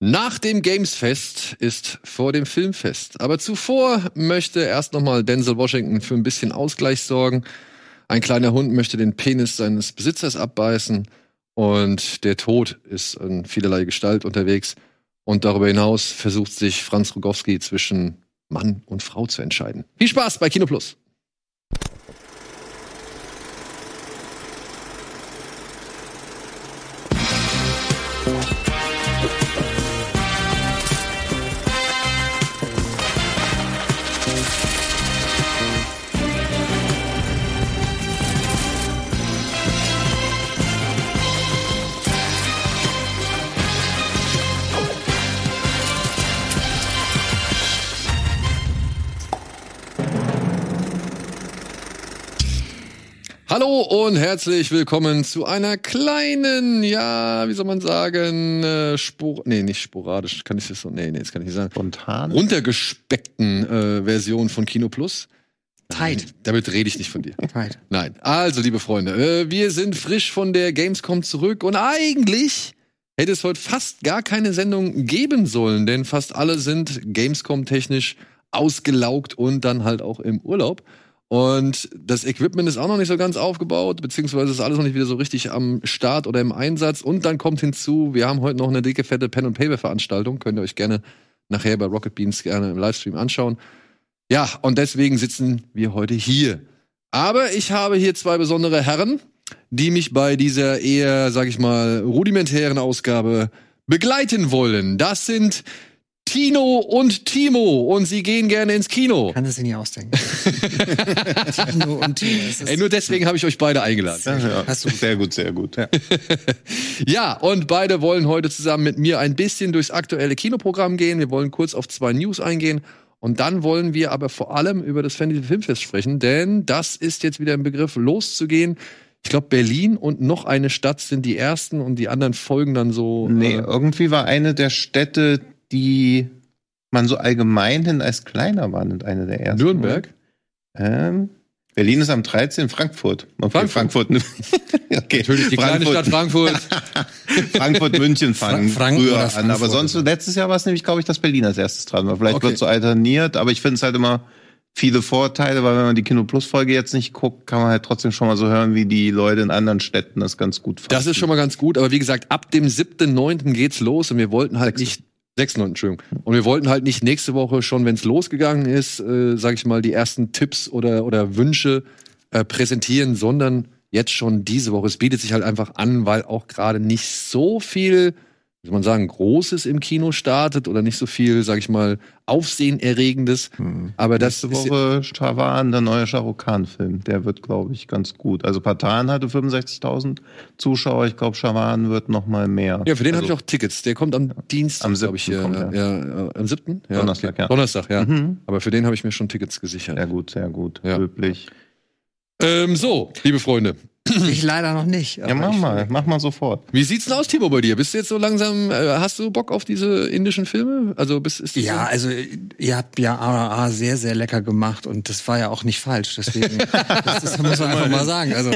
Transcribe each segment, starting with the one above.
Nach dem Gamesfest ist vor dem Filmfest. Aber zuvor möchte erst nochmal Denzel Washington für ein bisschen Ausgleich sorgen. Ein kleiner Hund möchte den Penis seines Besitzers abbeißen. Und der Tod ist in vielerlei Gestalt unterwegs. Und darüber hinaus versucht sich Franz Rogowski zwischen Mann und Frau zu entscheiden. Viel Spaß bei Kino Plus. Hallo und herzlich willkommen zu einer kleinen, ja, wie soll man sagen, äh, Spor nee, nicht sporadisch, kann ich das so, nee, nee, das kann ich nicht sagen. Spontan. Runtergespeckten äh, Version von Kino Plus. Tight. Damit rede ich nicht von dir. Tight. Nein. Also, liebe Freunde, äh, wir sind frisch von der Gamescom zurück und eigentlich hätte es heute fast gar keine Sendung geben sollen, denn fast alle sind Gamescom-technisch ausgelaugt und dann halt auch im Urlaub. Und das Equipment ist auch noch nicht so ganz aufgebaut, beziehungsweise ist alles noch nicht wieder so richtig am Start oder im Einsatz. Und dann kommt hinzu, wir haben heute noch eine dicke, fette Pen- und Paper-Veranstaltung. Könnt ihr euch gerne nachher bei Rocket Beans gerne im Livestream anschauen. Ja, und deswegen sitzen wir heute hier. Aber ich habe hier zwei besondere Herren, die mich bei dieser eher, sag ich mal, rudimentären Ausgabe begleiten wollen. Das sind Tino und Timo und sie gehen gerne ins Kino. Kann es sich nicht ausdenken. Tino und ist- Ey, nur deswegen habe ich euch beide eingeladen. Ja, ja. Hast du- sehr gut, sehr gut. Ja, und beide wollen heute zusammen mit mir ein bisschen durchs aktuelle Kinoprogramm gehen. Wir wollen kurz auf zwei News eingehen. Und dann wollen wir aber vor allem über das Fantasy Filmfest sprechen, denn das ist jetzt wieder im Begriff loszugehen. Ich glaube, Berlin und noch eine Stadt sind die ersten und die anderen folgen dann so. Nee, äh, irgendwie war eine der Städte, die man so allgemein hin als kleiner wahrnimmt, eine der ersten. Nürnberg. Ähm, Berlin ist am 13. Frankfurt. Okay, Frankfurt. Frankfurt. okay. Natürlich die kleine Stadt Frankfurt. Frankfurt, München fangen Fra- Frank früher an. Frankfurt Aber sonst, letztes Jahr war es nämlich, glaube ich, dass Berlin als erstes dran war. Vielleicht Okay. wird so alterniert, aber ich finde es halt immer viele Vorteile, weil wenn man die Kino Plus Folge jetzt nicht guckt, kann man halt trotzdem schon mal so hören, wie die Leute in anderen Städten das ganz gut fanden. Das ist schon mal ganz gut, aber wie gesagt, ab dem 7.9. geht's los und wir wollten halt nicht 6.9. Entschuldigung. Und wir wollten halt nicht nächste Woche schon, wenn es losgegangen ist, äh, sag ich mal, die ersten Tipps oder, oder Wünsche äh, präsentieren, sondern jetzt schon diese Woche. Es bietet sich halt einfach an, weil auch gerade nicht so viel, wie soll man sagen, Großes im Kino startet oder nicht so viel, sag ich mal, Aufsehenerregendes. Hm. Aber das Nächste ist, Woche Stavan, der neue Shah Rukh Khan Film. Der wird, glaube ich, ganz gut. Also Patan hatte 65.000 Zuschauer. Ich glaube, Shawan wird noch mal mehr. ja, für den habe also, ich auch Tickets. Der kommt am Dienstag, Am glaube ich. 7. Ja, kommt ja, ja, am 7. Ja, Donnerstag, okay. ja. Donnerstag, ja. Mhm. Aber für den habe ich mir schon Tickets gesichert. Sehr gut, sehr gut. Ja. Löblich. Ähm, so, liebe Freunde. Ich leider noch nicht. Ja, mach ich- mal, mach mal sofort. Wie sieht's denn aus, Timo, bei dir? Bist du jetzt so langsam, äh, hast du Bock auf diese indischen Filme? Also, bist, ist Ja, so? also ihr habt ja RRA sehr, sehr lecker gemacht und das war ja auch nicht falsch. Deswegen, das, das muss man einfach mal sagen. Also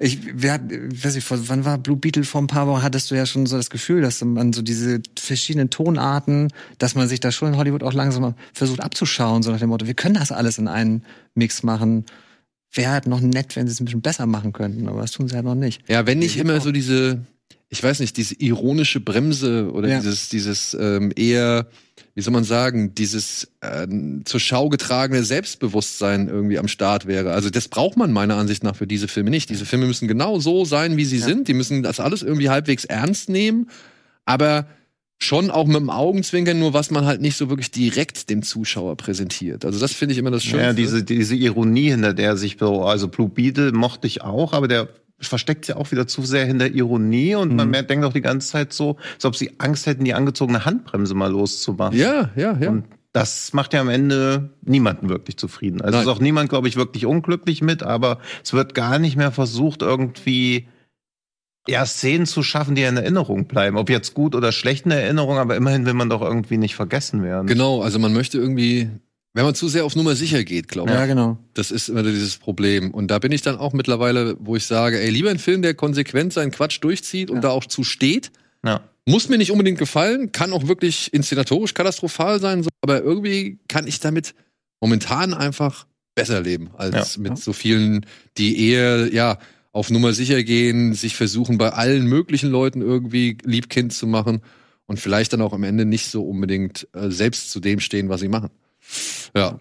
ich, wer, hat- weiß ich, vor, wann war Blue Beetle vor ein paar Wochen? Hattest du ja schon so das Gefühl, dass man so diese verschiedenen Tonarten, dass man sich da schon in Hollywood auch langsam versucht abzuschauen, so nach dem Motto, wir können das alles in einen Mix machen. Wäre halt noch nett, wenn sie es ein bisschen besser machen könnten, aber das tun sie halt noch nicht. Ja, wenn nicht immer so diese, ich weiß nicht, diese ironische Bremse oder Ja. dieses, dieses ähm, eher, wie soll man sagen, dieses ähm, zur Schau getragene Selbstbewusstsein irgendwie am Start wäre. Also das braucht man meiner Ansicht nach für diese Filme nicht. Diese Filme müssen genau so sein, wie sie Ja. sind. Die müssen das alles irgendwie halbwegs ernst nehmen, aber schon auch mit dem Augenzwinkern, nur was man halt nicht so wirklich direkt dem Zuschauer präsentiert. Also das finde ich immer das Schönste. Ja, diese, diese Ironie, hinter der sich so, also Blue Beetle mochte ich auch, aber der versteckt sich auch wieder zu sehr hinter Ironie und man Mhm. merkt, denkt auch die ganze Zeit so, als ob sie Angst hätten, die angezogene Handbremse mal loszumachen. ja, ja, ja. Und das macht ja am Ende niemanden wirklich zufrieden. Also Nein. ist auch niemand, glaube ich, wirklich unglücklich mit, aber es wird gar nicht mehr versucht, irgendwie ja, Szenen zu schaffen, die in Erinnerung bleiben. Ob jetzt gut oder schlecht in Erinnerung, aber immerhin will man doch irgendwie nicht vergessen werden. Genau, also man möchte irgendwie, wenn man zu sehr auf Nummer sicher geht, glaube ich. Ja, genau. Das ist immer dieses Problem. Und da bin ich dann auch mittlerweile, wo ich sage, ey, lieber ein Film, der konsequent seinen Quatsch durchzieht und Ja. da auch zu steht, Ja. Muss mir nicht unbedingt gefallen, kann auch wirklich inszenatorisch katastrophal sein, so, aber irgendwie kann ich damit momentan einfach besser leben als Ja. mit so vielen, die eher, ja, auf Nummer sicher gehen, sich versuchen, bei allen möglichen Leuten irgendwie Liebkind zu machen und vielleicht dann auch am Ende nicht so unbedingt äh, selbst zu dem stehen, was sie machen. Ja.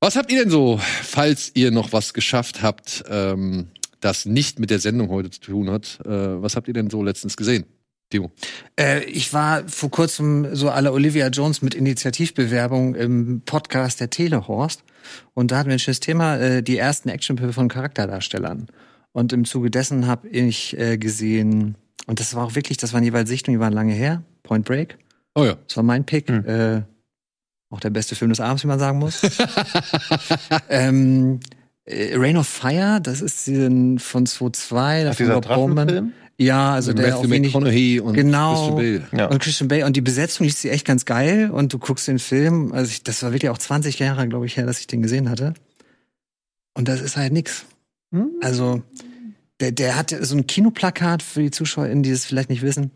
Was habt ihr denn so, falls ihr noch was geschafft habt, ähm, das nicht mit der Sendung heute zu tun hat? Äh, was habt ihr denn so letztens gesehen? Timo. Äh, ich war vor kurzem so alle Olivia Jones mit Initiativbewerbung im Podcast der Telehorst. Und da hatten wir ein schönes Thema, äh, die ersten Actionfilme von Charakterdarstellern. Und im Zuge dessen habe ich äh, gesehen, und das war auch wirklich, das waren jeweils Sichtungen, die waren lange her, Point Break. Oh ja. Das war mein Pick. Hm. Äh, auch der beste Film des Abends, wie man sagen muss. ähm, äh, Rain of Fire, das ist ein von 2002, da von Rob Bowman. Ja, also Mit der auch Matthew wenig, McConaughey und Genau. Christian Bale. Ja. und Christian Bale und die Besetzung ist sie echt ganz geil und du guckst den Film, also ich, das war wirklich auch 20 Jahre, glaube ich, her, dass ich den gesehen hatte. Und das ist halt nix. Hm? Also der, der hat so ein Kinoplakat für die ZuschauerInnen, die es vielleicht nicht wissen.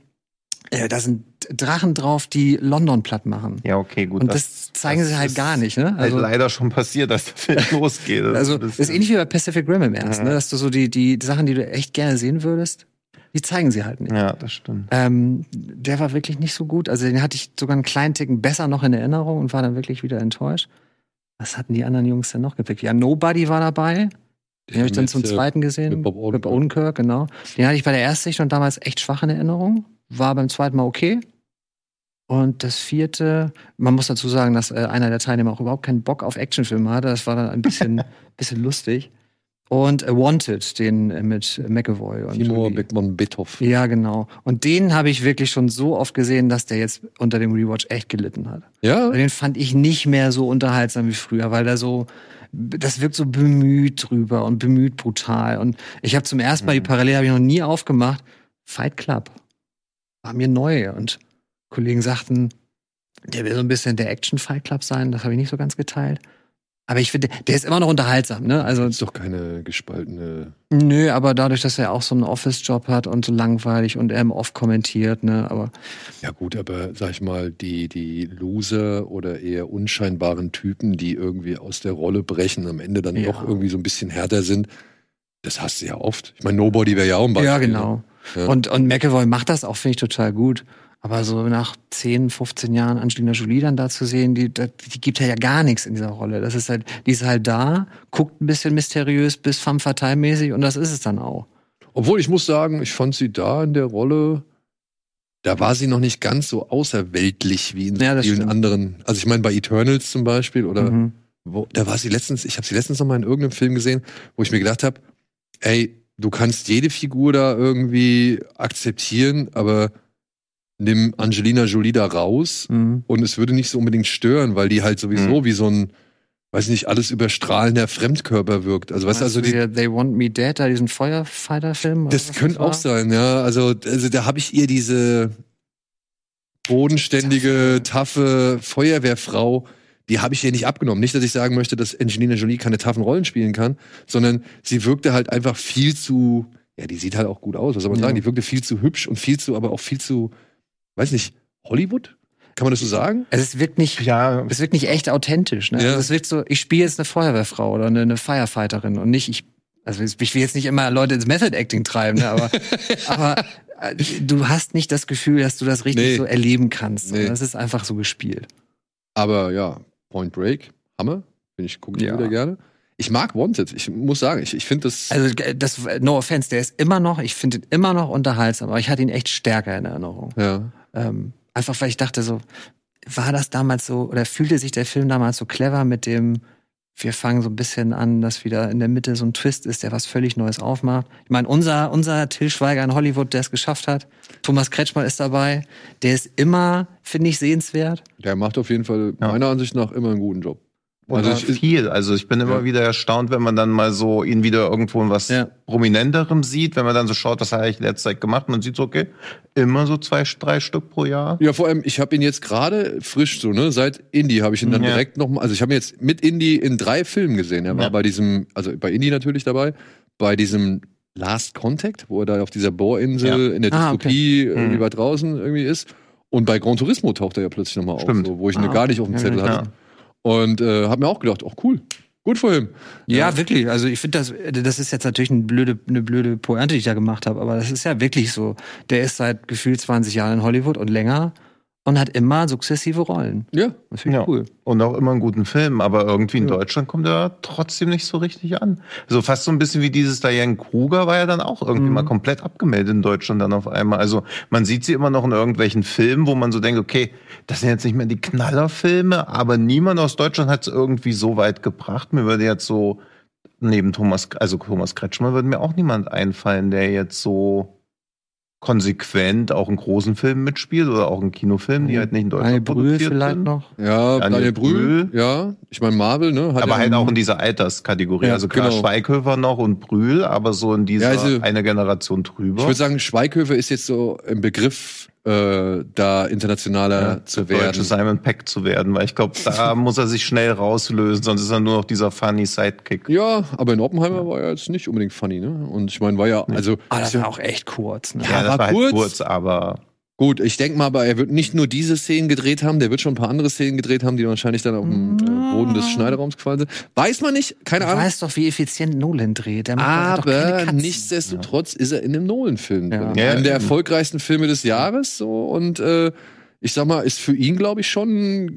Äh, da sind Drachen drauf, die London platt machen. Ja, okay, gut. Und das, zeigen das sie halt gar nicht, ne? halt Also, leider schon passiert, dass der Film losgeht. Das also ist das ist ähnlich wie bei Pacific Rim im Ernst, Ja. ne? Dass du so die, die Sachen, die du echt gerne sehen würdest, die zeigen sie halt nicht. Ja, das stimmt. Ähm, der war wirklich nicht so gut. Also den hatte ich sogar einen kleinen Ticken besser noch in Erinnerung und war dann wirklich wieder enttäuscht. Was hatten die anderen Jungs denn noch gepickt? Ja, Nobody war dabei. Den habe ich dann zum äh, zweiten gesehen. mit Bob Odenkirk. Odenkirk, genau. Den hatte ich bei der Erstsichtung damals echt schwach in Erinnerung. War beim zweiten Mal okay. Und das vierte, man muss dazu sagen, dass äh, einer der Teilnehmer auch überhaupt keinen Bock auf Actionfilme hatte. Das war dann ein bisschen, bisschen lustig. Und äh, Wanted, den mit McAvoy und Timur Julie. Beckmann Bitthoff. Ja, genau. Und den habe ich wirklich schon so oft gesehen, dass der jetzt unter dem Rewatch echt gelitten hat. Ja? Den fand ich nicht mehr so unterhaltsam wie früher, weil der so, das wirkt so bemüht drüber und bemüht brutal. Und ich habe zum ersten Mal die Parallele habe ich noch nie aufgemacht. Fight Club war mir neu und Kollegen sagten, der will so ein bisschen der Action Fight Club sein. Das habe ich nicht so ganz geteilt. Aber ich finde, der ist immer noch unterhaltsam, ne? Also Das ist doch keine gespaltene. Nö, aber dadurch, dass er auch so einen Office-Job hat und so langweilig und er im Off kommentiert, ne, aber Ja, gut, aber sag ich mal, die, die Loser oder eher unscheinbaren Typen, die irgendwie aus der Rolle brechen, am Ende dann Ja. doch irgendwie so ein bisschen härter sind, das hast du ja oft. Ich meine, Nobody wäre ja auch ein Beispiel. ja, genau. Ja. Und, und McAvoy macht das auch, finde ich, total gut. Aber so nach 10, 15 Jahren Angelina Jolie dann da zu sehen, die, die gibt ja gar nichts in dieser Rolle. Das ist halt, die ist halt da, guckt ein bisschen mysteriös bis femme fatale mäßig und das ist es dann auch. Obwohl ich muss sagen, ich fand sie da in der Rolle, da war sie noch nicht ganz so außerweltlich wie in so Ja, vielen stimmt. anderen. Also ich meine bei Eternals zum Beispiel oder Mhm. wo, da war sie letztens, ich habe sie letztens noch mal in irgendeinem Film gesehen, wo ich mir gedacht habe, ey, du kannst jede Figur da irgendwie akzeptieren, aber nimm Angelina Jolie da raus Mhm. und es würde nicht so unbedingt stören, weil die halt sowieso wie so ein, weiß nicht, alles überstrahlender Fremdkörper wirkt. Also weißt du, also die, du hier They Want Me Dead, da diesen Feuerfighter-Film? das könnte war? auch sein, ja. Also, also da habe ich ihr diese bodenständige, taffe Feuerwehrfrau, die habe ich ihr nicht abgenommen. Nicht, dass ich sagen möchte, dass Angelina Jolie keine taffen Rollen spielen kann, sondern sie wirkte halt einfach viel zu, ja, die sieht halt auch gut aus, was soll man Ja. sagen? Die wirkte viel zu hübsch und viel zu, aber auch viel zu, weiß nicht, Hollywood? Kann man das so sagen? Also es wirkt nicht, Ja, es wirkt nicht echt authentisch. Ne? Ja. Also es wirkt so, ich spiele jetzt eine Feuerwehrfrau oder eine, eine Firefighterin und nicht ich. Also ich will jetzt nicht immer Leute ins Method Acting treiben, ne? aber, aber äh, du hast nicht das Gefühl, dass du das richtig Nee. so erleben kannst. Nee. Das ist einfach so gespielt. Aber ja, Point Break, Hammer. Bin ich, gucke ich Ja. wieder gerne. Ich mag Wanted. Ich muss sagen, ich, ich finde das. Also äh, das, no offense, der ist immer noch, ich finde ihn immer noch unterhaltsam, aber ich hatte ihn echt stärker in Erinnerung. ja. Ähm, einfach weil ich dachte so, war das damals so, oder fühlte sich der Film damals so clever mit dem, wir fangen so ein bisschen an, dass wieder in der Mitte so ein Twist ist, der was völlig Neues aufmacht. Ich meine, unser, unser Till Schweiger in Hollywood, der es geschafft hat, Thomas Kretschmer ist dabei, der ist immer, finde ich, sehenswert. Der macht auf jeden Fall Ja. meiner Ansicht nach immer einen guten Job. Und Also ich- viel. Also ich bin immer Ja. wieder erstaunt, wenn man dann mal so ihn wieder irgendwo in was Ja. Prominenterem sieht, wenn man dann so schaut, was hat er eigentlich letzte Zeit gemacht und man sieht so, okay, immer so zwei, drei Stück pro Jahr. Ja, vor allem, ich habe ihn jetzt gerade frisch so, ne? Seit Indie habe ich ihn dann Ja. direkt noch mal, also ich habe ihn jetzt mit Indie in drei Filmen gesehen. Er war Ja. bei diesem, also bei Indie natürlich dabei, bei diesem Last Contact, wo er da auf dieser Bohrinsel in der Ah, Dystopie irgendwie Mhm. weit draußen irgendwie ist. Und bei Gran Turismo taucht er ja plötzlich nochmal auf, Stimmt. so, wo ich ihn Ah, gar nicht auf dem Zettel ja. hatte. Und äh, hab mir auch gedacht, auch cool. Gut für ihn. Ja, wirklich. Also ich finde das, das ist jetzt natürlich eine blöde, eine blöde Pointe, die ich da gemacht habe, aber das ist ja wirklich so. Der ist seit gefühlt 20 Jahren in Hollywood und länger und hat immer sukzessive Rollen. Ja. Das finde ich Ja. cool. Und auch immer einen guten Film, aber irgendwie in Ja. Deutschland kommt er trotzdem nicht so richtig an. So fast so ein bisschen wie dieses Diane Kruger war ja dann auch irgendwie Mhm. mal komplett abgemeldet in Deutschland dann auf einmal. Also man sieht sie immer noch in irgendwelchen Filmen, wo man so denkt, okay, das sind jetzt nicht mehr die Knallerfilme, aber niemand aus Deutschland hat es irgendwie so weit gebracht. Mir würde jetzt so neben Thomas, also Thomas Kretschmer würde mir auch niemand einfallen, der jetzt so konsequent auch in großen Filmen mitspielt oder auch in Kinofilmen, die halt nicht in Daniel Deutschland Brühl produziert vielleicht sind. noch. Ja, Daniel Daniel, Brühl, Brühl. ja. Ich meine, Marvel, ne? Hat aber ja halt auch in dieser Alterskategorie. Ja, also klar, genau. Schweighöfer noch und Brühl, aber so in dieser Ja, also- eine Generation drüber. Ich würde sagen, Schweighöfer ist jetzt so im Begriff, äh, da internationaler ja, zu der deutsche werden. Simon Peck zu werden, weil ich glaube, da muss er sich schnell rauslösen, sonst ist er nur noch dieser funny Sidekick. Ja, aber in Oppenheimer war er jetzt nicht unbedingt funny, ne? Und ich meine, war ja, also Ah, das ja- war auch echt kurz. Ne? Ja, Ja, das war war, halt kurz. kurz, aber gut, ich denke mal, aber er wird nicht nur diese Szenen gedreht haben, der wird schon ein paar andere Szenen gedreht haben, die wahrscheinlich dann auf dem äh, Boden des Schneideraums gefallen sind. Weiß man nicht, keine Du Ahnung. weißt doch, wie effizient Nolan dreht. Der macht doch keine Aber nichtsdestotrotz ist er in einem Nolan-Film. Ja. Ja, Einem der erfolgreichsten Filme des Jahres. So und äh, ich sag mal, ist für ihn, glaube ich, schon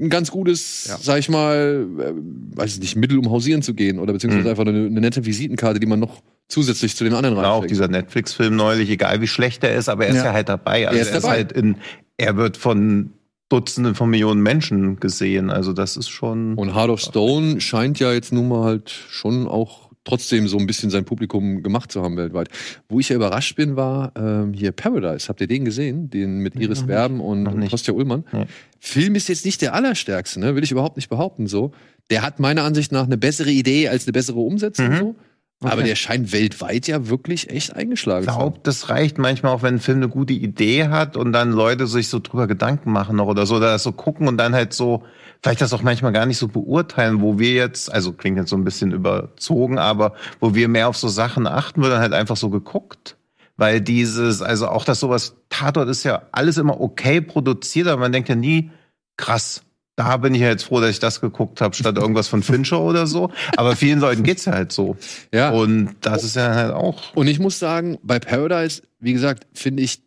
ein ganz gutes, Ja. sag ich mal, äh, weiß ich nicht, Mittel, um hausieren zu gehen oder beziehungsweise Mhm. einfach eine, eine nette Visitenkarte, die man noch zusätzlich zu den anderen Oder auch reinsteckt. dieser Netflix-Film neulich, egal wie schlecht er ist, aber er ist Ja. ja, halt dabei. Also Er ist dabei. halt in, er wird von Dutzenden von Millionen Menschen gesehen. Also das ist schon. Und Heart of Stone scheint ja jetzt nun mal halt schon auch trotzdem so ein bisschen sein Publikum gemacht zu haben weltweit. Wo ich ja überrascht bin, war ähm, hier Paradise. Habt ihr den gesehen? Den mit Iris noch Berben und. Kostja Ullmann. Nee. Film ist jetzt nicht der allerstärkste, ne? will ich überhaupt nicht behaupten so. Der hat meiner Ansicht nach eine bessere Idee als eine bessere Umsetzung Mhm. so. Aber Okay. der scheint weltweit ja wirklich echt eingeschlagen Ich zu haben. glaube, das reicht manchmal auch, wenn ein Film eine gute Idee hat und dann Leute sich so drüber Gedanken machen noch oder so, oder das so gucken und dann halt so, vielleicht das auch manchmal gar nicht so beurteilen, wo wir jetzt, also klingt jetzt so ein bisschen überzogen, aber wo wir mehr auf so Sachen achten, wird dann halt einfach so geguckt. Weil dieses, also auch das sowas, Tatort ist ja alles immer okay produziert, aber man denkt ja nie, krass, da bin ich ja jetzt froh, dass ich das geguckt habe, statt irgendwas von Fincher oder so. Aber vielen Leuten geht's ja halt so. Ja. Und das ist ja halt auch. Und ich muss sagen, bei Paradise, wie gesagt, finde ich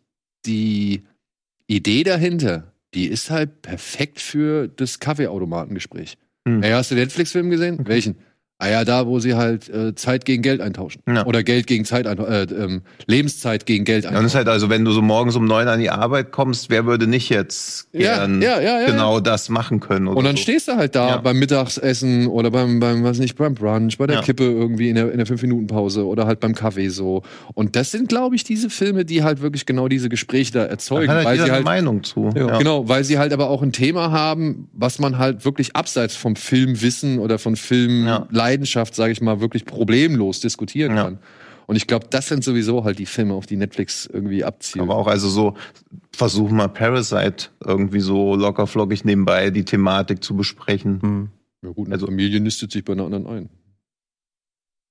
die Idee dahinter, die ist halt perfekt für das Kaffeeautomatengespräch. Hm. Ey, hast du den Netflix-Film gesehen? Welchen? Ah ja, da, wo sie halt äh, Zeit gegen Geld eintauschen. Ja. Oder Geld gegen Zeit. Äh, ähm, Lebenszeit gegen Geld Ja, eintauschen. ist halt also, wenn du so morgens um neun an die Arbeit kommst, wer würde nicht jetzt Ja, gern ja, ja, ja, genau das machen können? Und dann so. stehst du halt da Ja. beim Mittagessen oder beim, beim, was nicht, beim Brunch, bei der Ja. Kippe irgendwie in der, in der 5-Minuten-Pause oder halt beim Kaffee so. Und das sind, glaube ich, diese Filme, die halt wirklich genau diese Gespräche da da erzeugen, hat halt weil sie halt Meinung zu. Ja. Genau, weil sie halt aber auch ein Thema haben, was man halt wirklich abseits vom Filmwissen oder von Filmleidenschaft, sage ich mal, wirklich problemlos diskutieren Ja. kann. Und ich glaube, das sind sowieso halt die Filme, auf die Netflix irgendwie abzielt. Aber auch also so versuchen mal Parasite irgendwie so locker flockig nebenbei die Thematik zu besprechen. Hm. ja gut, eine also- Familie nistet sich bei einer anderen ein.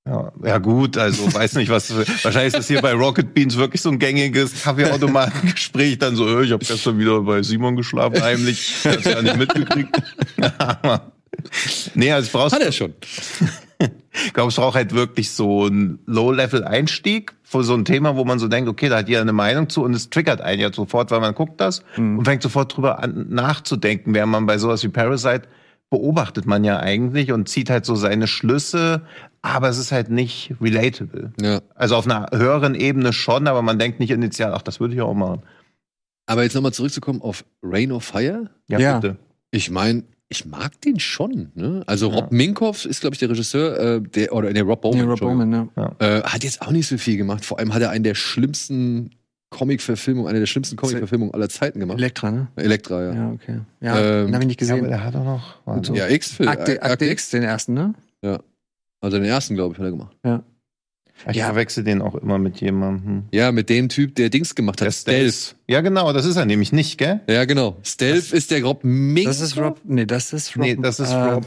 Ja, ja gut, also weiß nicht, was wahrscheinlich ist das hier bei Rocket Beans wirklich so ein gängiges Kaffeeautomatengespräch, dann so, äh, ich habe gestern wieder bei Simon geschlafen, heimlich, hab's ja nicht mitgekriegt. Nee, also brauchst Hat er schon. Ich glaube, es braucht halt wirklich so ein Low-Level-Einstieg für so ein Thema, wo man so denkt, okay, da hat jeder eine Meinung zu und es triggert einen ja sofort, weil man guckt das Mhm. und fängt sofort drüber an nachzudenken, während man bei sowas wie Parasite beobachtet man ja eigentlich und zieht halt so seine Schlüsse, aber es ist halt nicht relatable. Ja. Also auf einer höheren Ebene schon, aber man denkt nicht initial, ach, das würde ich auch machen. Aber jetzt nochmal zurückzukommen auf Rain of Fire. Ja, Ja. bitte. Ich meine, ich mag den schon. Ne? Also Ja. Rob Minkoff ist, glaube ich, der Regisseur, äh, der, oder der Rob Bowman. Nee, Rob. Bowman, ja. Äh, hat jetzt auch nicht so viel gemacht. Vor allem hat er einen der schlimmsten Comic-Verfilmungen, eine der schlimmsten Comic-Verfilmungen aller Zeiten gemacht. Elektra, ne? Elektra, ja. Ja, okay. Ja, Ähm, den habe ich nicht Ja, aber gesehen. der hat auch noch. Warte. Ja, X-Film. Akte, Akte X, den ersten, ne? Also den ersten, glaube ich, hat er gemacht. Ich Ja. verwechsel den auch immer mit jemandem. Ja, mit dem Typ, der Dings gemacht hat. Der Stealth. Ja, genau, das ist er nämlich nicht, gell? Ja, genau. Stealth ist der Rob Minkoff. Das ist Rob. Nee, das ist Rob. Nee, das ist äh, Rob.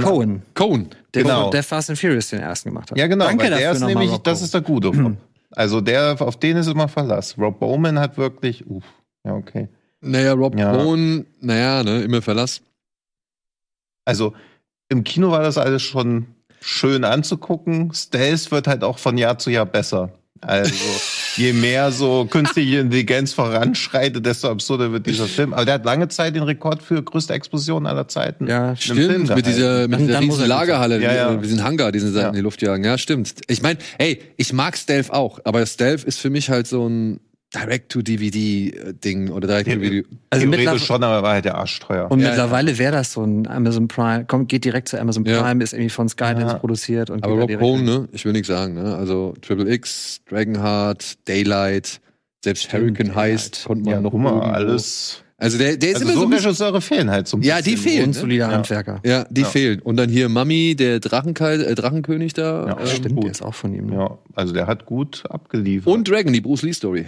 Cohen. Cohen. Der, Genau. der Fast and Furious den ersten gemacht hat. Ja, genau. Danke weil dafür der ist nämlich, Rob das ist der gute. Rob. Also der, auf den ist immer Verlass. Rob Bowman hat wirklich, uff, ja, okay. Naja, Rob Ja. Cohen, naja, ne, immer Verlass. Also im Kino war das alles schon schön anzugucken. Stealth wird halt auch von Jahr zu Jahr besser. Also je mehr so künstliche Intelligenz voranschreitet, desto absurder wird dieser Film. Aber der hat lange Zeit den Rekord für größte Explosion aller Zeiten. Ja, Stimmt, mit gehalten. dieser, mit Dann- dieser riesen er Lagerhalle. Ja, ja. mit diesen Hangar, diesen Seiten Ja. in die Luft jagen. Ja, stimmt. Ich meine, ey, ich mag Stealth auch, aber Stealth ist für mich halt so ein Direct-to-DVD-Ding oder Direct-to-Video. Also Theoretisch schon, aber war halt der arschteuer. Und Ja, mittlerweile wäre das so ein Amazon Prime, kommt, geht direkt zu Amazon Ja. Prime, ist irgendwie von Skydance Ja. produziert und Aber Rob Cohen, ne, ich will nichts sagen, ne, also Triple X, Dragonheart, Daylight, selbst Hurricane Heist konnte man ja, noch mal, irgendwo- alles. Also der, der ist Also immer so Regisseure fehlen halt so ein Ja, die fehlen. Grundsolider Ja. Handwerker. Ja, die Ja. fehlen. Und dann hier Mami, der Drachenkai äh, Drachenkönig da. Ja, ähm, Stimmt, gut. der ist auch von ihm. Ne? Ja, also der hat gut abgeliefert. und Dragon, die Bruce Lee Story.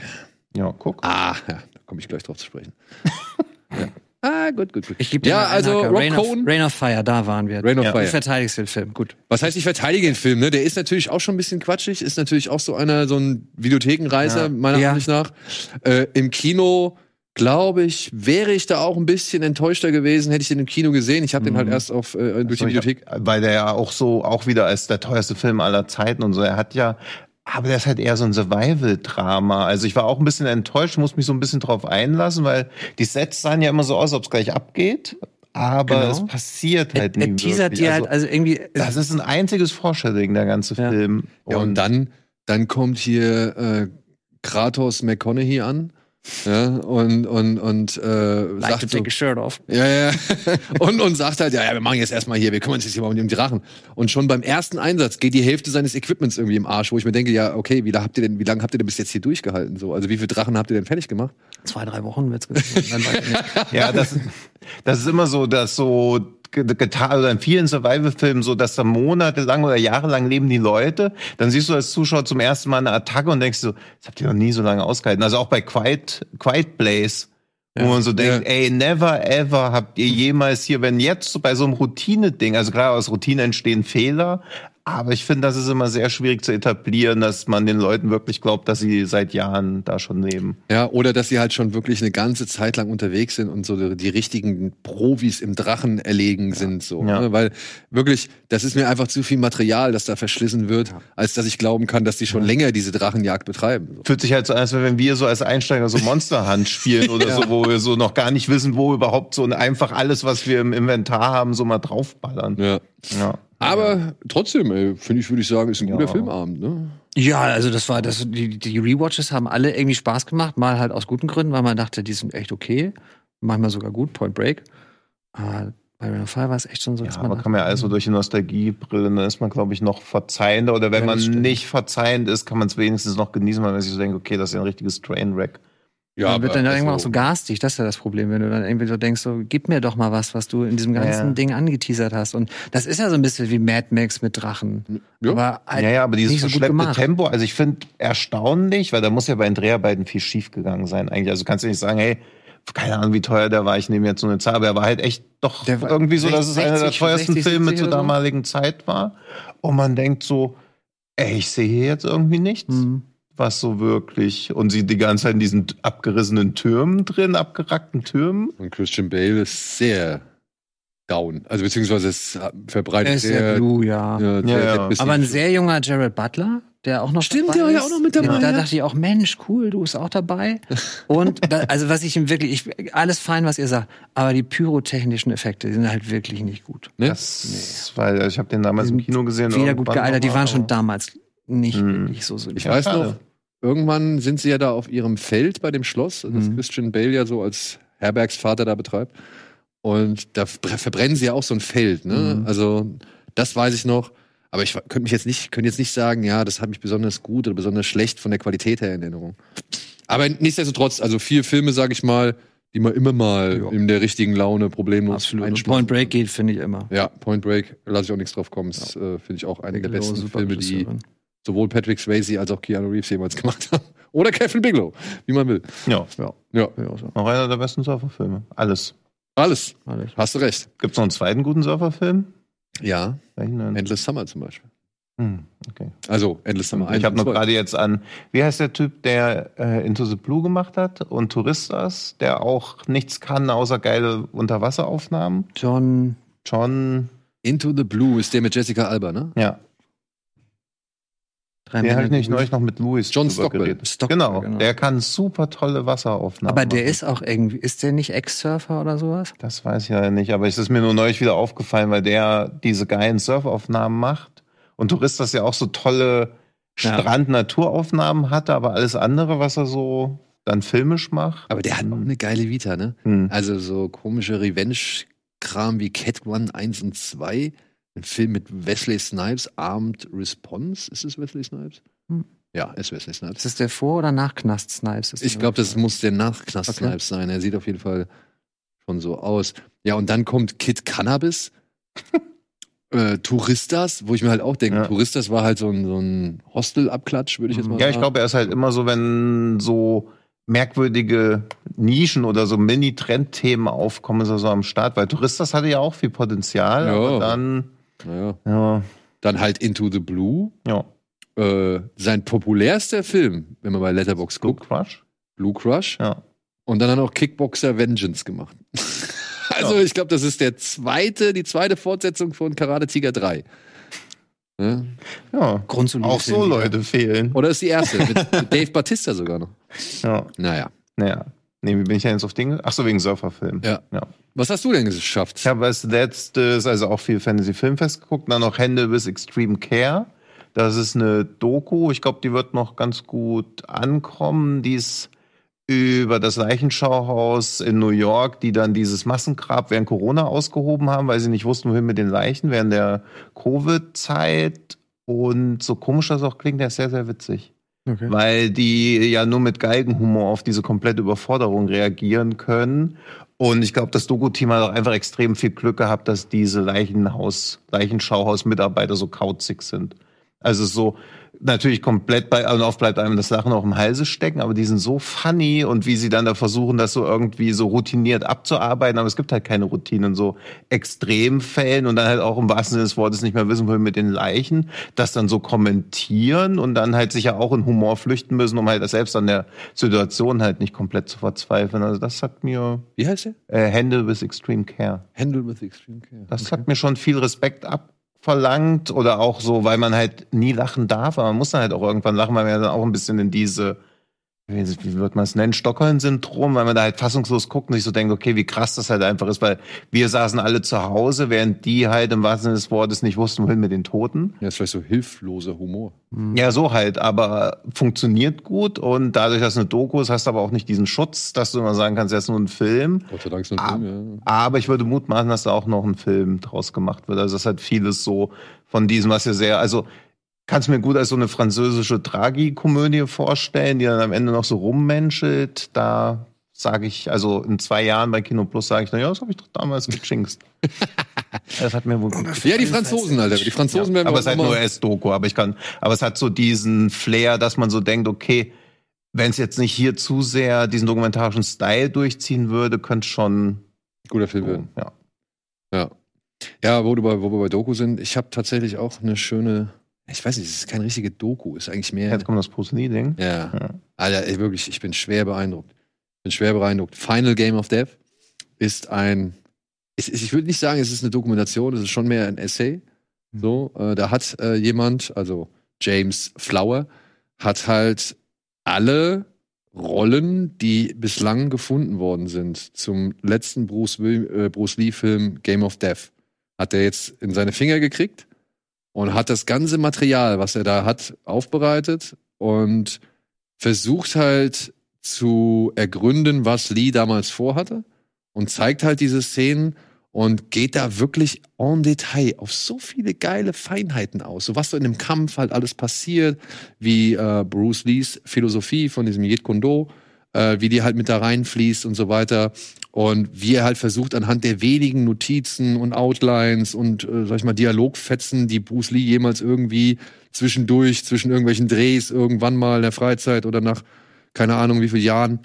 Ja, guck. Ah, ja, da komme ich gleich drauf zu sprechen. ja. Ah, gut, gut, gut. Ich gebe dir Ja, also. Rob Rain, of. Rain of Fire, da waren wir. Rain of Ja. Du Fire. verteidigst den Film, gut. Was heißt, ich verteidige den Film, ne? Der ist natürlich auch schon ein bisschen quatschig, ist natürlich auch so einer, so ein Videothekenreiser, Ja. meiner Ja. Ansicht nach. Äh, Im Kino, glaube ich, wäre ich da auch ein bisschen enttäuschter gewesen, hätte ich den im Kino gesehen. Ich habe den halt erst auf, äh, durch die So, ich hab- Videothek. Weil der ja auch so, auch wieder als der teuerste Film aller Zeiten und so. Er hat ja, aber der ist halt eher so ein Survival-Drama. Also ich war auch ein bisschen enttäuscht, muss mich so ein bisschen drauf einlassen, weil die Sets sahen ja immer so aus, als ob es gleich abgeht. Aber Genau. es passiert Er, halt nie er teasert wirklich. dir halt, also, also irgendwie. das ist ein einziges Foreshadowing, der ganze Ja. Film. Ja, und dann, dann kommt hier äh, Kratos McConaughey an. Ja, und, und, und äh, like to sagt so, take a shirt off. Ja, ja. Und, und sagt halt, ja, ja, wir machen jetzt erstmal hier, wir kümmern uns jetzt hier mal um den Drachen. Und schon beim ersten Einsatz geht die Hälfte seines Equipments irgendwie im Arsch, wo ich mir denke, ja, okay, wie lange habt ihr denn, wie lange habt ihr denn bis jetzt hier durchgehalten? So, also wie viele Drachen habt ihr denn fertig gemacht? Zwei, drei Wochen wird's nicht. Ja, das, das ist immer so, dass so getan oder in vielen Survival-Filmen so, dass da monatelang oder jahrelang leben die Leute. Dann siehst du als Zuschauer zum ersten Mal eine Attacke und denkst so, das habt ihr noch nie so lange ausgehalten. Also auch bei Quiet, Quiet Place. Wo man so denkt, Ja. ey, never ever habt ihr jemals hier, wenn jetzt so bei so einem Routine-Ding, also klar, aus Routine entstehen Fehler, aber ich finde, das ist immer sehr schwierig zu etablieren, dass man den Leuten wirklich glaubt, dass sie seit Jahren da schon leben. Ja, oder dass sie halt schon wirklich eine ganze Zeit lang unterwegs sind und so die, die richtigen Profis im Drachen erlegen sind, so. Ja. Ne? Weil wirklich, das ist mir einfach zu viel Material, das da verschlissen wird, als dass ich glauben kann, dass die schon länger diese Drachenjagd betreiben. So. Fühlt sich halt so an, als wenn wir so als Einsteiger so Monster Hunt spielen oder so, wo wir so noch gar nicht wissen, wo überhaupt so einfach alles, was wir im Inventar haben, so mal draufballern. Ja. Ja. Aber trotzdem, ey, finde ich, würde ich sagen, ist ein Ja. guter Filmabend, ne? Ja, also das war, das, die, die Rewatches haben alle irgendwie Spaß gemacht, mal halt aus guten Gründen, weil man dachte, die sind echt okay, manchmal sogar gut, Point Break. Aber bei Rain of Fire war es echt schon so, Ja, dass man dachte, kann man ja also durch die Nostalgiebrille, dann ist man, glaube ich, noch verzeihender. Oder wenn Ja, man stimmt. nicht verzeihend ist, kann man es wenigstens noch genießen, weil man sich so denkt, okay, das ist ja ein richtiges Trainwreck. Ja, man wird dann aber irgendwann auch also- so garstig, das ist ja das Problem, wenn du dann irgendwie so denkst, so, gib mir doch mal was, was du in diesem ganzen Ja. Ding angeteasert hast. Und das ist ja so ein bisschen wie Mad Max mit Drachen. Ja. Aber halt ja, ja, aber dieses so verschleppte. Tempo, also ich finde erstaunlich, weil da muss ja bei den Dreharbeiten viel schief gegangen sein eigentlich. Also kannst du nicht sagen, hey, keine Ahnung, wie teuer der war, ich nehme jetzt so eine Zahl, aber er war halt echt doch irgendwie so, dass es einer der 60, teuersten 60, Filme 70 zur so. damaligen Zeit war. Und man denkt so, ey, ich sehe hier jetzt irgendwie nichts. Mhm. Was so wirklich, und sie die ganze Zeit in diesen abgerissenen Türmen drin, abgerackten Türmen. Und Christian Bale ist sehr down. Also beziehungsweise es verbreitet Er ist sehr, sehr blue, ja. ja, sehr Ja, ja. Aber ein sehr junger Jared Butler, der auch noch Stimmt, dabei der war ja ist. auch noch mit dabei, Da ja. dachte ich auch, Mensch, cool, du bist auch dabei. Und da, also was ich ihm wirklich, ich, alles fein, was ihr sagt, aber die pyrotechnischen Effekte, die sind halt wirklich nicht gut. ne? Das, weil ich habe den damals im Kino gesehen. Weder gut gealtert, die waren schon damals nicht Hm. wirklich so solide. Ich weiß noch, irgendwann sind sie ja da auf ihrem Feld bei dem Schloss, das Mhm. Christian Bale ja so als Herbergsvater da betreibt. Und da bre- verbrennen sie ja auch so ein Feld, ne? Mhm. Also, das weiß ich noch. Aber ich könnte mich jetzt nicht, könnte jetzt nicht sagen, ja, das hat mich besonders gut oder besonders schlecht von der Qualität her in Erinnerung. Aber nichtsdestotrotz, also vier Filme, sage ich mal, die man immer mal Ja. in der richtigen Laune problemlos Absolut. Und Point Break geht, finde ich immer. Ja, Point Break, lasse ich auch nichts drauf kommen. Das äh, finde ich auch eine der besten Filme, die. Sowohl Patrick Swayze als auch Keanu Reeves jemals gemacht haben. Oder Kevin Bigelow, wie man will. Ja, Ja, Ja, ja, noch einer der besten Surferfilme. Alles. alles. Alles. Hast du recht. Gibt's noch einen zweiten guten Surferfilm? Ja? Endless Summer zum Beispiel. Hm, okay. Also Endless Summer 1 Ich habe 2. gerade jetzt an, wie heißt der Typ, der äh, Into the Blue gemacht hat und Touristas, der auch nichts kann außer geile Unterwasseraufnahmen. John. John, Into the Blue ist der mit Jessica Alba, ne? ja, Drei den habe ich nicht neulich noch mit Louis John Stockwell. genau, genau. der kann super tolle Wasseraufnahmen. Aber der machen. ist auch irgendwie, ist der nicht Ex-Surfer oder sowas? Das weiß ich ja nicht, aber es ist mir nur neulich wieder aufgefallen, weil der diese geilen Surfaufnahmen macht und Touristas ja auch so tolle Ja. Strand-Naturaufnahmen hatte, aber alles andere, was er so dann filmisch macht. Aber der hat auch eine geile Vita, ne? Hm. Also so komische Revenge-Kram wie Cat One 1 und 2. Ein Film mit Wesley Snipes, Armed Response. Ist es Wesley Snipes? Hm. Ja, ist Wesley Snipes. Ist das der Vor- oder Nach-Knast-Snipes? Ist Ich glaube, das muss der Nachknast Okay. Snipes sein. Er sieht auf jeden Fall schon so aus. Ja, und dann kommt Kid Cannabis. äh, Touristas, wo ich mir halt auch denke, Ja. Touristas war halt so ein, so ein Hostel-Abklatsch, würde ich jetzt mal Ja, sagen. ich glaube, er ist halt immer so, wenn so merkwürdige Nischen oder so Mini-Trendthemen aufkommen, ist er so am Start, weil Touristas hatte ja auch viel Potenzial, Ja. aber dann, Naja. ja, Dann halt Into the Blue. ja, Äh, sein populärster Film, wenn man bei Letterbox Blue guckt, Crush, Blue Crush. ja. Und dann hat er noch Kickboxer Vengeance gemacht. also Ja. ich glaube, das ist der zweite, die zweite Fortsetzung von Karate Tiger 3. Ja? Ja, Grundsolide auch so. Leute fehlen. Oder ist die erste, mit, mit Dave Batista sogar noch. Ja, Naja. naja. Nee, wie bin ich denn jetzt auf Dinge? Ach so, wegen Surferfilm. Ja. ja. Was hast du denn geschafft? Ich habe als letztes, also auch viel Fantasy-Filmfest geguckt, dann noch Hände bis Extreme Care. Das ist eine Doku, ich glaube, die wird noch ganz gut ankommen. Die ist über das Leichenschauhaus in New York, die dann dieses Massengrab während Corona ausgehoben haben, weil sie nicht wussten, wohin mit den Leichen während der Covid-Zeit. Und so komisch das auch klingt, der ist sehr, sehr witzig. Okay. Weil die ja nur mit Galgenhumor auf diese komplette Überforderung reagieren können. Und ich glaube, das Doku-Team hat auch einfach extrem viel Glück gehabt, dass diese Leichenhaus, Leichenschauhaus-Mitarbeiter so kauzig sind. Also so natürlich komplett bei allen auf bleibt einem das Lachen auch im Halse stecken, aber die sind so funny und wie sie dann da versuchen, das so irgendwie so routiniert abzuarbeiten, aber es gibt halt keine Routine in so Extremfällen und dann halt auch im wahrsten Sinne des Wortes nicht mehr wissen wollen mit den Leichen, das dann so kommentieren und dann halt sich ja auch in Humor flüchten müssen, um halt selbst an der Situation halt nicht komplett zu verzweifeln. Also das hat mir Wie heißt der? äh, Hände with Extreme Care. Handle with Extreme Care. Das hat mir schon viel Respekt abverlangt oder auch so, weil man halt nie lachen darf, aber man muss dann halt auch irgendwann lachen, weil man ja dann auch ein bisschen in diese, wie wird man es nennen, Stockholm-Syndrom, weil man da halt fassungslos guckt und sich so denkt, okay, wie krass das halt einfach ist, weil wir saßen alle zu Hause, während die halt im wahrsten Sinne des Wortes nicht wussten, wohin mit den Toten. Ja, ist vielleicht so hilfloser Humor. Ja, so halt, aber funktioniert gut und dadurch, dass es eine Doku ist, hast du aber auch nicht diesen Schutz, dass du immer sagen kannst, das ist nur ein Film. Gott sei Dank ist ein Ah. Film, ja. Aber ich würde mutmaßen, dass da auch noch ein Film draus gemacht wird. Also das hat vieles so von diesem, was ja sehr, also kannst mir gut als so eine französische Tragikomödie vorstellen, die dann am Ende noch so rummenschelt. Da sage ich, also in zwei Jahren bei Kino Plus sage ich, na ja, das habe ich doch damals gechinxt. das hat mir wohl gut gefallen. Ja, die Franzosen, Alter. Die Franzosen werden Aber es ist halt auch nur S-Doku, aber ich kann, aber es hat so diesen Flair, dass man so denkt, okay, wenn es jetzt nicht hier zu sehr diesen dokumentarischen Style durchziehen würde, könnte es schon guter Film werden. ja. Ja. Ja, wo, du bei, wo wir bei Doku sind, ich habe tatsächlich auch eine schöne, ich weiß nicht, es ist keine richtige Doku, ist eigentlich mehr. Jetzt kommt das Pusini-Ding. Ja. Ja. Alter, ey, wirklich, ich bin schwer beeindruckt. Bin schwer beeindruckt. Final Game of Death ist ein, ich, ich würde nicht sagen, es ist eine Dokumentation, es ist schon mehr ein Essay. So, äh, da hat äh, jemand, also James Flower, hat halt alle Rollen, die bislang gefunden worden sind zum letzten Bruce, Will, äh, Bruce Lee-Film Game of Death, hat er jetzt in seine Finger gekriegt und hat das ganze Material, was er da hat, aufbereitet und versucht halt zu ergründen, was Lee damals vorhatte und zeigt halt diese Szenen und geht da wirklich en Detail auf so viele geile Feinheiten aus. So was so in dem Kampf halt alles passiert, wie äh, Bruce Lees Philosophie von diesem Jeet Kune Do, äh, wie die halt mit da reinfließt und so weiter. Und wie er halt versucht, anhand der wenigen Notizen und Outlines und, äh, sag ich mal, Dialogfetzen, die Bruce Lee jemals irgendwie zwischendurch, zwischen irgendwelchen Drehs, irgendwann mal in der Freizeit oder nach keine Ahnung wie vielen Jahren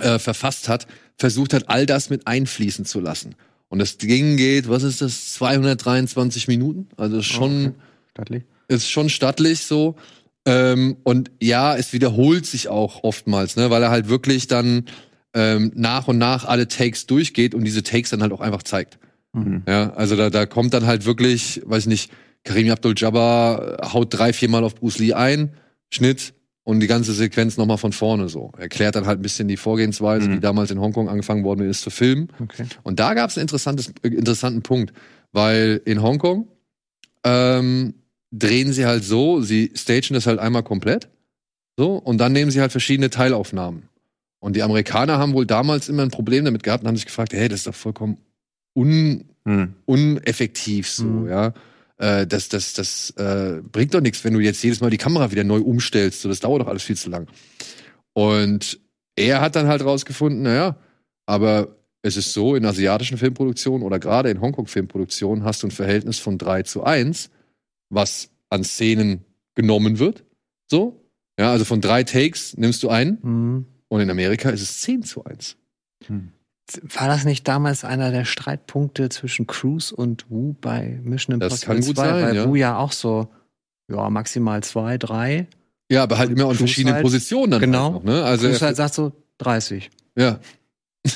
äh, verfasst hat, versucht hat, all das mit einfließen zu lassen. Und das Ding geht, was ist das, 223 Minuten? Also ist schon, Okay. Stattlich. ist schon stattlich so. Ähm, und ja, es wiederholt sich auch oftmals, ne, weil er halt wirklich dann ähm, nach und nach alle Takes durchgeht und diese Takes dann halt auch einfach zeigt. Mhm. Ja, also da, da kommt dann halt wirklich, weiß ich nicht, Karim Abdul-Jabbar haut drei, viermal auf Bruce Lee ein, Schnitt und die ganze Sequenz nochmal von vorne so. Erklärt dann halt ein bisschen die Vorgehensweise, Mhm. die damals in Hongkong angefangen worden ist zu filmen. Okay. Und da gab es einen äh, interessanten Punkt, weil in Hongkong ähm, drehen sie halt so, sie stagen das halt einmal komplett, so, und dann nehmen sie halt verschiedene Teilaufnahmen. Und die Amerikaner haben wohl damals immer ein Problem damit gehabt und haben sich gefragt, hey, das ist doch vollkommen un, Hm. uneffektiv so, Mhm. ja. Äh, das das, das äh, bringt doch nichts, wenn du jetzt jedes Mal die Kamera wieder neu umstellst. So, das dauert doch alles viel zu lang. Und er hat dann halt rausgefunden, naja, aber es ist so, in asiatischen Filmproduktionen oder gerade in Hongkong-Filmproduktionen hast du ein Verhältnis von 3 zu 1, was an Szenen genommen wird. So. Ja, also von drei Takes nimmst du einen Mhm. Und in Amerika ist es 10 zu 1. War das nicht damals einer der Streitpunkte zwischen Cruise und Wu bei Mission Das Impossible kann gut 2? sein, weil ja. Wu ja auch so, ja, maximal zwei, drei. Ja, aber halt immer in verschiedenen halt. Positionen dann Genau. halt noch, ne? Also Cruise halt sagt so 30. ja.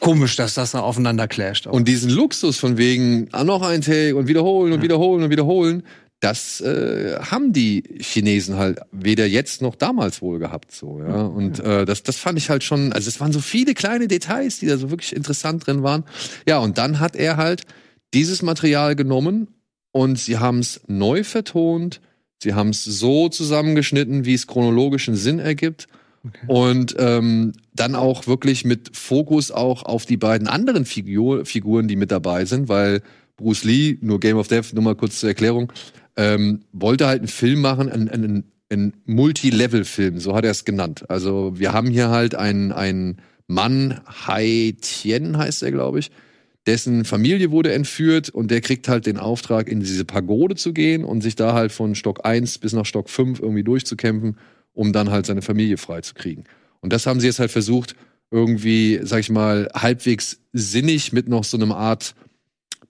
Komisch, dass das da aufeinander clasht. Und diesen Luxus von wegen ah, noch ein Take und wiederholen und Ja. wiederholen und wiederholen, das äh, haben die Chinesen halt weder jetzt noch damals wohl gehabt so, ja. Und äh, das, das fand ich halt schon, also es waren so viele kleine Details, die da so wirklich interessant drin waren. Ja, und dann hat er halt dieses Material genommen und sie haben es neu vertont, sie haben es so zusammengeschnitten, wie es chronologischen Sinn ergibt. Okay. Und ähm, dann auch wirklich mit Fokus auch auf die beiden anderen Figur, Figuren, die mit dabei sind, weil Bruce Lee, nur Game of Death, nur mal kurz zur Erklärung, ähm, wollte halt einen Film machen, einen, einen, einen Multi-Level-Film, so hat er es genannt. Also wir haben hier halt einen, einen Mann, Hai Tien heißt er, glaube ich, dessen Familie wurde entführt und der kriegt halt den Auftrag, in diese Pagode zu gehen und sich da halt von Stock 1 bis nach Stock 5 irgendwie durchzukämpfen, um dann halt seine Familie freizukriegen. Und das haben sie jetzt halt versucht, irgendwie, sag ich mal, halbwegs sinnig mit noch so einem Art,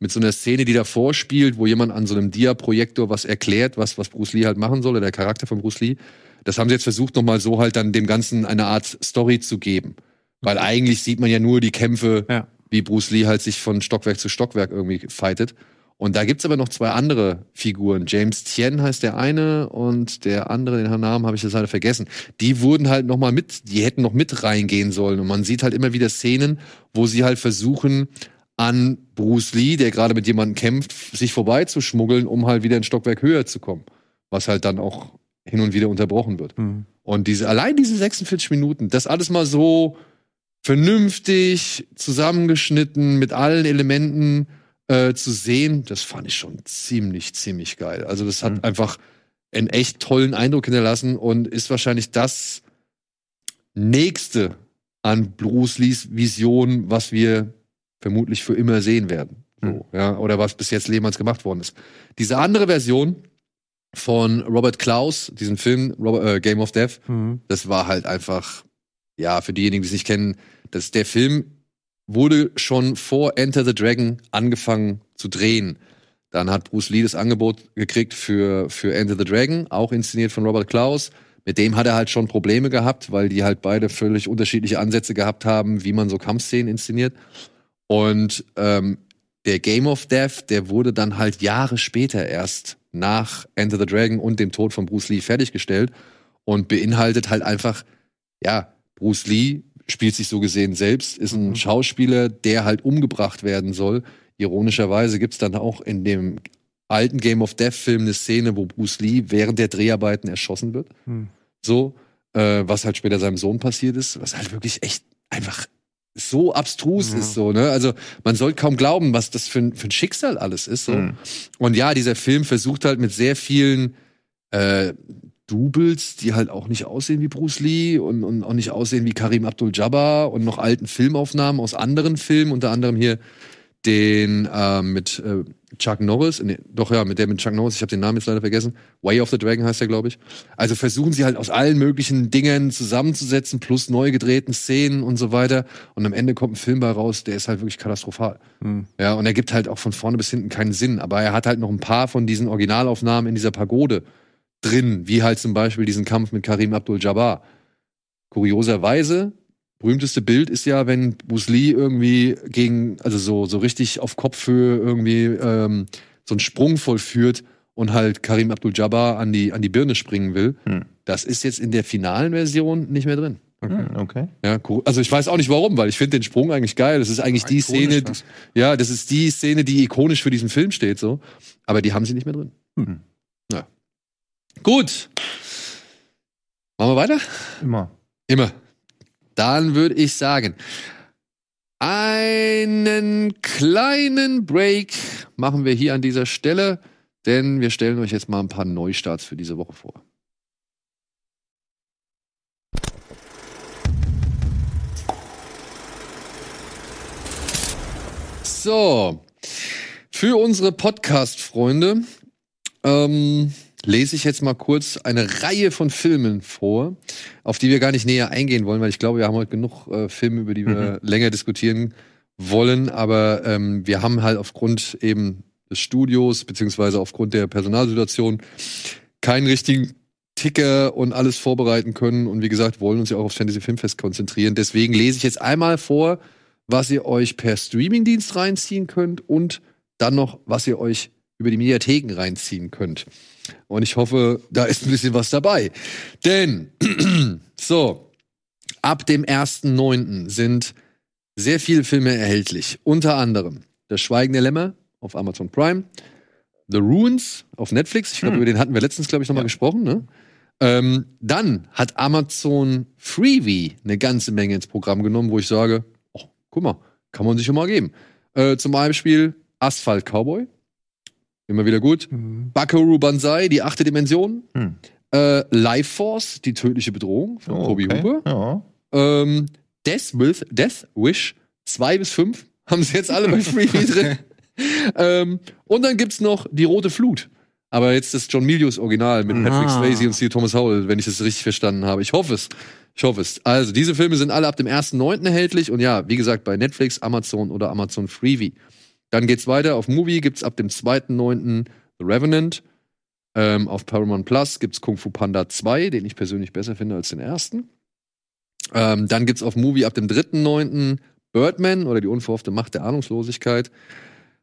mit so einer Szene, die davor spielt, wo jemand an so einem Dia-Projektor was erklärt, was, was Bruce Lee halt machen soll, oder der Charakter von Bruce Lee. Das haben sie jetzt versucht, nochmal so halt dann dem Ganzen eine Art Story zu geben. Weil eigentlich sieht man ja nur die Kämpfe, Ja. wie Bruce Lee halt sich von Stockwerk zu Stockwerk irgendwie fightet. Und da gibt's aber noch zwei andere Figuren. James Tien heißt der eine und der andere, den Namen habe ich jetzt leider vergessen. Die wurden halt noch mal mit, die hätten noch mit reingehen sollen. Und man sieht halt immer wieder Szenen, wo sie halt versuchen, an Bruce Lee, der gerade mit jemandem kämpft, sich vorbeizuschmuggeln, um halt wieder ein Stockwerk höher zu kommen. Was halt dann auch hin und wieder unterbrochen wird. Mhm. Und diese, allein diese 46 Minuten, das alles mal so vernünftig zusammengeschnitten mit allen Elementen äh, zu sehen, das fand ich schon ziemlich, ziemlich geil. Also das hat Mhm. einfach einen echt tollen Eindruck hinterlassen und ist wahrscheinlich das nächste an Bruce Lees Vision, was wir vermutlich für immer sehen werden. So, Mhm. ja, oder was bis jetzt jemals gemacht worden ist. Diese andere Version von Robert Klaus, diesem Film Robert, äh, Game of Death, Mhm. das war halt einfach, ja, für diejenigen, die es nicht kennen, das, der Film wurde schon vor Enter the Dragon angefangen zu drehen. Dann hat Bruce Lee das Angebot gekriegt für, für Enter the Dragon, auch inszeniert von Robert Klaus. Mit dem hat er halt schon Probleme gehabt, weil die halt beide völlig unterschiedliche Ansätze gehabt haben, wie man so Kampfszenen inszeniert. Und ähm, der Game of Death, der wurde dann halt Jahre später erst nach Enter the Dragon und dem Tod von Bruce Lee fertiggestellt und beinhaltet halt einfach, ja, Bruce Lee spielt sich so gesehen selbst, ist ein Mhm. Schauspieler, der halt umgebracht werden soll. Ironischerweise gibt's dann auch in dem alten Game of Death Film eine Szene, wo Bruce Lee während der Dreharbeiten erschossen wird. Mhm. So, äh, was halt später seinem Sohn passiert ist, was halt wirklich echt einfach so abstrus Ja. ist, so, ne? Also, man soll kaum glauben, was das für ein, für ein Schicksal alles ist, so. Mhm. Und ja, dieser Film versucht halt mit sehr vielen äh, Doubles, die halt auch nicht aussehen wie Bruce Lee und, und auch nicht aussehen wie Karim Abdul-Jabbar und noch alten Filmaufnahmen aus anderen Filmen, unter anderem hier den äh, mit äh, Chuck Norris, nee, doch ja, mit der mit Chuck Norris, ich habe den Namen jetzt leider vergessen. Way of the Dragon heißt der, glaube ich. Also versuchen sie halt aus allen möglichen Dingen zusammenzusetzen, plus neu gedrehten Szenen und so weiter. Und am Ende kommt ein Film bei raus, der ist halt wirklich katastrophal. Hm. Ja, und er gibt halt auch von vorne bis hinten keinen Sinn. Aber er hat halt noch ein paar von diesen Originalaufnahmen in dieser Pagode drin, wie halt zum Beispiel diesen Kampf mit Karim Abdul-Jabbar. Kurioserweise, berühmteste Bild ist ja, wenn Bruce Lee irgendwie gegen, also so, so richtig auf Kopfhöhe irgendwie ähm, so einen Sprung vollführt und halt Karim Abdul-Jabbar an die, an die Birne springen will. Hm. Das ist jetzt in der finalen Version nicht mehr drin. Hm, okay. Ja, cool. also ich weiß auch nicht warum, weil ich finde den Sprung eigentlich geil. Das ist eigentlich die Szene, was. ja, das ist die Szene, die ikonisch für diesen Film steht, so. Aber die haben sie nicht mehr drin. Hm. Ja. Gut. Machen wir weiter? Immer. Immer. Dann würde ich sagen, einen kleinen Break machen wir hier an dieser Stelle, denn wir stellen euch jetzt mal ein paar Neustarts für diese Woche vor. So, für unsere Podcast-Freunde ähm, lese ich jetzt mal kurz eine Reihe von Filmen vor, auf die wir gar nicht näher eingehen wollen, weil ich glaube, wir haben heute genug äh, Filme, über die wir länger diskutieren wollen. Aber ähm, wir haben halt aufgrund eben des Studios, beziehungsweise aufgrund der Personalsituation, keinen richtigen Ticker und alles vorbereiten können. Und wie gesagt, wollen uns ja auch aufs Fantasy Filmfest konzentrieren. Deswegen lese ich jetzt einmal vor, was ihr euch per Streamingdienst reinziehen könnt und dann noch, was ihr euch über die Mediatheken reinziehen könnt. Und ich hoffe, da ist ein bisschen was dabei. Denn, so, ab dem 1.9. sind sehr viele Filme erhältlich. Unter anderem Das Schweigen der Lämmer auf Amazon Prime, The Ruins auf Netflix. Ich glaube, Hm. über den hatten wir letztens, glaube ich, nochmal Ja. gesprochen. Ne? Ähm, dann hat Amazon Freebie eine ganze Menge ins Programm genommen, wo ich sage, oh, guck mal, kann man sich schon mal geben. Äh, zum Beispiel Asphalt Cowboy. Immer wieder gut. Mhm. Buckaroo Banzai, die achte Dimension. Hm. Äh, Life Force, die tödliche Bedrohung von Oh, Toby okay. Hooper. Ja. Ähm, Death, with, Death Wish 2 bis 5 haben sie jetzt alle bei Freebie drin. ähm, und dann gibt's noch Die Rote Flut. Aber jetzt das John Milius Original mit Patrick Ah. Swayze und Steve Thomas Howell, wenn ich das richtig verstanden habe. Ich hoffe es. Ich hoffe es. Also, diese Filme sind alle ab dem 1.9. erhältlich und ja, wie gesagt, bei Netflix, Amazon oder Amazon Freebie. Dann geht's weiter. Auf Movie gibt's ab dem 2.9. The Revenant. Ähm, auf Paramount Plus gibt's Kung Fu Panda 2, den ich persönlich besser finde als den ersten. Ähm, dann gibt's auf Movie ab dem 3.9. Birdman oder die unverhoffte Macht der Ahnungslosigkeit.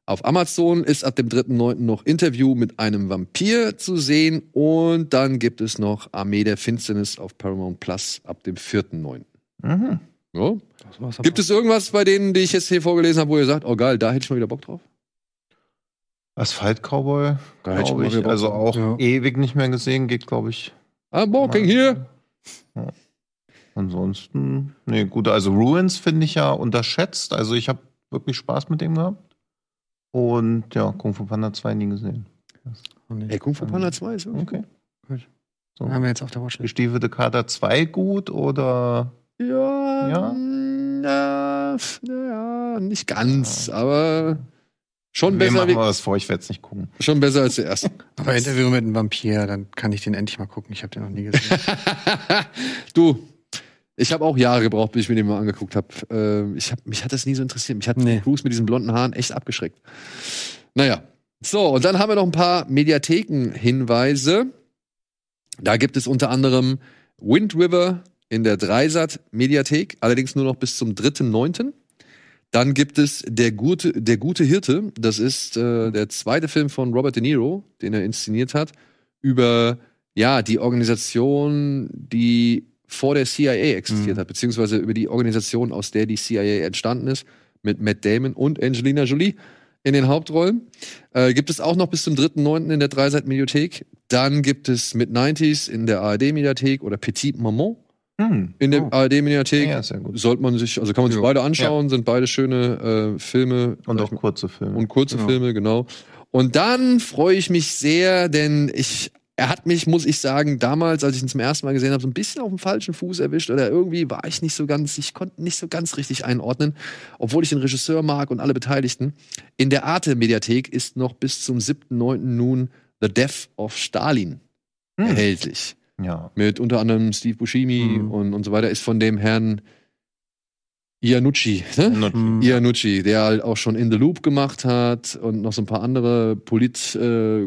Auf Amazon ist ab dem 3.9. noch Interview mit einem Vampir zu sehen. Und dann gibt es noch Armee der Finsternis auf Paramount Plus ab dem 4.9. Mhm. Ja. Gibt es irgendwas bei denen, die ich jetzt hier vorgelesen habe, wo ihr sagt, oh geil, da hätte ich mal wieder Bock drauf? Asphalt Cowboy, glaube ich. Also auch Ja. ewig nicht mehr gesehen, geht, glaube ich. I'm walking here. Ja. Ansonsten, nee, gut, also Ruins finde ich ja unterschätzt. Also ich habe wirklich Spaß mit dem gehabt. Und ja, Kung Fu Panda 2 nie gesehen. Ey, Kung Fu Panda 2 ist Okay. Gut. So. Haben wir jetzt auf der Watchlist. Gestiefelte Kater 2 gut oder? Ja, Ja? ja, ja, nicht ganz, aber schon Wir besser, machen wir das vor, ich werde es nicht gucken. schon besser als der erste. Aber Interview mit einem Vampir, dann kann ich den endlich mal gucken. Ich habe den noch nie gesehen. du, ich habe auch Jahre gebraucht, bis ich mir den mal angeguckt habe. Äh, ich hab, mich hat das nie so interessiert. Mich hat Nee. Cruise mit diesen blonden Haaren echt abgeschreckt. Naja, so, und dann haben wir noch ein paar Mediatheken-Hinweise. Da gibt es unter anderem Wind River in der Dreisat-Mediathek, allerdings nur noch bis zum 3.9. Dann gibt es der gute, der gute Hirte. Das ist äh, der zweite Film von Robert De Niro, den er inszeniert hat, über ja die Organisation, die vor der CIA existiert Mhm. hat, beziehungsweise über die Organisation, aus der die CIA entstanden ist, mit Matt Damon und Angelina Jolie in den Hauptrollen. Äh, gibt es auch noch bis zum 3.9. in der Dreisat-Mediathek. Dann gibt es Mid-90s in der ARD-Mediathek oder Petit Maman Hm. in der Oh. ARD-Mediathek. Ja. Sollte man sich, also kann man sich Ja. beide anschauen, sind beide schöne äh, Filme. Und auch kurze Filme. und kurze Genau. Filme, genau. Und dann freue ich mich sehr, denn ich er hat mich, muss ich sagen, damals, als ich ihn zum ersten Mal gesehen habe, so ein bisschen auf dem falschen Fuß erwischt oder irgendwie war ich nicht so ganz, ich konnte nicht so ganz richtig einordnen, obwohl ich den Regisseur mag und alle Beteiligten. In der Arte-Mediathek ist noch bis zum 7.9. nun The Death of Stalin Hm. erhältlich. Ja. Mit unter anderem Steve Buscemi Mhm. und, und so weiter, ist von dem Herrn Iannucci, ne? Not- Iannucci, der halt auch schon In the Loop gemacht hat und noch so ein paar andere polit, äh,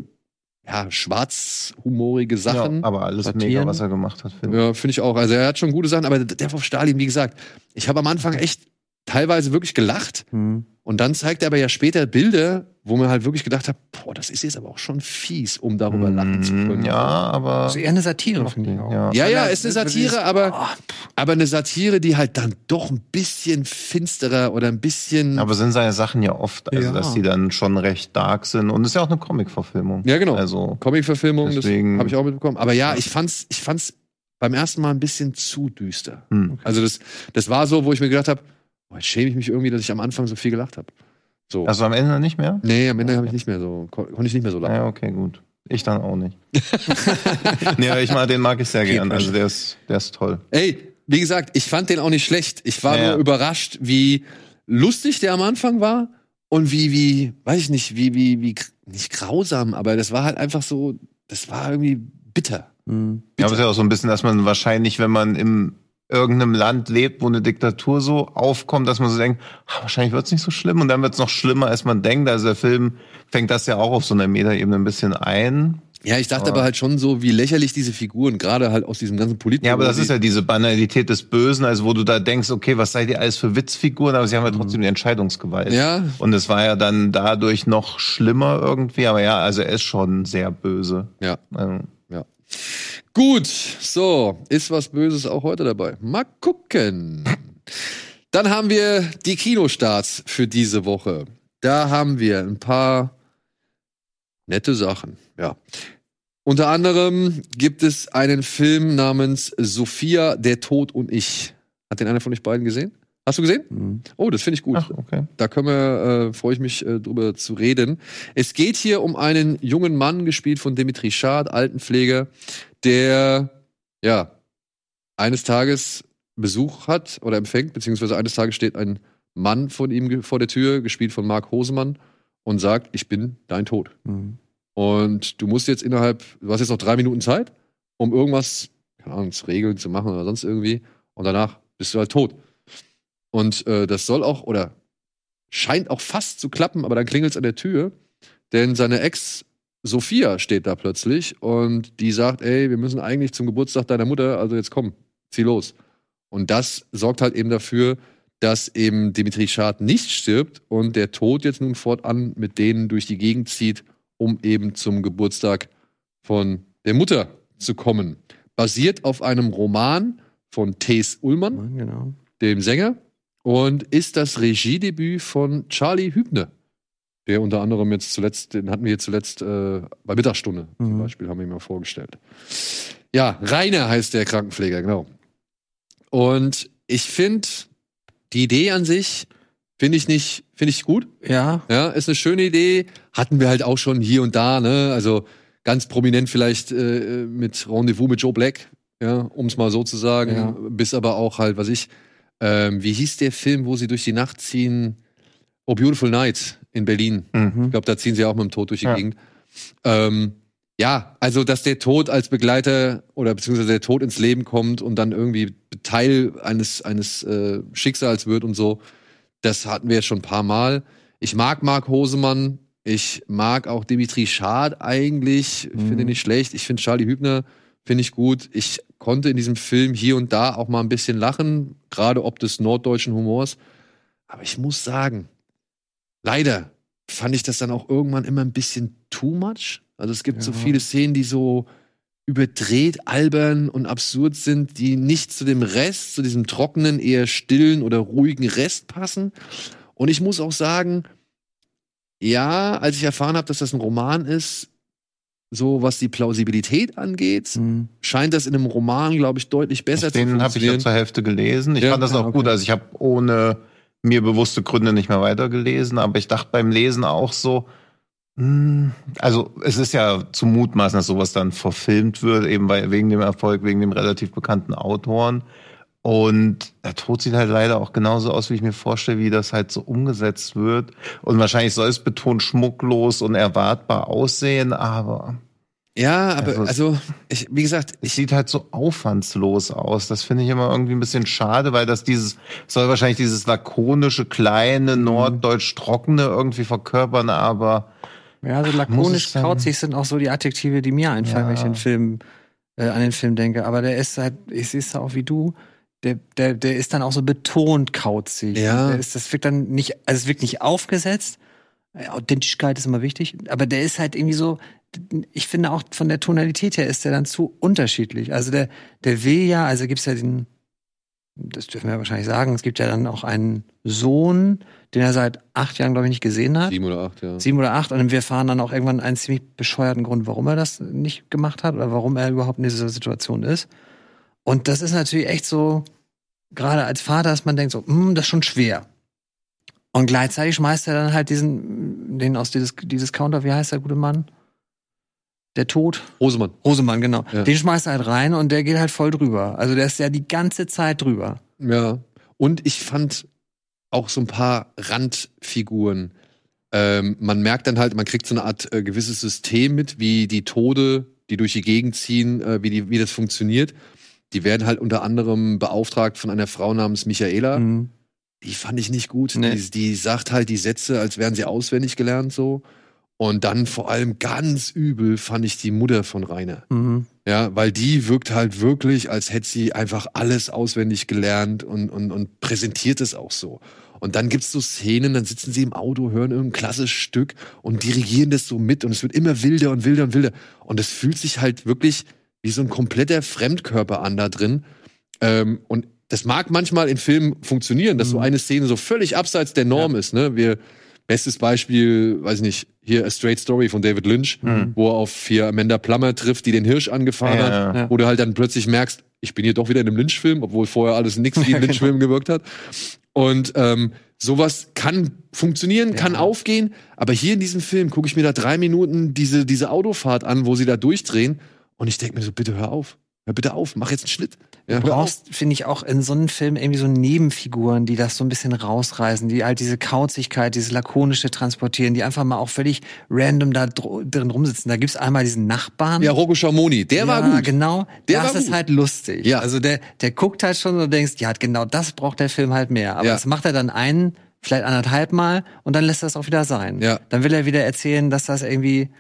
ja, schwarzhumorige Sachen. Ja, aber alles Satiren. mega, was er gemacht hat, finde ich. Ja, finde ich auch. Also er hat schon gute Sachen, aber der auf Stalin, wie gesagt, ich habe am Anfang echt teilweise wirklich gelacht Hm. und dann zeigt er aber ja später Bilder, wo man halt wirklich gedacht hat, boah, das ist jetzt aber auch schon fies, um darüber lachen zu können. Ja, aber. Also eher eine Satire, finde ich auch. Ja. Ja, ja, ist eine Satire, aber, Oh, aber eine Satire, die halt dann doch ein bisschen finsterer oder ein bisschen. Aber sind seine Sachen ja oft, also Ja. dass die dann schon recht dark sind. Und es ist ja auch eine Comic-Verfilmung. ja, genau. Also, Comic-Verfilmung, das Deswegen- habe ich auch mitbekommen. Aber ja, ich fand's, ich fand's beim ersten Mal ein bisschen zu düster. hm. Also das, das war so, wo ich mir gedacht habe, oh, jetzt schäme ich mich irgendwie, dass ich am Anfang so viel gelacht habe. So. also am Ende nicht mehr? nee, am Ende habe ich nicht mehr so, kon- konnte ich nicht mehr so lachen. Ja, okay, gut. Ich dann auch nicht. nee, ich mag, den mag ich sehr gern. Also der ist, der ist toll. Ey, wie gesagt, ich fand den auch nicht schlecht. Ich war Ja, ja. nur überrascht, wie lustig der am Anfang war und wie, wie, weiß ich nicht, wie, wie, wie, nicht grausam, aber das war halt einfach so, das war irgendwie bitter. Hm. Ja, aber es ist ja auch so ein bisschen, dass man wahrscheinlich, wenn man im irgendeinem Land lebt, wo eine Diktatur so aufkommt, dass man so denkt, ah, wahrscheinlich wird's nicht so schlimm und dann wird's noch schlimmer, als man denkt. Also der Film fängt das ja auch auf so einer Metaebene ein bisschen ein. Ja, ich dachte Ja. aber halt schon so, wie lächerlich diese Figuren, gerade halt aus diesem ganzen Polit. Ja, aber das ist ja diese Banalität des Bösen, also wo du da denkst, okay, was seid ihr alles für Witzfiguren, aber sie haben ja trotzdem die Entscheidungsgewalt. Ja, Und es war ja dann dadurch noch schlimmer irgendwie, aber ja, also er ist schon sehr böse. ja. Also, Gut, so, ist was Böses auch heute dabei. Mal gucken. Dann haben wir die Kinostarts für diese Woche. Da haben wir ein paar nette Sachen, ja. Unter anderem gibt es einen Film namens Sophia, der Tod und ich. Hat den einer von euch beiden gesehen? Hast du gesehen? Hm. Oh, das finde ich gut. ach, okay. Da können wir, äh, freue ich mich, äh, drüber zu reden. Es geht hier um einen jungen Mann, gespielt von Dimitri Schad, Altenpfleger, der, ja, eines Tages Besuch hat oder empfängt, beziehungsweise eines Tages steht ein Mann von ihm vor der Tür, gespielt von Marc Hosemann, und sagt, ich bin dein Tod. Hm. Und du musst jetzt innerhalb, du hast jetzt noch drei Minuten Zeit, um irgendwas, keine Ahnung, zu regeln, zu machen oder sonst irgendwie. Und danach bist du halt tot. Und äh, das soll auch, oder scheint auch fast zu klappen, aber dann klingelt es an der Tür, denn seine Ex Sophia steht da plötzlich und die sagt, ey, wir müssen eigentlich zum Geburtstag deiner Mutter, also jetzt komm, zieh los. Und das sorgt halt eben dafür, dass eben Dimitri Schad nicht stirbt und der Tod jetzt nun fortan mit denen durch die Gegend zieht, um eben zum Geburtstag von der Mutter zu kommen. Basiert auf einem Roman von Thees Ullmann, Genau. dem Sänger, und ist das Regiedebüt von Charlie Hübner, der unter anderem jetzt zuletzt, den hatten wir jetzt zuletzt äh, bei Mittagsstunde zum Mhm. Beispiel, haben wir ihn mal vorgestellt. Ja, Rainer heißt der Krankenpfleger, genau. Und ich finde, die Idee an sich finde ich nicht, finde ich gut. Ja. Ja, ist eine schöne Idee. Hatten wir halt auch schon hier und da, ne? Also ganz prominent vielleicht äh, mit Rendezvous mit Joe Black, ja, um es mal so zu sagen. Ja. Bis aber auch halt, was ich, ähm, wie hieß der Film, wo sie durch die Nacht ziehen? Oh, Beautiful Night in Berlin. Mhm. Ich glaube, da ziehen sie auch mit dem Tod durch die Ja. Gegend. Ähm, ja, also dass der Tod als Begleiter oder beziehungsweise der Tod ins Leben kommt und dann irgendwie Teil eines, eines äh, Schicksals wird und so, das hatten wir schon ein paar Mal. Ich mag Marc Hosemann, ich mag auch Dimitri Schad eigentlich, ich finde Mhm. ihn nicht schlecht. Ich finde Charlie Hübner, finde ich gut. Ich konnte in diesem Film hier und da auch mal ein bisschen lachen, gerade ob des norddeutschen Humors. Aber ich muss sagen, leider fand ich das dann auch irgendwann immer ein bisschen too much. Also es gibt so Ja. viele Szenen, die so überdreht, albern und absurd sind, die nicht zu dem Rest, zu diesem trockenen, eher stillen oder ruhigen Rest passen. Und ich muss auch sagen, ja, als ich erfahren habe, dass das ein Roman ist, so was die Plausibilität angeht, Hm. scheint das in einem Roman, glaube ich, deutlich besser zu Den habe ich ja funktionieren. zur Hälfte gelesen. Ich Ja, fand das auch okay. gut. Also ich habe ohne mir bewusste Gründe nicht mehr weitergelesen, aber ich dachte beim Lesen auch so, Hm, Also es ist ja zu mutmaßen, dass sowas dann verfilmt wird, eben weil, wegen dem Erfolg, wegen dem relativ bekannten Autoren. Und der Tod sieht halt leider auch genauso aus, wie ich mir vorstelle, wie das halt so umgesetzt wird. Und wahrscheinlich soll es betont schmucklos und erwartbar aussehen, aber Ja, aber Also- also, ich, wie gesagt, es sieht halt so aufwandslos aus. Das finde ich immer irgendwie ein bisschen schade, weil das dieses, soll wahrscheinlich dieses lakonische, kleine, norddeutsch trockene irgendwie verkörpern, aber Ja, so lakonisch, kauzig sind auch so die Adjektive, die mir einfallen, Ja. wenn ich den Film, äh, an den Film denke. Aber der ist halt, ich sehe es auch wie du, der, der, der ist dann auch so betont kauzig. Ja. Der ist, das wirkt dann nicht, also es wirkt nicht aufgesetzt. Äh, Authentischkeit ist immer wichtig, aber der ist halt irgendwie so, ich finde auch von der Tonalität her ist der dann zu unterschiedlich. Also der, der will ja, also gibt's ja den, das dürfen wir wahrscheinlich sagen, es gibt ja dann auch einen Sohn, den er seit acht Jahren, glaube ich, nicht gesehen hat sieben oder acht, ja. sieben oder acht und wir fahren dann auch irgendwann einen ziemlich bescheuerten Grund, warum er das nicht gemacht hat oder warum er überhaupt in dieser Situation ist. Und das ist natürlich echt so, gerade als Vater, dass man denkt so, hm, das ist schon schwer. Und gleichzeitig schmeißt er dann halt diesen, den aus dieses, dieses Counter, wie heißt der gute Mann? Der Tod? Rosemann. Rosemann, genau. Ja. Den schmeißt er halt rein und der geht halt voll drüber. Also der ist ja die ganze Zeit drüber. Ja. Und ich fand auch so ein paar Randfiguren. Ähm, man merkt dann halt, man kriegt so eine Art äh, gewisses System mit, wie die Tode, die durch die Gegend ziehen, äh, wie, die, wie das funktioniert. Die werden halt unter anderem beauftragt von einer Frau namens Michaela. Mhm. Die fand ich nicht gut. Nee. Die, die sagt halt die Sätze, als wären sie auswendig gelernt so. Und dann vor allem ganz übel fand ich die Mutter von Rainer. Mhm. Ja, weil die wirkt halt wirklich, als hätte sie einfach alles auswendig gelernt und, und, und präsentiert es auch so. Und dann gibt's so Szenen, dann sitzen sie im Auto, hören irgendein klassisches Stück und dirigieren das so mit und es wird immer wilder und wilder und wilder. Und es fühlt sich halt wirklich wie so ein kompletter Fremdkörper an da drin. Ähm, und das mag manchmal in Filmen funktionieren, dass so eine Szene so völlig abseits der Norm ist. Ne? Wir, bestes Beispiel, weiß ich nicht, hier A Straight Story von David Lynch, wo er auf hier Amanda Plummer trifft, die den Hirsch angefahren Ja, hat, ja. wo du halt dann plötzlich merkst, ich bin hier doch wieder in einem Lynch-Film, obwohl vorher alles nix wie ein Lynch-Film gewirkt hat. Und ähm, sowas kann funktionieren, kann aufgehen, aber hier in diesem Film gucke ich mir da drei Minuten diese, diese Autofahrt an, wo sie da durchdrehen und ich denke mir so, bitte hör auf. Hör bitte auf, mach jetzt einen Schnitt. Ja, Du brauchst, finde ich, auch in so einem Film irgendwie so Nebenfiguren, die das so ein bisschen rausreißen, die halt diese Kauzigkeit, dieses Lakonische transportieren, die einfach mal auch völlig random da dr drin rumsitzen. Da gibt's einmal diesen Nachbarn. Ja, Rocco Schamoni, der war Ja, gut. genau. Der das war ist gut. halt lustig. Ja. Also der, der guckt halt schon und denkst, ja, genau das braucht der Film halt mehr. Aber Ja. das macht er dann einen, vielleicht anderthalb Mal und dann lässt er es auch wieder sein. Ja. Dann will er wieder erzählen, dass das irgendwie,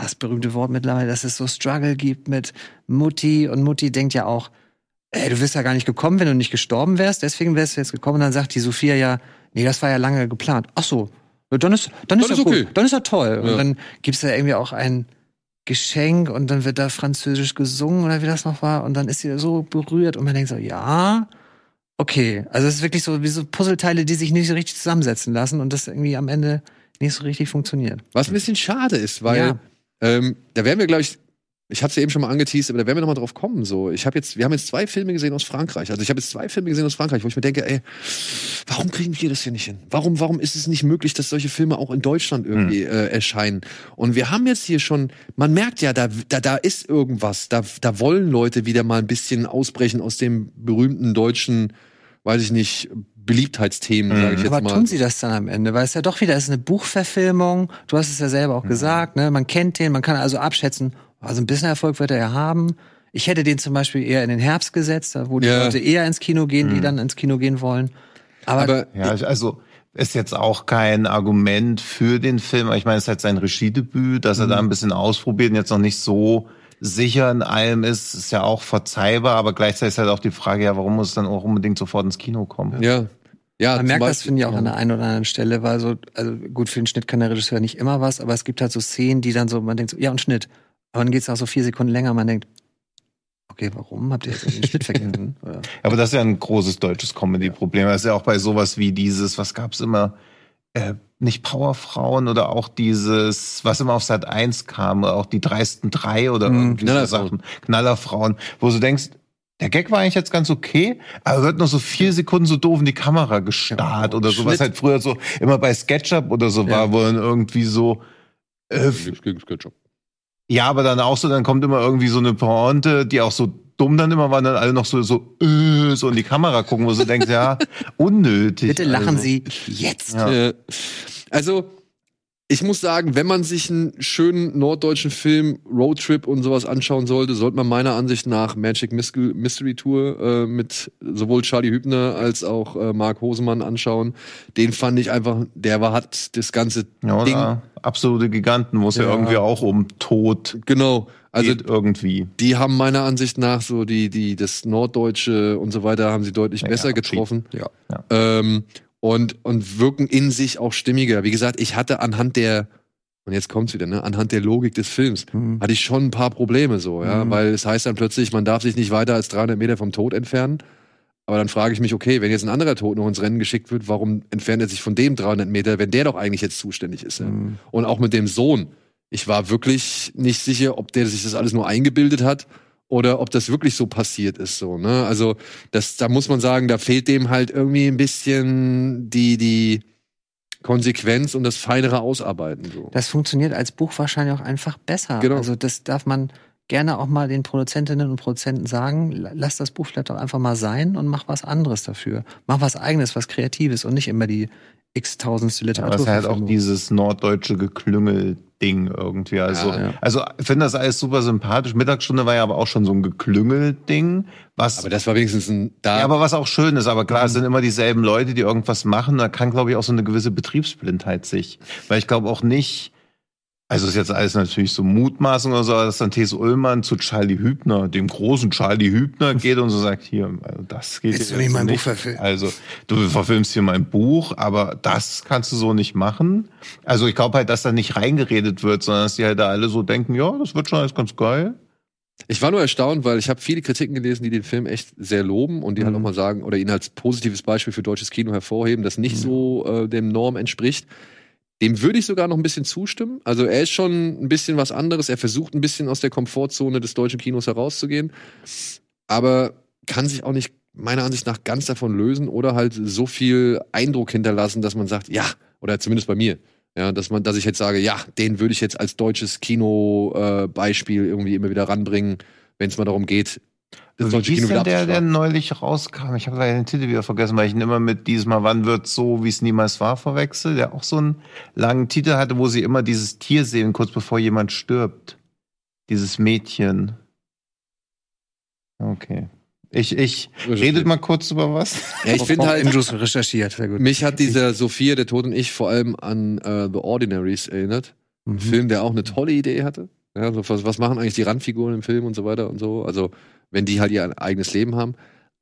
das berühmte Wort mittlerweile, dass es so Struggle gibt mit Mutti und Mutti denkt ja auch, ey, du wärst ja gar nicht gekommen, wenn du nicht gestorben wärst, deswegen wärst du jetzt gekommen. Und dann sagt die Sophia ja, nee, das war ja lange geplant. Ach so, ja, dann ist, dann ist, Dann ja ist okay. gut, dann ist ja toll. Ja. Und dann gibt's da irgendwie auch ein Geschenk und dann wird da französisch gesungen oder wie das noch war und dann ist sie so berührt und man denkt so, ja, okay. Also es ist wirklich so wie so Puzzleteile, die sich nicht so richtig zusammensetzen lassen und das irgendwie am Ende nicht so richtig funktioniert. Was ein bisschen schade ist, weil Ja. Ähm, da werden wir, glaube ich, ich hatte es ja eben schon mal angeteased, aber da werden wir noch mal drauf kommen. So, ich habe jetzt, wir haben jetzt zwei Filme gesehen aus Frankreich. Also ich habe jetzt zwei Filme gesehen aus Frankreich, wo ich mir denke, ey, warum kriegen wir das hier nicht hin? Warum, warum ist es nicht möglich, dass solche Filme auch in Deutschland irgendwie äh, erscheinen? Und wir haben jetzt hier schon, man merkt ja, da, da, da ist irgendwas. Da, da wollen Leute wieder mal ein bisschen ausbrechen aus dem berühmten deutschen, weiß ich nicht, Beliebtheitsthemen, sage ich jetzt Aber mal. tun sie das dann am Ende? Weil es ja doch wieder ist eine Buchverfilmung. Du hast es ja selber auch gesagt, ne? Man kennt den, man kann also abschätzen, also ein bisschen Erfolg wird er ja haben. Ich hätte den zum Beispiel eher in den Herbst gesetzt, da wo die Ja. Leute eher ins Kino gehen, die dann ins Kino gehen wollen. Aber, aber Ja, also ist jetzt auch kein Argument für den Film. aber Ich meine, es ist halt sein Regiedebüt, dass er da ein bisschen ausprobiert und jetzt noch nicht so sicher in allem ist, ist ja auch verzeihbar, aber gleichzeitig ist halt auch die Frage, ja, warum muss es dann auch unbedingt sofort ins Kino kommen? ja. Ja, Man merkt das, Beispiel- finde ich, auch ja. an der einen oder anderen Stelle, weil so, also gut, für den Schnitt kann der Regisseur nicht immer was, aber es gibt halt so Szenen, die dann so, man denkt so, ja, und Schnitt. Aber dann geht's auch so vier Sekunden länger, man denkt, okay, warum habt ihr jetzt den Schnitt vergessen? Aber das ist ja ein großes deutsches Comedy-Problem. Das ist ja auch bei sowas wie dieses, was gab's immer, äh, nicht Powerfrauen oder auch dieses, was immer auf Sat 1 kam, oder auch die dreisten drei oder Mhm. irgendwie so. Sachen, Knallerfrauen, wo du denkst, der Gag war eigentlich jetzt ganz okay, aber wird noch so vier Sekunden so doof in die Kamera gestarrt Ja, oder so, was Schnitt. halt früher so immer bei SketchUp oder so Ja. war, wo dann irgendwie so Äh, Nichts gegen Ketchup. ja, aber dann auch so, dann kommt immer irgendwie so eine Pointe, die auch so dumm dann immer waren, dann alle noch so, so, äh, so in die Kamera gucken, wo du denkst, ja, unnötig. Bitte lachen also. Sie jetzt. Ja. Äh, also, ich muss sagen, wenn man sich einen schönen norddeutschen Film, Roadtrip und sowas anschauen sollte, sollte man meiner Ansicht nach Magic Mys- Mystery Tour äh, mit sowohl Charlie Hübner als auch äh, Mark Hosemann anschauen. Den fand ich einfach, der war, hat das ganze Ja, Ding. absolute Giganten, wo es ja. Ja. irgendwie auch um Tod Genau. Also, geht irgendwie. die haben meiner Ansicht nach so die, die, das Norddeutsche und so weiter haben sie deutlich Ja, besser getroffen. Ja. Ähm, und, und wirken in sich auch stimmiger. Wie gesagt, ich hatte anhand der, und jetzt kommt's wieder, ne, anhand der Logik des Films, Mhm. hatte ich schon ein paar Probleme so, ja, Mhm. weil es heißt dann plötzlich, man darf sich nicht weiter als 300 Meter vom Tod entfernen. Aber dann frage ich mich, okay, wenn jetzt ein anderer Tod noch ins Rennen geschickt wird, warum entfernt er sich von dem 300 Meter, wenn der doch eigentlich jetzt zuständig ist? Ja? Mhm. Und auch mit dem Sohn. Ich war wirklich nicht sicher, ob der sich das alles nur eingebildet hat oder ob das wirklich so passiert ist. So, ne? Also, das, da muss man sagen, da fehlt dem halt irgendwie ein bisschen die, die Konsequenz und das feinere Ausarbeiten. So. Das funktioniert als Buch wahrscheinlich auch einfach besser. Genau. Also das darf man gerne auch mal den Produzentinnen und Produzenten sagen, la- lass das Buch vielleicht doch einfach mal sein und mach was anderes dafür. Mach was eigenes, was Kreatives und nicht immer die x-tausendste Literatur. es ist halt auch dieses norddeutsche Geklüngel-Ding irgendwie. Also, Ja, ja. also ich finde das alles super sympathisch. Mittagsstunde war ja aber auch schon so ein Geklüngel-Ding. Was Aber das war wenigstens ein. Da, Ja, aber was auch schön ist, aber klar, es sind immer dieselben Leute, die irgendwas machen. Da kann, glaube ich, auch so eine gewisse Betriebsblindheit sich. Weil ich glaube auch nicht, also ist jetzt alles natürlich so Mutmaßung oder so, dass dann Thes Ullmann zu Charlie Hübner, dem großen Charlie Hübner, geht und so sagt, hier, also das geht Willst du jetzt nicht mein Buch verfilmen? Also, du verfilmst hier mein Buch, aber das kannst du so nicht machen. Also, ich glaube halt, dass da nicht reingeredet wird, sondern dass die halt da alle so denken, ja, das wird schon alles ganz geil. Ich war nur erstaunt, weil ich habe viele Kritiken gelesen, die den Film echt sehr loben und die halt Mhm. auch mal sagen oder ihn als positives Beispiel für deutsches Kino hervorheben, das nicht Mhm. so äh, dem Norm entspricht. Dem würde ich sogar noch ein bisschen zustimmen. Also er ist schon ein bisschen was anderes. Er versucht ein bisschen aus der Komfortzone des deutschen Kinos herauszugehen, aber kann sich auch nicht meiner Ansicht nach ganz davon lösen oder halt so viel Eindruck hinterlassen, dass man sagt, ja, oder zumindest bei mir, ja, dass man, dass ich jetzt sage, ja, den würde ich jetzt als deutsches Kino-Beispiel äh, irgendwie immer wieder ranbringen, wenn es mal darum geht, das Wie deutsche Kino wieder der, der neulich rauskam? Ich habe leider den Titel wieder vergessen, weil ich ihn immer mit diesem Mal, wann wird so, wie es niemals war, verwechsel, der auch so einen langen Titel hatte, wo sie immer dieses Tier sehen, kurz bevor jemand stirbt. Dieses Mädchen. Okay. Ich, ich, redet mal kurz über was. Ja, ich finde halt, Andrews recherchiert, sehr gut. mich hat dieser Sophia, der Tod und ich, vor allem an äh, The Ordinaries erinnert. Ein Mhm. Film, der auch eine tolle Idee hatte. Ja, so, was, was machen eigentlich die Randfiguren im Film und so weiter und so. Also, wenn die halt ihr eigenes Leben haben.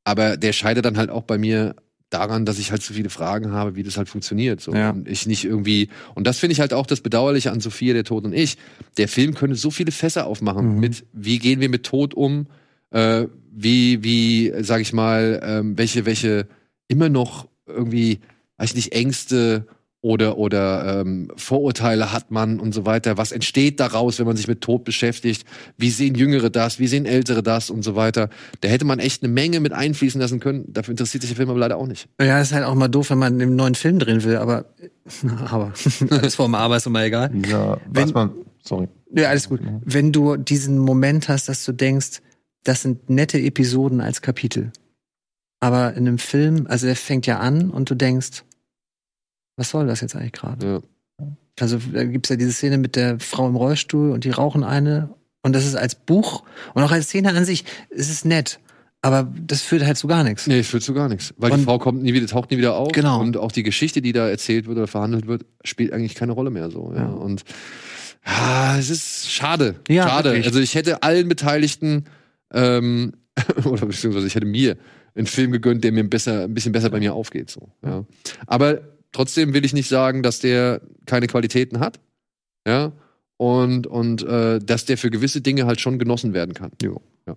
Aber der scheitert dann halt auch bei mir daran, dass ich halt so viele Fragen habe, wie das halt funktioniert. So. Ja. Und ich nicht irgendwie. Und das finde ich halt auch das Bedauerliche an Sophia, der Tod und ich. Der Film könnte so viele Fässer aufmachen Mhm. mit, wie gehen wir mit Tod um? Äh, wie, wie, sag ich mal, ähm, welche, welche immer noch irgendwie, weiß ich nicht, Ängste oder, oder ähm, Vorurteile hat man und so weiter. Was entsteht daraus, wenn man sich mit Tod beschäftigt? Wie sehen Jüngere das? Wie sehen Ältere das und so weiter? Da hätte man echt eine Menge mit einfließen lassen können. Dafür interessiert sich der Film aber leider auch nicht. Ja, ist halt auch mal doof, wenn man einen neuen Film drehen will, aber, aber, alles vor dem Aber ist immer egal. Dieser, Wenn- was man, sorry. Ja, alles gut. Wenn du diesen Moment hast, dass du denkst, das sind nette Episoden als Kapitel. Aber in einem Film, also der fängt ja an und du denkst, was soll das jetzt eigentlich gerade? Ja. Also da gibt's ja diese Szene mit der Frau im Rollstuhl und die rauchen eine. Und das ist als Buch und auch als Szene an sich, es ist nett. Aber das führt halt zu gar nichts. Nee, führt zu gar nichts. Weil Und- die Frau kommt nie wieder, taucht nie wieder auf. Genau. Und auch die Geschichte, die da erzählt wird oder verhandelt wird, spielt eigentlich keine Rolle mehr so. Ja. Ja. Und ah, es ist schade. Ja, schade. wirklich. Also ich hätte allen Beteiligten, ähm, oder beziehungsweise ich hätte mir einen Film gegönnt, der mir besser, ein bisschen besser bei mir aufgeht. So. Ja. Aber trotzdem will ich nicht sagen, dass der keine Qualitäten hat. Ja. Und, und äh, dass der für gewisse Dinge halt schon genossen werden kann. Jo. Ja.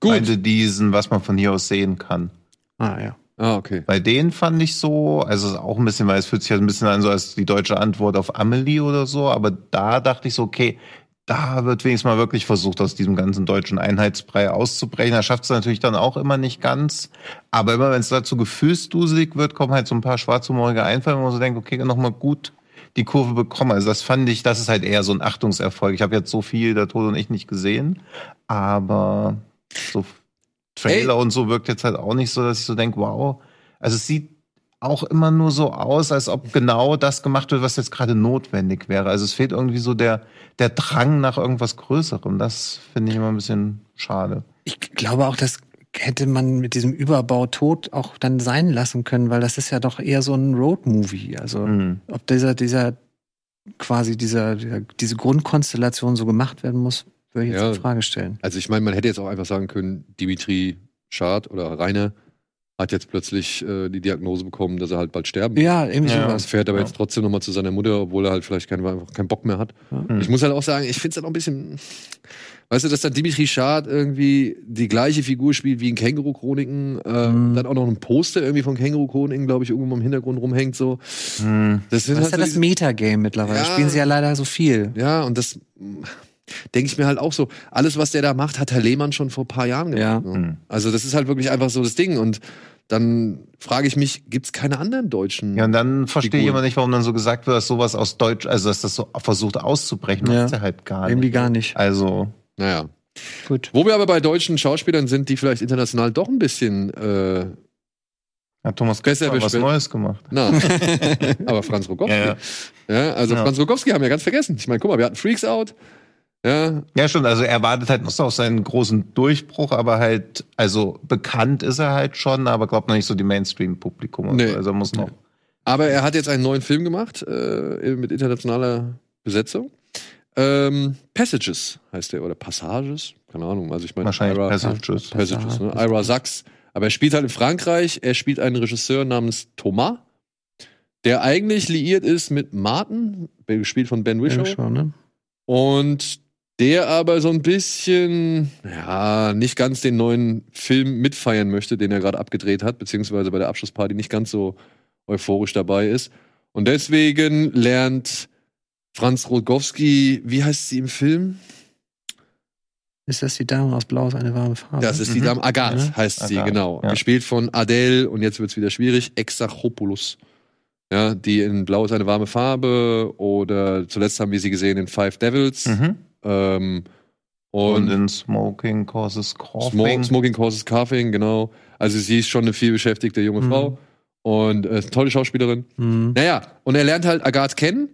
Gut. Meinte diesen, was man von hier aus sehen kann. Ah, ja. Ah, okay. Bei denen fand ich so, also auch ein bisschen, weil es fühlt sich halt ein bisschen an, so als die deutsche Antwort auf Amelie oder so, aber da dachte ich so, okay, da wird wenigstens mal wirklich versucht, aus diesem ganzen deutschen Einheitsbrei auszubrechen. Er schafft es natürlich dann auch immer nicht ganz, aber immer wenn es dazu gefühlsduselig wird, kommen halt so ein paar schwarzhumorige Einfalle, wo man so denkt, okay, nochmal gut die Kurve bekommen. Also das fand ich, das ist halt eher so ein Achtungserfolg. Ich habe jetzt so viel der Tod und ich nicht gesehen, aber so Trailer Ey. und so wirkt jetzt halt auch nicht so, dass ich so denke, wow. Also es sieht auch immer nur so aus, als ob genau das gemacht wird, was jetzt gerade notwendig wäre. Also es fehlt irgendwie so der, der Drang nach irgendwas Größerem. Das finde ich immer ein bisschen schade. Ich glaube auch, das hätte man mit diesem Überbau Tod auch dann sein lassen können, weil das ist ja doch eher so ein Road-Movie. Also Mhm. ob dieser, dieser quasi dieser, dieser, diese Grundkonstellation so gemacht werden muss, würde ich jetzt Ja. in Frage stellen. Also ich meine, man hätte jetzt auch einfach sagen können, Dimitri Schad oder Rainer hat jetzt plötzlich äh, die Diagnose bekommen, dass er halt bald sterben wird. Ja, irgendwie Ja. sowas. Fährt aber Ja. jetzt trotzdem nochmal zu seiner Mutter, obwohl er halt vielleicht keinen, einfach keinen Bock mehr hat. Mhm. Ich muss halt auch sagen, ich finde es halt auch ein bisschen. Weißt du, dass dann Dimitri Schad irgendwie die gleiche Figur spielt wie in Känguru-Chroniken, ähm, Mhm. dann auch noch ein Poster irgendwie von Känguru-Chroniken, glaube ich, irgendwo im Hintergrund rumhängt so. Mhm. Das Das ist halt ja so das Metagame mittlerweile. Ja. Spielen sie ja leider so viel. Ja, und das denke ich mir halt auch so. Alles, was der da macht, hat Herr Lehmann schon vor ein paar Jahren gemacht. Ja. Ne? Mhm. Also das ist halt wirklich einfach so das Ding. Und dann frage ich mich, gibt's keine anderen Deutschen? Ja, und dann verstehe ich immer nicht, warum dann so gesagt wird, dass sowas aus Deutsch, also dass das so versucht auszubrechen, Ja. macht's ja halt gar nicht. Irgendwie gar nicht. Also, Naja. Gut. Wo wir aber bei deutschen Schauspielern sind, die vielleicht international doch ein bisschen, äh, hat Thomas Kretschmer was. Neues gemacht. na, aber Franz Rogowski. Ja, Ja, ja. also Ja. Franz Rogowski haben wir ganz vergessen. Ich meine, guck mal, wir hatten Freaks Out. Ja, Ja, schon. Also er wartet halt noch auf seinen großen Durchbruch, aber halt, also bekannt ist er halt schon, aber glaubt noch nicht so die Mainstream-Publikum. Nee. so. Also er muss noch. aber er hat jetzt einen neuen Film gemacht äh, mit internationaler Besetzung. Ähm, Passages heißt der oder Passages, keine Ahnung. Also ich meine, Wahrscheinlich Ira- Passages. Passages, ne? Passages. Ira Sachs. Aber er spielt halt in Frankreich. Er spielt einen Regisseur namens Thomas, der eigentlich liiert ist mit Martin, gespielt von Ben Ja, Whishaw. schon, ne? Und der aber so ein bisschen, ja, nicht ganz den neuen Film mitfeiern möchte, den er gerade abgedreht hat, beziehungsweise bei der Abschlussparty nicht ganz so euphorisch dabei ist. Und deswegen lernt Franz Rogowski, wie heißt sie im Film? Ist das die Dame aus Blau ist eine warme Farbe? Das ist die Mhm. Dame Agathe, Ja. heißt sie, Agathe, genau. ja. Gespielt von Adele, und jetzt wird's wieder schwierig, Exarchopoulos. Ja, die in Blau ist eine warme Farbe, oder zuletzt haben wir sie gesehen in Five Devils. Mhm. Ähm, Und, und in Smoking Causes Coughing. Smoking Causes Coughing, genau. Also sie ist schon eine vielbeschäftigte junge Mhm. Frau und äh, tolle Schauspielerin. Hm. Naja, und er lernt halt Agathe kennen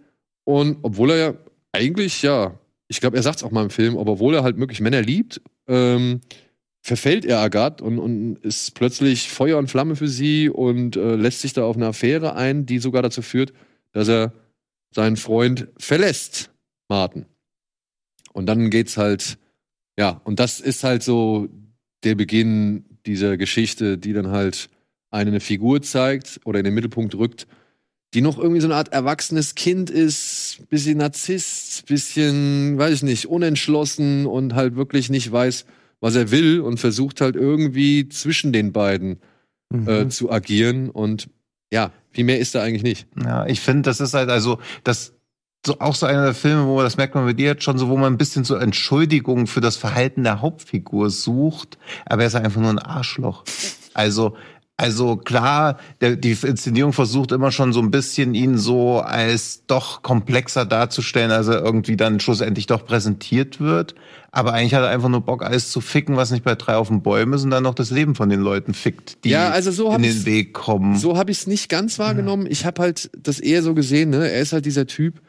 und obwohl er ja eigentlich, ja, ich glaube, er sagt es auch mal im Film, aber obwohl er halt wirklich Männer liebt, ähm, verfällt er Agathe und, und ist plötzlich Feuer und Flamme für sie und äh, lässt sich da auf eine Affäre ein, die sogar dazu führt, dass er seinen Freund verlässt, Martin. Und dann geht's halt, ja, und das ist halt so der Beginn dieser Geschichte, die dann halt eine, Figur zeigt oder in den Mittelpunkt rückt, die noch irgendwie so eine Art erwachsenes Kind ist, bisschen Narzisst, bisschen, weiß ich nicht, unentschlossen und halt wirklich nicht weiß, was er will und versucht halt irgendwie zwischen den beiden Mhm. äh, zu agieren und ja, viel mehr ist da eigentlich nicht. Ja, ich finde, das ist halt, also, das so auch so einer der Filme, wo das merkt man bei dir jetzt schon so, wo man ein bisschen so Entschuldigung für das Verhalten der Hauptfigur sucht, aber er ist einfach nur ein Arschloch. Also, also klar, der, die Inszenierung versucht immer schon so ein bisschen ihn so als doch komplexer darzustellen, als er irgendwie dann schlussendlich doch präsentiert wird. Aber eigentlich hat er einfach nur Bock, alles zu ficken, was nicht bei drei auf den Bäumen ist und dann noch das Leben von den Leuten fickt, die Ja, also so in den Weg kommen. So habe ich es nicht ganz wahrgenommen. Ich habe halt das eher so gesehen, ne? Er ist halt dieser Typ,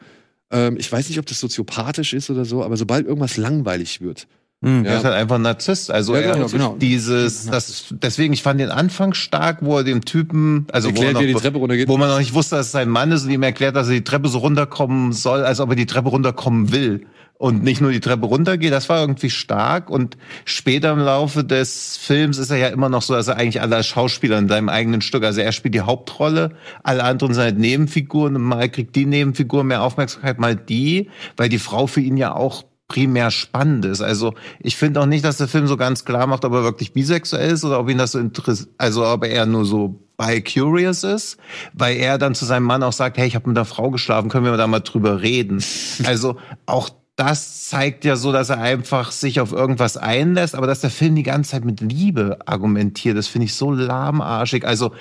ähm, ich weiß nicht, ob das soziopathisch ist oder so, aber sobald irgendwas langweilig wird, Hm. Er Ja. ist halt einfach ein Narzisst. Also Ja, er genau, genau. dieses, das, deswegen, ich fand den Anfang stark, wo er dem Typen, also wo, er erklärt, wie er die noch, Treppe runtergeht. wo man noch nicht wusste, dass es sein Mann ist und ihm erklärt, dass er die Treppe so runterkommen soll, als ob er die Treppe runterkommen will. Und nicht nur die Treppe runtergeht, das war irgendwie stark. Und später im Laufe des Films ist er ja immer noch so, dass er eigentlich alle als Schauspieler in seinem eigenen Stück, also er spielt die Hauptrolle, alle anderen sind halt Nebenfiguren und mal kriegt die Nebenfigur mehr Aufmerksamkeit, mal die, weil die Frau für ihn ja auch primär spannend ist. Also ich finde auch nicht, dass der Film so ganz klar macht, ob er wirklich bisexuell ist oder ob ihn das so interessiert, also ob er nur so bi-curious ist, weil er dann zu seinem Mann auch sagt, hey, ich habe mit einer Frau geschlafen, können wir da mal drüber reden. Also auch das zeigt ja so, dass er einfach sich auf irgendwas einlässt, aber dass der Film die ganze Zeit mit Liebe argumentiert, das finde ich so lahmarschig. Also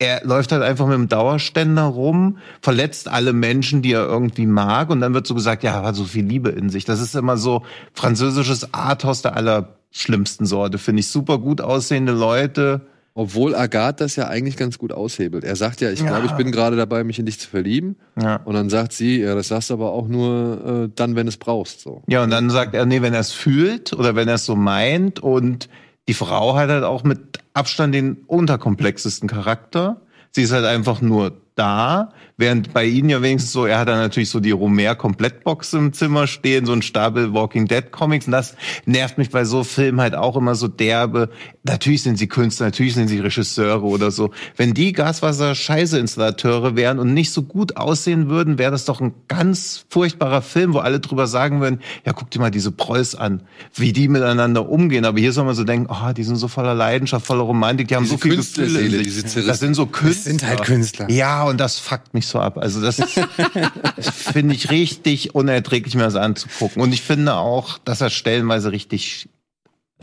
er läuft halt einfach mit dem Dauerständer rum, verletzt alle Menschen, die er irgendwie mag, und dann wird so gesagt, ja, er hat so viel Liebe in sich. Das ist immer so französisches Arthouse der allerschlimmsten Sorte, finde ich. Super gut aussehende Leute. Obwohl Agathe das ja eigentlich ganz gut aushebelt. Er sagt ja, ich Ja. glaube, ich bin gerade dabei, mich in dich zu verlieben. Ja. Und dann sagt sie, ja, das sagst du aber auch nur äh, dann, wenn es brauchst. So. Ja, und dann sagt er, nee, wenn er es fühlt oder wenn er es so meint. Und die Frau hat halt auch mit Abstand den unterkomplexesten Charakter. Sie ist halt einfach nur da, während bei ihnen ja wenigstens so, er hat dann natürlich so die Romer-Komplettbox im Zimmer stehen, so ein Stapel Walking Dead Comics und das nervt mich bei so Filmen halt auch immer so derbe. Natürlich sind sie Künstler, natürlich sind sie Regisseure oder so. Wenn die Gaswasser-Scheiße-Installateure wären und nicht so gut aussehen würden, wäre das doch ein ganz furchtbarer Film, wo alle drüber sagen würden, ja, guck dir mal diese Prolls an, wie die miteinander umgehen. Aber hier soll man so denken, oh, die sind so voller Leidenschaft, voller Romantik, die haben Diese so viel Gefühle diese zerrissen- Das sind so Künstler. sind halt Künstler. Ja, und das fuckt mich so ab. Also das das finde ich richtig unerträglich, mir das anzugucken. Und ich finde auch, dass er stellenweise richtig,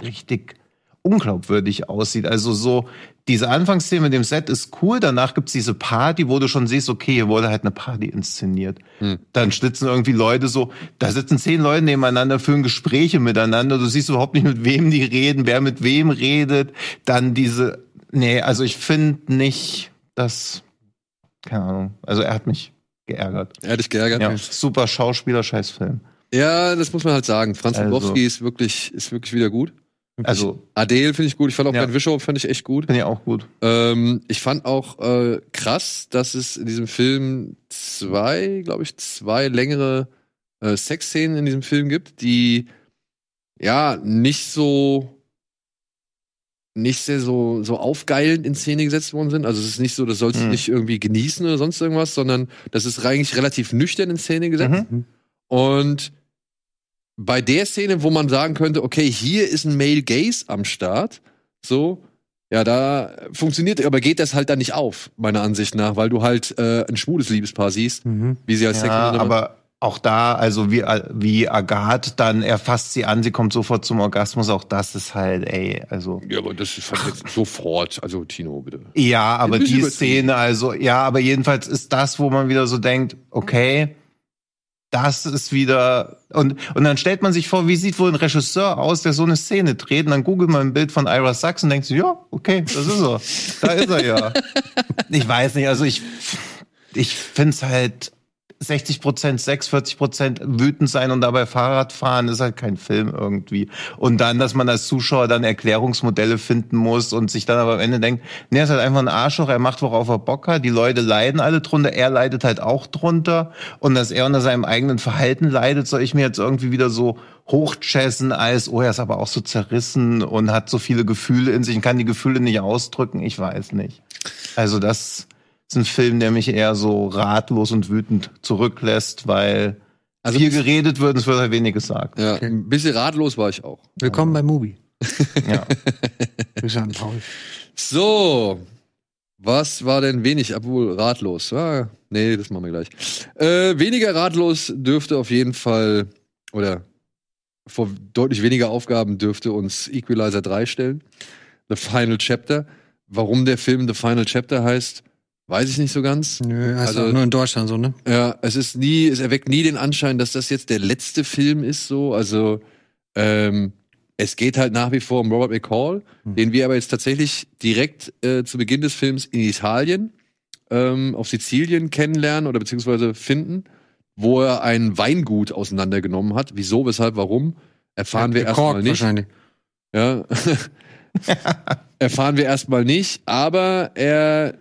richtig unglaubwürdig aussieht. Also so, diese Anfangsszene mit dem Set ist cool, danach gibt's diese Party, wo du schon siehst, okay, hier wurde halt eine Party inszeniert. Hm. Dann sitzen irgendwie Leute so, da sitzen zehn Leute nebeneinander, führen Gespräche miteinander, du siehst überhaupt nicht, mit wem die reden, wer mit wem redet. Dann diese, nee, also ich finde nicht, dass, keine Ahnung, also er hat mich geärgert. Er hat dich geärgert. Ja, super Schauspieler, scheiß Film. Ja, das muss man halt sagen. Franz Also- Lubowski ist wirklich, ist wirklich wieder gut. Also, Adele finde ich gut. Ich fand auch Ja. Ben Wischow fand ich echt gut. finde ich auch gut. Ähm, ich fand auch äh, krass, dass es in diesem Film zwei, glaube ich, zwei längere äh, Sexszenen in diesem Film gibt, die ja nicht so nicht sehr so so aufgeilend in Szene gesetzt worden sind. Also es ist nicht so, das sollst du Hm. nicht irgendwie genießen oder sonst irgendwas, sondern das ist eigentlich relativ nüchtern in Szene gesetzt. Mhm. Und bei der Szene, wo man sagen könnte, okay, hier ist ein Male Gaze am Start, so, ja, da funktioniert, aber geht das halt dann nicht auf, meiner Ansicht nach, weil du halt äh, ein schwules Liebespaar siehst, Mhm. wie sie als Sex Ja, miteinander- aber auch da, also wie, wie Agathe, dann er fasst sie an, sie kommt sofort zum Orgasmus, auch das ist halt, ey, also. Ja, aber das fand ich jetzt sofort. Also, Tino, bitte. Ja, aber die. Szene, also, ja, aber jedenfalls ist das, wo man wieder so denkt, okay, das ist wieder, und, und dann stellt man sich vor, wie sieht wohl ein Regisseur aus, der so eine Szene dreht, und dann googelt man ein Bild von Ira Sachs und denkt sich, ja, okay, das ist er. Da ist er ja. Ich weiß nicht, also ich, ich find's halt, 60 Prozent Sex, 40 Prozent wütend sein und dabei Fahrrad fahren ist halt kein Film irgendwie. Und dann, dass man als Zuschauer dann Erklärungsmodelle finden muss und sich dann aber am Ende denkt, nee, er ist halt einfach ein Arschloch, er macht, worauf er Bock hat. Die Leute leiden alle drunter, er leidet halt auch drunter. Und dass er unter seinem eigenen Verhalten leidet, soll ich mir jetzt irgendwie wieder so hochchessen als, oh, er ist aber auch so zerrissen und hat so viele Gefühle in sich und kann die Gefühle nicht ausdrücken. Ich weiß nicht. Also das ist ein Film, der mich eher so ratlos und wütend zurücklässt, weil Also- viel geredet wird und es wird halt wenig gesagt. Ja, ein bisschen ratlos war ich auch. Willkommen bei Mubi. Ja. Grüße an Paul. So, was war denn wenig, obwohl ratlos? Ah, nee, das machen wir gleich. Äh, weniger ratlos dürfte auf jeden Fall, oder vor deutlich weniger Aufgaben dürfte uns Equalizer 3 stellen. The Final Chapter. Warum der Film The Final Chapter heißt, weiß ich nicht so ganz. Nö, also Also- nur in Deutschland so, ne? Ja, es ist nie, es erweckt nie den Anschein, dass das jetzt der letzte Film ist, so. Also, ähm, es geht halt nach wie vor um Robert McCall, Hm. den wir aber jetzt tatsächlich direkt äh, zu Beginn des Films in Italien, ähm, auf Sizilien kennenlernen oder beziehungsweise finden, wo er ein Weingut auseinandergenommen hat. Wieso, weshalb, warum, erfahren wir erstmal nicht. wahrscheinlich. Ja. Erfahren wir erstmal nicht, aber er,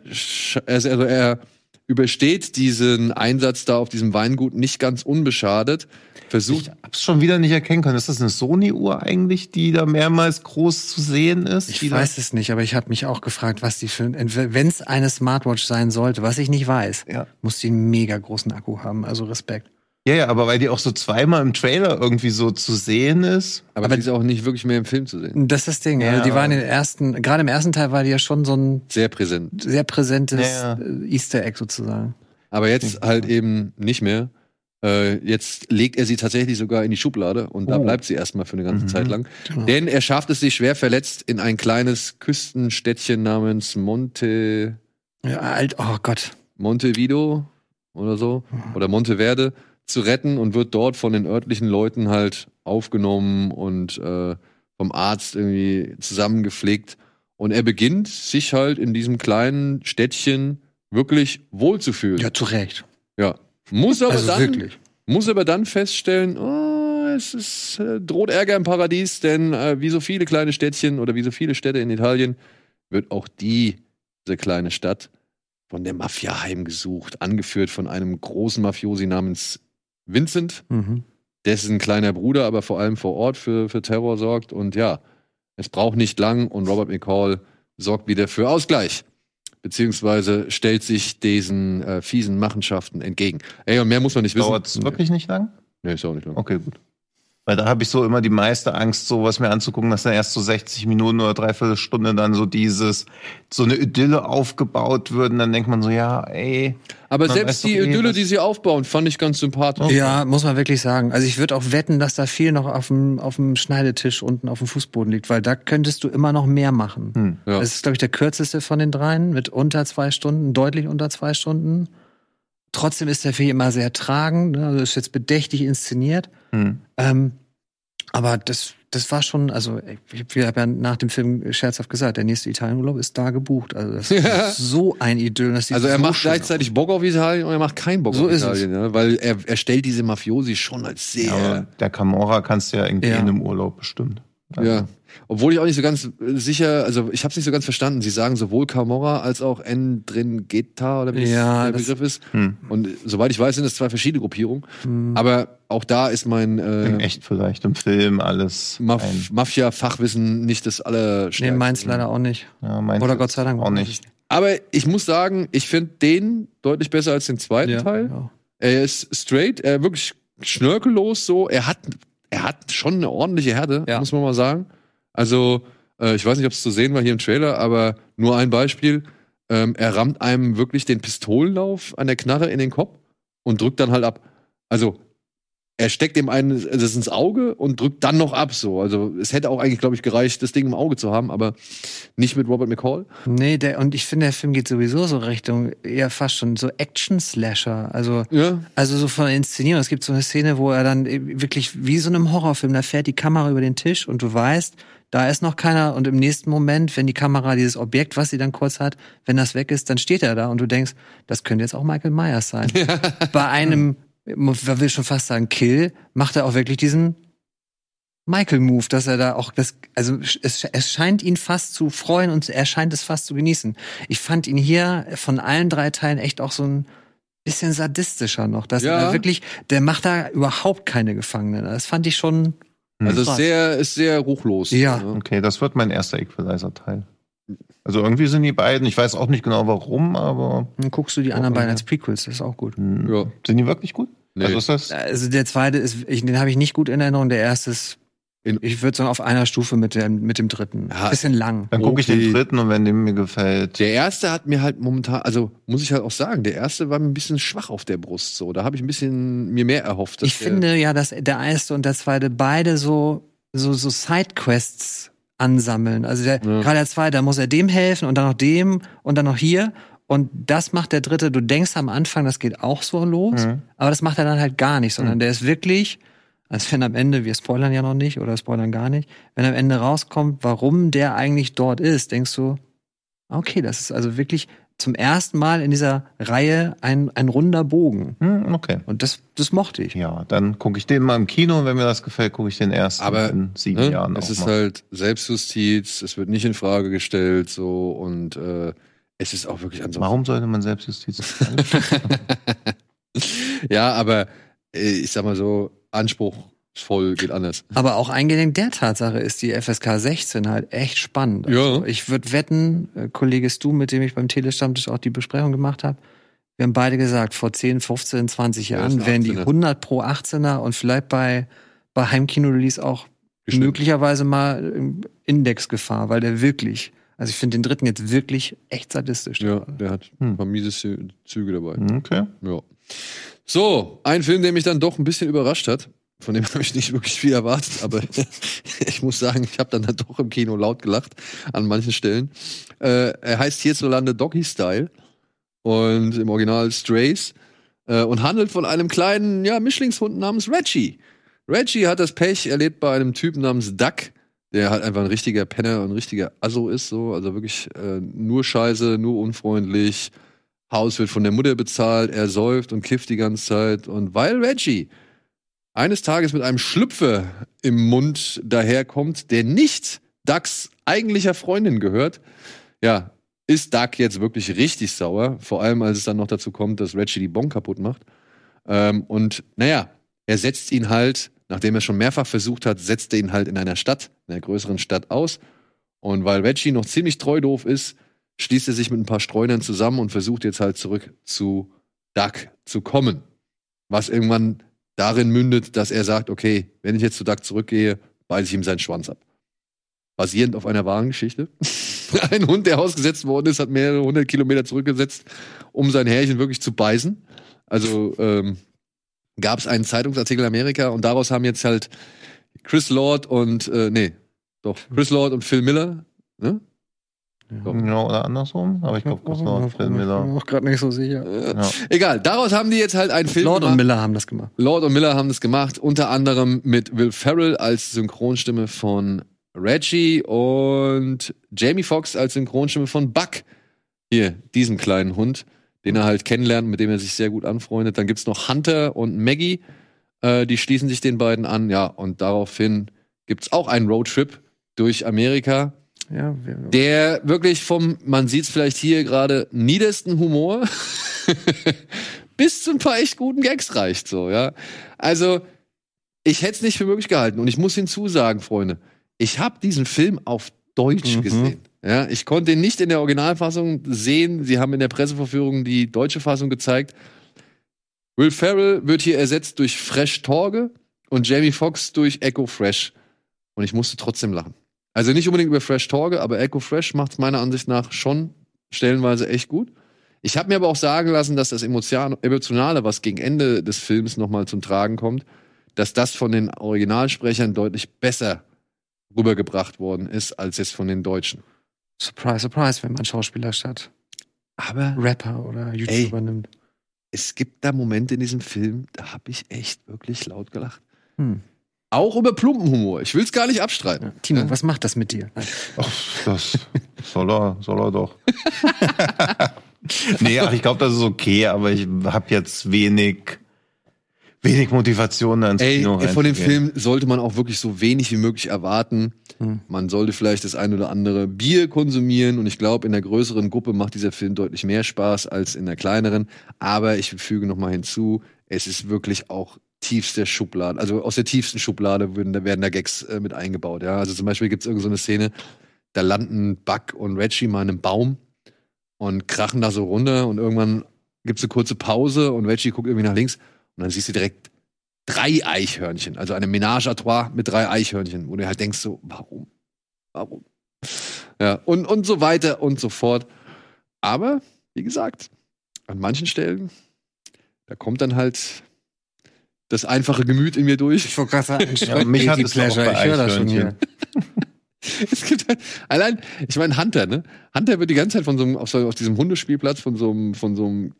also er übersteht diesen Einsatz da auf diesem Weingut nicht ganz unbeschadet. Versucht, Ich hab's schon wieder nicht erkennen können. Ist das eine Sony-Uhr eigentlich, die da mehrmals groß zu sehen ist? Ich weiß es nicht, aber ich habe mich auch gefragt, was die für wenn es eine Smartwatch sein sollte, was ich nicht weiß, Ja. muss die einen mega großen Akku haben, also Respekt. Ja, ja, aber weil die auch so zweimal im Trailer irgendwie so zu sehen ist. aber, aber- die ist auch nicht wirklich mehr im Film zu sehen. Das ist das Ding. Ja. Also die waren in den ersten, gerade im ersten Teil war die ja schon so ein Sehr präsent. sehr präsentes Ja, ja. äh, Easter Egg sozusagen. Aber jetzt halt eben nicht mehr. Äh, jetzt legt er sie tatsächlich sogar in die Schublade und da Oh. bleibt sie erstmal für eine ganze Mhm. Zeit lang. Genau. Denn er schafft es sich schwer verletzt in ein kleines Küstenstädtchen namens Monte Ja, alt, oh Gott. Montevideo oder so oder Monteverde zu retten und wird dort von den örtlichen Leuten halt aufgenommen und äh, vom Arzt irgendwie zusammengepflegt. Und er beginnt sich halt in diesem kleinen Städtchen wirklich wohlzufühlen. Ja, zu Recht. Ja. Muss aber Also dann wirklich. muss aber dann feststellen, oh, es ist, äh, droht Ärger im Paradies, denn äh, wie so viele kleine Städtchen oder wie so viele Städte in Italien wird auch die, diese kleine Stadt von der Mafia heimgesucht, angeführt von einem großen Mafiosi namens Vincent, Mhm. dessen kleiner Bruder aber vor allem vor Ort für, für Terror sorgt. Und ja, es braucht nicht lang und Robert McCall sorgt wieder für Ausgleich. Beziehungsweise stellt sich diesen äh, fiesen Machenschaften entgegen. Ey, und mehr muss man nicht wissen. Dauert es wirklich nicht lang? Nee, ist auch nicht lang. Okay, gut. Weil da habe ich so immer die meiste Angst, sowas mir anzugucken, dass dann erst so 60 Minuten oder dreiviertel Stunde dann so dieses, so eine Idylle aufgebaut wird. Und dann denkt man so, ja, ey. Aber selbst die eh, Idylle, was- die sie aufbauen, fand ich ganz sympathisch. Ja, muss man wirklich sagen. Also ich würde auch wetten, dass da viel noch auf dem, auf dem Schneidetisch unten auf dem Fußboden liegt, weil da könntest du immer noch mehr machen. Hm. Ja. Das ist, glaube ich, der kürzeste von den dreien mit unter zwei Stunden, deutlich unter zwei Stunden. Trotzdem ist der Film immer sehr tragend, ne? also ist jetzt bedächtig inszeniert. Hm. Ähm, aber das, das war schon, also ich habe ja nach dem Film scherzhaft gesagt, der nächste Italienurlaub ist da gebucht. Also das Ja. ist so ein Idyll. Also er so macht gleichzeitig Bock auf Italien und er macht keinen Bock So auf ist Italien, ja, weil er, er stellt diese Mafiosi schon als sehr. Ja, der Camorra kannst du ja irgendwie Ja. in einem Urlaub bestimmt. Also, Ja. Obwohl ich auch nicht so ganz äh, sicher, also ich habe es nicht so ganz verstanden. Sie sagen sowohl Camorra als auch Endringeta oder wie Ja, der das- Begriff ist. Hm. Und soweit ich weiß, sind das zwei verschiedene Gruppierungen. Hm. Aber auch da ist mein In äh, echt vielleicht im Film alles. Maf Mafia-Fachwissen nicht das Nee, allerstärkste. meins leider auch nicht. ja, Oder Gott sei Dank auch nicht. Aber ich muss sagen, ich finde den deutlich besser als den zweiten Ja, Teil. ja. Er ist straight, er wirklich schnörkellos so. Er hat, er hat schon eine ordentliche Härte, Ja. muss man mal sagen. Also, äh, ich weiß nicht, ob es zu sehen war hier im Trailer, aber nur ein Beispiel. Ähm, er rammt einem wirklich den Pistolenlauf an der Knarre in den Kopf und drückt dann halt ab. Also, er steckt dem einen das ins Auge und drückt dann noch ab so. Also, es hätte auch eigentlich, glaube ich, gereicht, das Ding im Auge zu haben, aber nicht mit Robert McCall. Nee, der, und ich finde, der Film geht sowieso so Richtung eher fast schon so Action-Slasher. Also, Ja. also so von der Inszenierung. Es gibt so eine Szene, wo er dann eben wirklich wie so einem Horrorfilm, da fährt die Kamera über den Tisch und du weißt, da ist noch keiner und im nächsten Moment, wenn die Kamera dieses Objekt, was sie dann kurz hat, wenn das weg ist, dann steht er da und du denkst, das könnte jetzt auch Michael Myers sein. Bei einem, man will schon fast sagen, Kill, macht er auch wirklich diesen Michael-Move, dass er da auch das, also es, es scheint ihn fast zu freuen und er scheint es fast zu genießen. Ich fand ihn hier von allen drei Teilen echt auch so ein bisschen sadistischer noch, dass Ja. er wirklich, der macht da überhaupt keine Gefangenen. Das fand ich schon, Also, Krass. sehr, ist sehr ruchlos. Ja. ne? Okay, das wird mein erster Equalizer-Teil. Also irgendwie sind die beiden, ich weiß auch nicht genau warum, aber dann guckst du die anderen beiden als Prequels, das ist auch gut. hm, Ja. sind die wirklich gut? Nee. Also ist das. Also der zweite ist, ich, den habe ich nicht gut in Erinnerung, der erste ist, In- ich würde sagen, auf einer Stufe mit dem, mit dem dritten. Ja. Bisschen lang. Dann gucke ich Okay. den dritten und wenn dem mir gefällt. Der erste hat mir halt momentan, also muss ich halt auch sagen, der erste war mir ein bisschen schwach auf der Brust. So, da habe ich ein bisschen mir mehr erhofft. Ich finde ja, dass der erste und der zweite beide so, so, so Sidequests ansammeln. Also der, Ja. gerade der zweite, da muss er dem helfen und dann noch dem und dann noch hier. Und das macht der dritte, du denkst am Anfang, das geht auch so los, Mhm. aber das macht er dann halt gar nicht, sondern Mhm. der ist wirklich, als wenn am Ende, wir spoilern ja noch nicht oder spoilern gar nicht, wenn am Ende rauskommt, warum der eigentlich dort ist, denkst du, okay, das ist also wirklich zum ersten Mal in dieser Reihe ein, ein runder Bogen. Hm, okay. Und das, das mochte ich. Ja, dann gucke ich den mal im Kino und wenn mir das gefällt, gucke ich den ersten Aber, in sieben Ne? Jahren Es auch ist mal. halt Selbstjustiz, es wird nicht in Frage gestellt, so und äh, es ist auch wirklich ansonsten. Warum sollte man Selbstjustiz? Ja, aber äh, ich sag mal so, anspruchsvoll geht anders. Aber auch eingedenk der Tatsache ist die FSK 16 halt echt spannend. Also Ja. Ich würde wetten, äh, Kollege Stu, mit dem ich beim Telestammtisch auch die Besprechung gemacht habe, wir haben beide gesagt, vor 10, 15, 20 Ja, Jahren ein wären die 18er. 100 pro 18er und vielleicht bei, bei Heimkino-Release auch Bestimmt. möglicherweise mal Indexgefahr, weil der wirklich, also ich finde den dritten jetzt wirklich echt sadistisch. Ja, der hat Hm. ein paar miese Zü- Züge dabei. Okay. Ja. So, ein Film, der mich dann doch ein bisschen überrascht hat. Von dem habe ich nicht wirklich viel erwartet, aber ich muss sagen, ich habe dann, dann doch im Kino laut gelacht an manchen Stellen. Äh, er heißt hierzulande Doggy Style und im Original Strays äh, und handelt von einem kleinen ja, Mischlingshund namens Reggie. Reggie hat das Pech, er lebt bei einem Typen namens Duck, der halt einfach ein richtiger Penner und ein richtiger Asso ist, so, also wirklich äh, nur Scheiße, nur unfreundlich. Haus wird von der Mutter bezahlt, er säuft und kifft die ganze Zeit. Und weil Reggie eines Tages mit einem Schlüpfer im Mund daherkommt, der nicht Ducks eigentlicher Freundin gehört, ja, ist Duck jetzt wirklich richtig sauer. Vor allem, als es dann noch dazu kommt, dass Reggie die Bon kaputt macht. Ähm, und naja, er setzt ihn halt, nachdem er schon mehrfach versucht hat, setzt er ihn halt in einer Stadt, in einer größeren Stadt aus. Und weil Reggie noch ziemlich treu doof ist, schließt er sich mit ein paar Streunern zusammen und versucht jetzt halt zurück zu Duck zu kommen. Was irgendwann darin mündet, dass er sagt, okay, wenn ich jetzt zu Duck zurückgehe, beiße ich ihm seinen Schwanz ab. Basierend auf einer wahren Geschichte. Ein Hund, der ausgesetzt worden ist, hat mehrere hundert Kilometer zurückgesetzt, um sein Härchen wirklich zu beißen. Also ähm, gab es einen Zeitungsartikel in Amerika und daraus haben jetzt halt Chris Lord und, äh, nee, doch, Chris Lord und Phil Miller, ne? Ja, oder andersrum, aber ich glaube, Chris Lord und Phil Ich bin Miller. mir auch gerade nicht so sicher. Ja. Egal, daraus haben die jetzt halt einen Film Lord und gemacht. Miller haben das gemacht. Lord und Miller haben das gemacht, unter anderem mit Will Ferrell als Synchronstimme von Reggie und Jamie Foxx als Synchronstimme von Buck. Hier, diesen kleinen Hund, den er halt kennenlernt, mit dem er sich sehr gut anfreundet. Dann gibt's noch Hunter und Maggie, äh, die schließen sich den beiden an, ja, und daraufhin gibt's auch einen Roadtrip durch Amerika, Ja, wir, der wirklich vom, man sieht's vielleicht hier gerade, niedersten Humor bis zu ein paar echt guten Gags reicht, so, ja. Also, ich hätte es nicht für möglich gehalten. Und ich muss hinzusagen, Freunde, ich habe diesen Film auf Deutsch Mhm. gesehen. Ja, ich konnte ihn nicht in der Originalfassung sehen. Sie haben in der Presseverführung die deutsche Fassung gezeigt. Will Ferrell wird hier ersetzt durch Fresh Torge und Jamie Foxx durch Echo Fresh. Und ich musste trotzdem lachen. Also nicht unbedingt über Fresh Torge, aber Echo Fresh macht es meiner Ansicht nach schon stellenweise echt gut. Ich habe mir aber auch sagen lassen, dass das Emotion- Emotionale, was gegen Ende des Films nochmal zum Tragen kommt, dass das von den Originalsprechern deutlich besser rübergebracht worden ist, als jetzt von den Deutschen. surprise, surprise, wenn man Schauspieler statt Aber Rapper oder YouTuber nimmt. es gibt da Momente in diesem Film, da habe ich echt wirklich laut gelacht. Hm. Auch über Plumpenhumor. Ich will es gar nicht abstreiten. Ja. Timo, Ja. was macht das mit dir? Ach, das soll er, soll er doch. nee, ach, ich glaube, das ist okay, aber ich habe jetzt wenig, wenig Motivation, da ins Ey, Kino von dem. Film sollte man auch wirklich so wenig wie möglich erwarten. Hm. Man sollte vielleicht das ein oder andere Bier konsumieren und ich glaube, in der größeren Gruppe macht dieser Film deutlich mehr Spaß als in der kleineren. Aber ich füge noch mal hinzu, es ist wirklich auch tiefste Schublade, also aus der tiefsten Schublade würden, werden da Gags äh, mit eingebaut. Ja, also zum Beispiel gibt es irgendeine so Szene, da landen Buck und Reggie mal in einem Baum und krachen da so runter und irgendwann gibt es eine kurze Pause und Reggie guckt irgendwie nach links und dann siehst du direkt drei Eichhörnchen, also eine Ménage à trois mit drei Eichhörnchen, wo du halt denkst so, warum? Warum? Ja, und, und so weiter und so fort. Aber, wie gesagt, an manchen Stellen, da kommt dann halt das einfache Gemüt in mir durch. Ich wollte gerade sagen, Ja, mich hat es Ich höre das schon hier. Es gibt halt, allein, ich meine, Hunter, ne? Hunter wird die ganze Zeit von so einem, auf, so, auf diesem Hundespielplatz von so einem, von so einem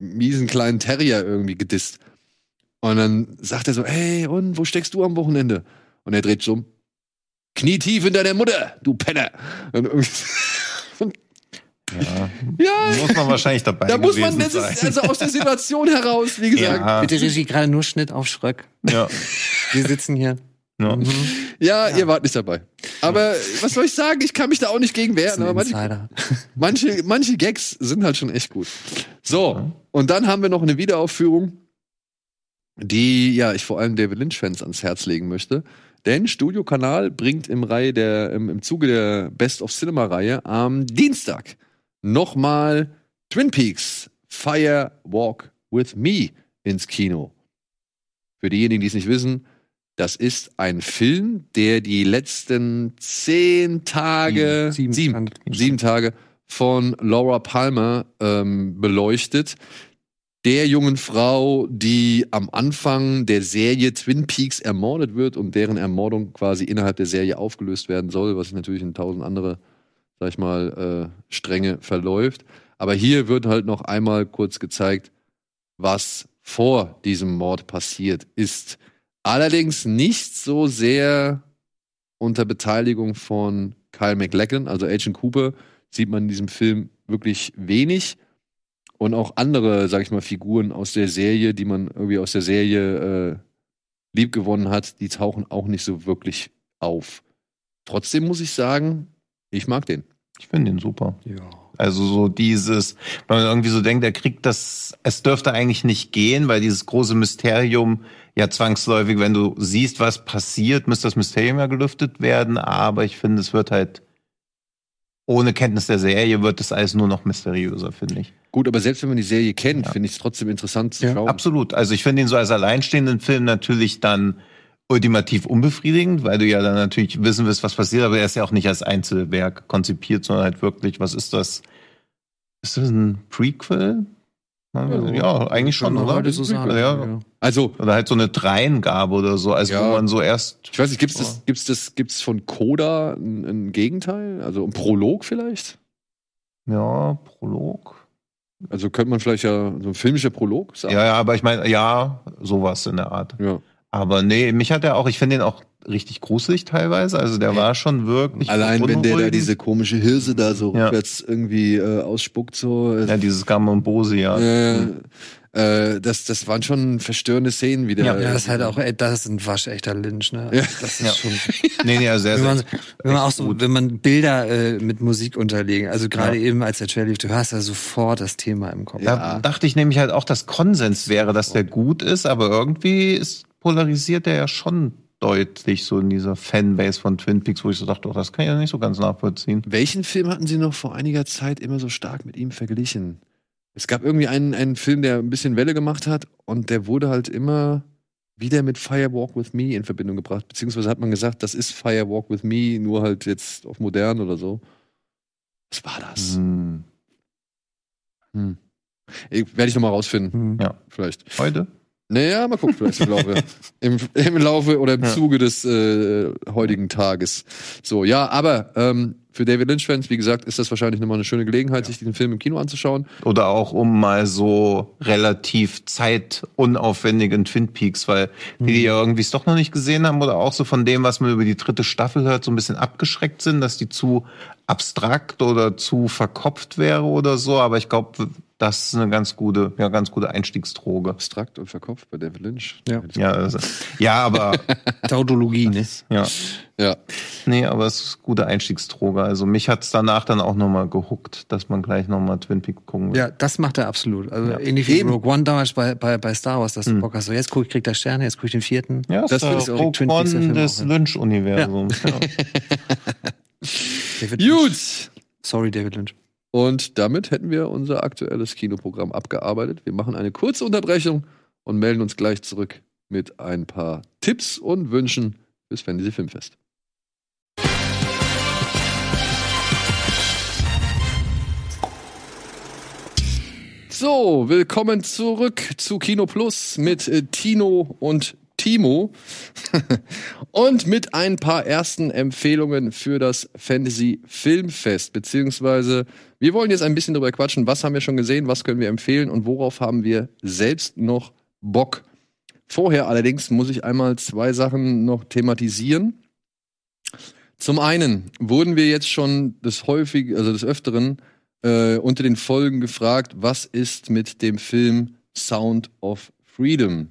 miesen kleinen Terrier irgendwie gedisst. Und dann sagt er so, hey, und wo steckst du am Wochenende? Und er dreht sich um. Knietief in deiner Mutter, du Penner. Und irgendwie- Ja, ja, muss man wahrscheinlich dabei da muss man, das ist sein. also aus der Situation heraus, wie gesagt. ja, Bitte Regie, gerade nur Schnitt auf Schröck. ja, Wir sitzen hier. ja. Mhm. Ja, Ja. ihr wart nicht dabei. Aber was soll ich sagen? Ich kann mich da auch nicht gegen Das wehren. Aber manche, manche, manche Gags sind halt schon echt gut. So, und dann haben wir noch eine Wiederaufführung, die ja ich vor allem David Lynch-Fans ans Herz legen möchte. Denn Studio Kanal bringt im, Reihe der, im, im Zuge der Best of Cinema-Reihe am Dienstag nochmal Twin Peaks Fire Walk with Me ins Kino. Für diejenigen, die es nicht wissen, das ist ein Film, der die letzten zehn Tage, Sieben. sieben, sieben Tage von Laura Palmer ähm, beleuchtet. Der jungen Frau, die am Anfang der Serie Twin Peaks ermordet wird und deren Ermordung quasi innerhalb der Serie aufgelöst werden soll, was sich natürlich in tausend andere, sag ich mal, äh, Stränge verläuft. Aber hier wird halt noch einmal kurz gezeigt, was vor diesem Mord passiert ist. Allerdings nicht so sehr unter Beteiligung von Kyle MacLachlan, also Agent Cooper, sieht man in diesem Film wirklich wenig. Und auch andere, sag ich mal, Figuren aus der Serie, die man irgendwie aus der Serie äh, liebgewonnen hat, die tauchen auch nicht so wirklich auf. Trotzdem muss ich sagen, ich mag den. Ich finde den super. Ja. Also so dieses, wenn man irgendwie so denkt, er kriegt das, es dürfte eigentlich nicht gehen, weil dieses große Mysterium ja zwangsläufig, wenn du siehst, was passiert, müsste das Mysterium ja gelüftet werden. Aber ich finde, es wird halt ohne Kenntnis der Serie wird das alles nur noch mysteriöser, finde ich. Gut, aber selbst wenn man die Serie kennt, Ja. finde ich es trotzdem interessant zu Ja, schauen. Absolut. Also ich finde ihn so als alleinstehenden Film natürlich dann ultimativ unbefriedigend, weil du ja dann natürlich wissen willst, was passiert, aber er ist ja auch nicht als Einzelwerk konzipiert, sondern halt wirklich, was ist das? Ist das ein Prequel? Ja, eigentlich schon, oder? so sagen. Ja. Ja. Also, Oder halt so eine Dreingabe oder so, also Ja. wo man so erst. ich weiß nicht, gibt's das, gibt's das, gibt's von Coda ein, ein Gegenteil? Also ein Prolog vielleicht? Ja, Prolog. Also könnte man vielleicht ja so ein filmischer Prolog sagen. Ja, ja, aber ich meine, ja, sowas in der Art. Ja. Aber nee, mich hat er auch, ich finde ihn auch richtig gruselig teilweise. Also der war schon wirklich. Allein wenn der da diese komische Hirse da so Ja. rückwärts irgendwie äh, ausspuckt, so. äh, Ja, dieses Gamambose, ja. äh, äh, das, das waren schon verstörende Szenen wieder. Ja, Ja, das ist halt auch, ey, das ist ein waschechter Lynch, ne? Ja. Das ist Ja. schon. Nee, nee, also sehr, Wenn man, sehr. wenn man auch so, gut. wenn man Bilder äh, mit Musik unterlegen, also gerade Ja. eben als der Trailer lief, du hast ja sofort das Thema im Kopf. Da Ja. dachte ich nämlich halt auch, dass Konsens wäre, dass der gut ist, aber irgendwie ist, polarisiert er ja schon deutlich so in dieser Fanbase von Twin Peaks, wo ich so dachte, oh, das kann ich ja nicht so ganz nachvollziehen. Welchen Film hatten Sie noch vor einiger Zeit immer so stark mit ihm verglichen? Es gab irgendwie einen, einen Film, der ein bisschen Welle gemacht hat und der wurde halt immer wieder mit Firewalk with Me in Verbindung gebracht. Beziehungsweise hat man gesagt, das ist Firewalk with Me, nur halt jetzt auf modern oder so. Was war das? Hm. Hm. Ich- Werde ich noch mal rausfinden, Hm. Ja. vielleicht. Heute? Naja, mal gucken, vielleicht im Laufe, im, im Laufe oder im Ja. Zuge des äh, heutigen Tages. So, ja, aber ähm, für David Lynch-Fans, wie gesagt, ist das wahrscheinlich nochmal eine schöne Gelegenheit, sich den Film im Kino anzuschauen. Oder auch um mal so relativ zeitunaufwendigen Twin Peaks, weil die, die ja irgendwie es doch noch nicht gesehen haben oder auch so von dem, was man über die dritte Staffel hört, so ein bisschen abgeschreckt sind, dass die zu abstrakt oder zu verkopft wäre oder so. Aber ich glaube, das ist eine ganz gute, ja, ganz gute Einstiegsdroge. Abstrakt und verkopft bei David Lynch. Ja. Ja, also, ja, aber Tautologie, ne? ja. Ja. Nee, aber es ist gute Einstiegsdroge. Also mich hat's danach dann auch nochmal gehuckt, dass man gleich nochmal Twin Peaks gucken will. Ja, das macht er absolut. Also Ja. ähnlich wie Eben. Rogue One damals bei, bei, bei Star Wars, dass du Hm. Bock hast, so jetzt guck ich, krieg der Sterne, jetzt guck ich den vierten. Ja, Das das ist Rogue Twin Peaks, der One des. Lynch-Universums. Ja. David Lynch. Gut. Sorry, David Lynch. Und damit hätten wir unser aktuelles Kinoprogramm abgearbeitet. Wir machen eine kurze Unterbrechung und melden uns gleich zurück mit ein paar Tipps und Wünschen fürs Fantasy Filmfest. So, willkommen zurück zu Kino Plus mit äh, Tino und Timo und mit ein paar ersten Empfehlungen für das Fantasy Filmfest. Beziehungsweise, wir wollen jetzt ein bisschen darüber quatschen, was haben wir schon gesehen, was können wir empfehlen und worauf haben wir selbst noch Bock. Vorher allerdings muss ich einmal zwei Sachen noch thematisieren. Zum einen wurden wir jetzt schon des häufig, also des Öfteren äh, unter den Folgen gefragt, was ist mit dem Film Sound of Freedom?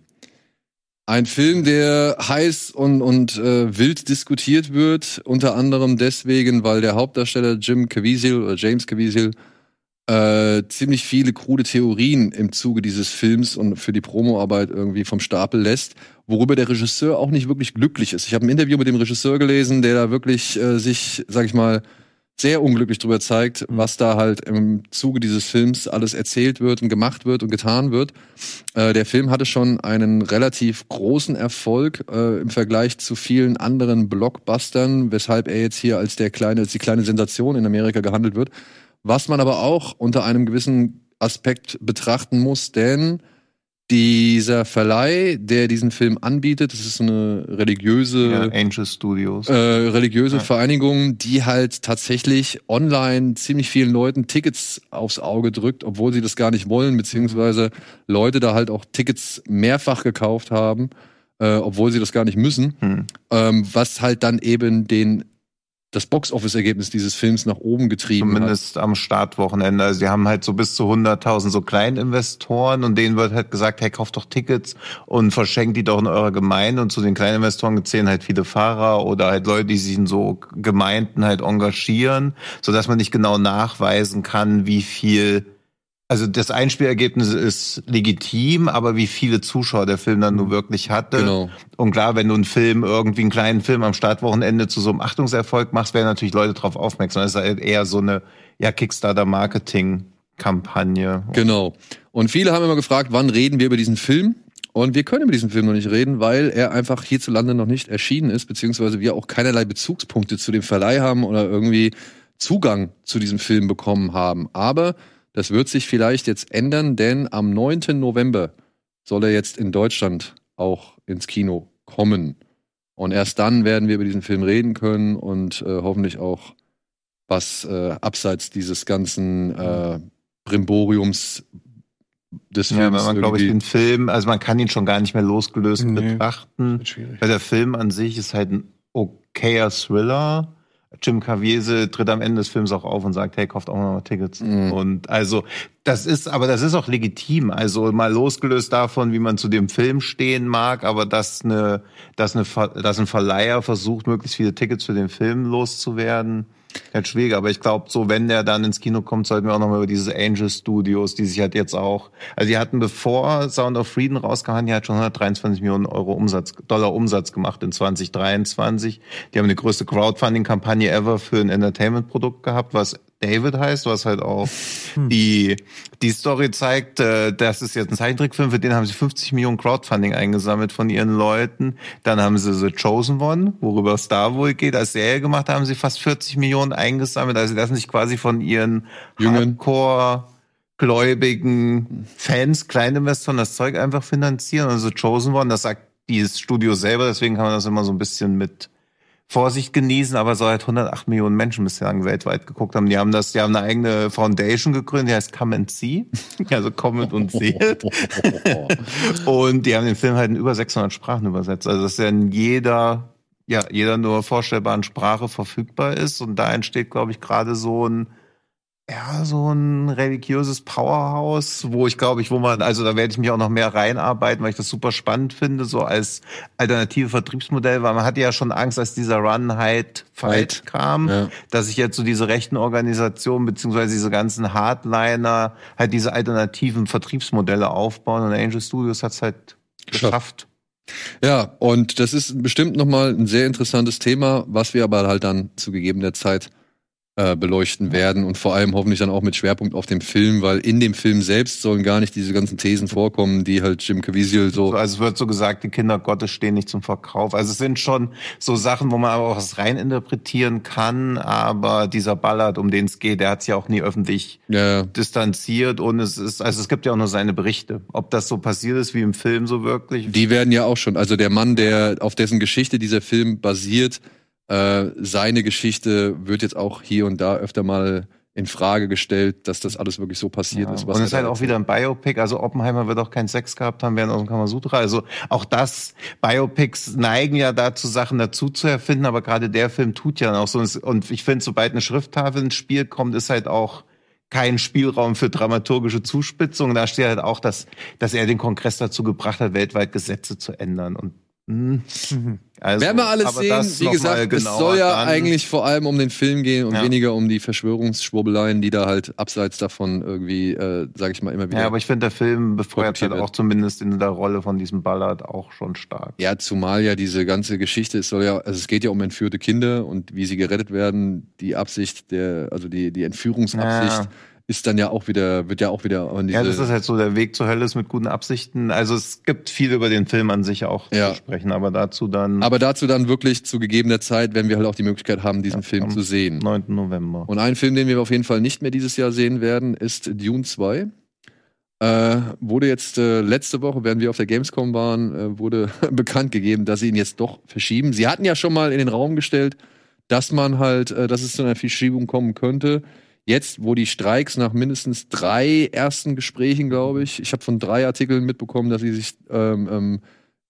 Ein Film, der heiß und, und äh, wild diskutiert wird, unter anderem deswegen, weil der Hauptdarsteller Jim Caviezel oder James Caviezel äh, ziemlich viele krude Theorien im Zuge dieses Films und für die Promoarbeit irgendwie vom Stapel lässt, worüber der Regisseur auch nicht wirklich glücklich ist. Ich habe ein Interview mit dem Regisseur gelesen, der da wirklich äh, sich, sag ich mal, sehr unglücklich drüber zeigt, was da halt im Zuge dieses Films alles erzählt wird und gemacht wird und getan wird. Äh, der Film hatte schon einen relativ großen Erfolg äh, im Vergleich zu vielen anderen Blockbustern, weshalb er jetzt hier als der kleine, als die kleine Sensation in Amerika gehandelt wird. Was man aber auch unter einem gewissen Aspekt betrachten muss, denn Dieser Verleih, der diesen Film anbietet, das ist eine religiöse Ja, Angel Studios. äh, religiöse Ja. Vereinigung, die halt tatsächlich online ziemlich vielen Leuten Tickets aufs Auge drückt, obwohl sie das gar nicht wollen, beziehungsweise Leute da halt auch Tickets mehrfach gekauft haben, äh, obwohl sie das gar nicht müssen, Hm. ähm, was halt dann eben den das Box-Office-Ergebnis dieses Films nach oben getrieben hat. Zumindest am Startwochenende. Also die haben halt so bis zu 100.000 so Kleininvestoren und denen wird halt gesagt, hey, kauft doch Tickets und verschenkt die doch in eurer Gemeinde. Und zu den Kleininvestoren zählen halt viele Fahrer oder halt Leute, die sich in so Gemeinden halt engagieren, sodass man nicht genau nachweisen kann, wie viel also das Einspielergebnis ist legitim, aber wie viele Zuschauer der Film dann nur wirklich hatte. Genau. Und klar, wenn du einen Film, irgendwie einen kleinen Film am Startwochenende zu so einem Achtungserfolg machst, werden natürlich Leute darauf aufmerksam. Das ist halt eher so eine ja, Kickstarter-Marketing-Kampagne. Genau. Und viele haben immer gefragt, wann reden wir über diesen Film? Und wir können über diesen Film noch nicht reden, weil er einfach hierzulande noch nicht erschienen ist, beziehungsweise wir auch keinerlei Bezugspunkte zu dem Verleih haben oder irgendwie Zugang zu diesem Film bekommen haben. Aber das wird sich vielleicht jetzt ändern, denn am 9. November soll er jetzt in Deutschland auch ins Kino kommen. Und erst dann werden wir über diesen Film reden können und äh, hoffentlich auch was äh, abseits dieses ganzen äh, Brimboriums des Ja, Films weil man, glaube ich, den Film, also man kann ihn schon gar nicht mehr losgelöst Nee. betrachten. Weil der Film an sich ist halt ein okayer Thriller. Jim Caviezel tritt am Ende des Films auch auf und sagt, hey, kauft auch noch mal Tickets. Mhm. Und also, das ist, aber das ist auch legitim. Also mal losgelöst davon, wie man zu dem Film stehen mag, aber dass eine, dass eine, dass ein Verleiher versucht, möglichst viele Tickets für den Film loszuwerden, halt schwierig. Aber ich glaube, so wenn der dann ins Kino kommt, sollten wir auch noch mal über diese Angel Studios, die sich halt jetzt auch, also die hatten bevor Sound of Freedom rauskam, die hat schon 123 Millionen Euro Umsatz, Dollar Umsatz gemacht in 2023. Die haben die größte Crowdfunding-Kampagne ever für ein Entertainment-Produkt gehabt, was David heißt, was halt auch die, die Story zeigt, äh, das ist jetzt ein Zeichentrickfilm, für den haben sie 50 Millionen Crowdfunding eingesammelt von ihren Leuten. Dann haben sie The Chosen One, worüber da wohl geht, als Serie gemacht, haben sie fast 40 Millionen eingesammelt. Also sie lassen sich quasi von ihren Jungen. Hardcore gläubigen Fans, Kleininvestoren das Zeug einfach finanzieren. Also Chosen One, das sagt dieses Studio selber, deswegen kann man das immer so ein bisschen mit Vorsicht genießen, aber so halt 108 Millionen Menschen bislang weltweit geguckt haben. Die haben das, die haben eine eigene Foundation gegründet, die heißt Come and See. Also kommt und seht. Und die haben den Film halt in über 600 Sprachen übersetzt. Also dass er in jeder, ja, jeder nur vorstellbaren Sprache verfügbar ist. Und da entsteht, glaube ich, gerade so ein, ja, so ein religiöses Powerhouse, wo ich glaube ich, wo man, also da werde ich mich auch noch mehr reinarbeiten, weil ich das super spannend finde, so als alternative Vertriebsmodell, weil man hatte ja schon Angst, als dieser Run Hide Fight kam, Ja. dass sich jetzt so diese rechten Organisationen beziehungsweise diese ganzen Hardliner halt diese alternativen Vertriebsmodelle aufbauen und Angel Studios hat's halt geschafft. Ja, und das ist bestimmt nochmal ein sehr interessantes Thema, was wir aber halt dann zu gegebener Zeit äh, beleuchten werden und vor allem hoffentlich dann auch mit Schwerpunkt auf dem Film, weil in dem Film selbst sollen gar nicht diese ganzen Thesen vorkommen, die halt Jim Caviezel so. Also es wird so gesagt, die Kinder Gottes stehen nicht zum Verkauf. Also es sind schon so Sachen, wo man aber auch was reininterpretieren kann, aber dieser Ballard, um den es geht, der hat sich ja auch nie öffentlich Ja, distanziert und es ist, also es gibt ja auch nur seine Berichte. Ob das so passiert ist wie im Film so wirklich. die werden ja auch schon, also der Mann, der auf dessen Geschichte dieser Film basiert, äh, seine Geschichte wird jetzt auch hier und da öfter mal in Frage gestellt, dass das alles wirklich so passiert Ja, ist. und es ist halt auch wieder ein Biopic. Also Oppenheimer wird auch keinen Sex gehabt haben während aus dem Kamasutra. Also auch das, Biopics neigen ja dazu, Sachen dazu zu erfinden, aber gerade der Film tut ja auch so. Und ich finde, sobald eine Schrifttafel ins Spiel kommt, ist halt auch kein Spielraum für dramaturgische Zuspitzung. Da steht halt auch, dass, dass er den Kongress dazu gebracht hat, weltweit Gesetze zu ändern. Und mh, also, Werden wir alles sehen. Wie gesagt, es soll ja dann. eigentlich vor allem um den Film gehen und Ja. weniger um die Verschwörungsschwurbeleien, die da halt abseits davon irgendwie, äh, sage ich mal, immer wieder. Ja, aber ich finde, der Film befeuert halt auch zumindest in der Rolle von diesem Ballard auch schon stark. Ja, zumal ja diese ganze Geschichte, es soll ja, also es geht ja um entführte Kinder und wie sie gerettet werden. Die Absicht der, also die, die Entführungsabsicht Ja. Ist dann ja auch wieder, wird ja auch wieder Ja, das ist halt so, der Weg zur Hölle ist mit guten Absichten. Also es gibt viel über den Film an sich auch Ja. zu sprechen, aber dazu dann aber dazu dann wirklich zu gegebener Zeit, wenn wir halt auch die Möglichkeit haben, diesen Ja, Film zu sehen. 9. November. Und ein Film, den wir auf jeden Fall nicht mehr dieses Jahr sehen werden, ist Dune 2. äh, wurde jetzt äh, letzte Woche, während wir auf der Gamescom waren, äh, wurde bekannt gegeben, dass sie ihn jetzt doch verschieben. Sie hatten ja schon mal in den Raum gestellt, dass man halt, äh, dass es zu einer Verschiebung kommen könnte. Jetzt, wo die Streiks nach mindestens drei ersten Gesprächen, glaube ich, ich habe von drei Artikeln mitbekommen, dass sie sich ähm, ähm,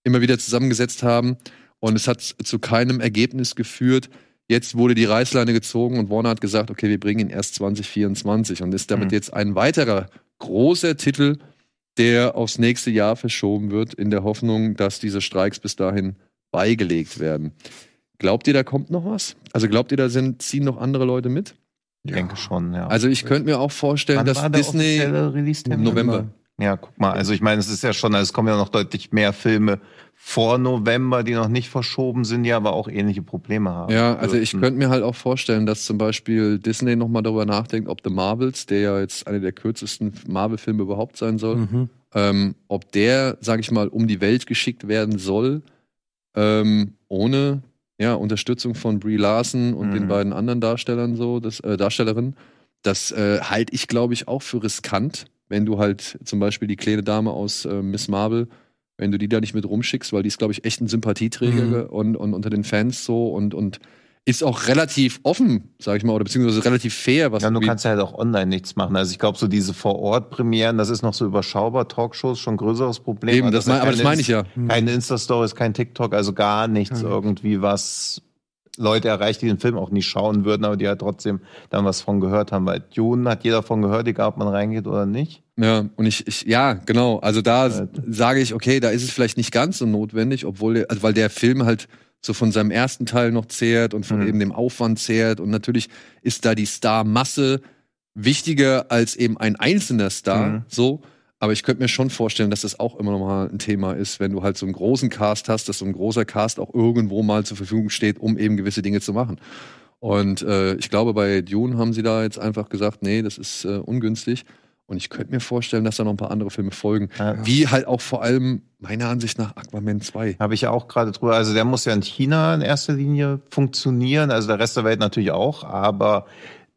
immer wieder zusammengesetzt haben und es hat zu keinem Ergebnis geführt. Jetzt wurde die Reißleine gezogen und Warner hat gesagt, okay, wir bringen ihn erst 2024 und ist damit Mhm. jetzt ein weiterer großer Titel, der aufs nächste Jahr verschoben wird, in der Hoffnung, dass diese Streiks bis dahin beigelegt werden. Glaubt ihr, da kommt noch was? Also glaubt ihr, da sind, ziehen noch andere Leute mit? Ich denke schon, ja. Also ich könnte mir auch vorstellen, Wann dass Disney im November. Ja, guck mal, also ich meine, es ist ja schon, also es kommen ja noch deutlich mehr Filme vor November, die noch nicht verschoben sind, die aber auch ähnliche Probleme haben. Ja, also ich dürften. könnte mir halt auch vorstellen, dass zum Beispiel Disney noch mal darüber nachdenkt, ob The Marvels, der ja jetzt einer der kürzesten Marvel-Filme überhaupt sein soll, Mhm. ähm, ob der, sag ich mal, um die Welt geschickt werden soll, ähm, ohne ja, Unterstützung von Brie Larson und Mhm. den beiden anderen Darstellern so, das, äh, Darstellerinnen. Das äh, halte ich, glaube ich, auch für riskant, wenn du halt zum Beispiel die kleine Dame aus äh, Miss Marvel, wenn du die da nicht mit rumschickst, weil die ist, glaube ich, echt ein Sympathieträger Mhm. und, und unter den Fans so und, und ist auch relativ offen, sag ich mal, oder beziehungsweise relativ fair, was Ja, du kannst ja halt auch online nichts machen. Also ich glaube, so diese Vor-Ort-Premieren, das ist noch so überschaubar. Talkshows schon ein größeres Problem. Eben, Also das mein, aber das keine meine ich ja. Keine Insta-Stories, kein TikTok, also gar nichts Gar irgendwie, was Leute erreicht, die den Film auch nicht schauen würden, aber die halt trotzdem dann was von gehört haben. Weil Dune hat jeder von gehört, egal ob man reingeht oder nicht. Ja, und ich, ich ja, genau. Also da Äh, sage ich, okay, da ist es vielleicht nicht ganz so notwendig, obwohl, der, also weil der Film halt so von seinem ersten Teil noch zehrt und von Mhm. eben dem Aufwand zehrt. Und natürlich ist da die Starmasse wichtiger als eben ein einzelner Star, Mhm. so. Aber ich könnte mir schon vorstellen, dass das auch immer noch mal ein Thema ist, wenn du halt so einen großen Cast hast, dass so ein großer Cast auch irgendwo mal zur Verfügung steht, um eben gewisse Dinge zu machen. Und äh, ich glaube, bei Dune haben sie da jetzt einfach gesagt, nee, das ist äh, ungünstig. Und ich könnte mir vorstellen, dass da noch ein paar andere Filme folgen. Ja. Wie halt auch vor allem, meiner Ansicht nach, Aquaman 2. Habe ich ja auch gerade drüber. Also der muss ja in China in erster Linie funktionieren, also der Rest der Welt natürlich auch, aber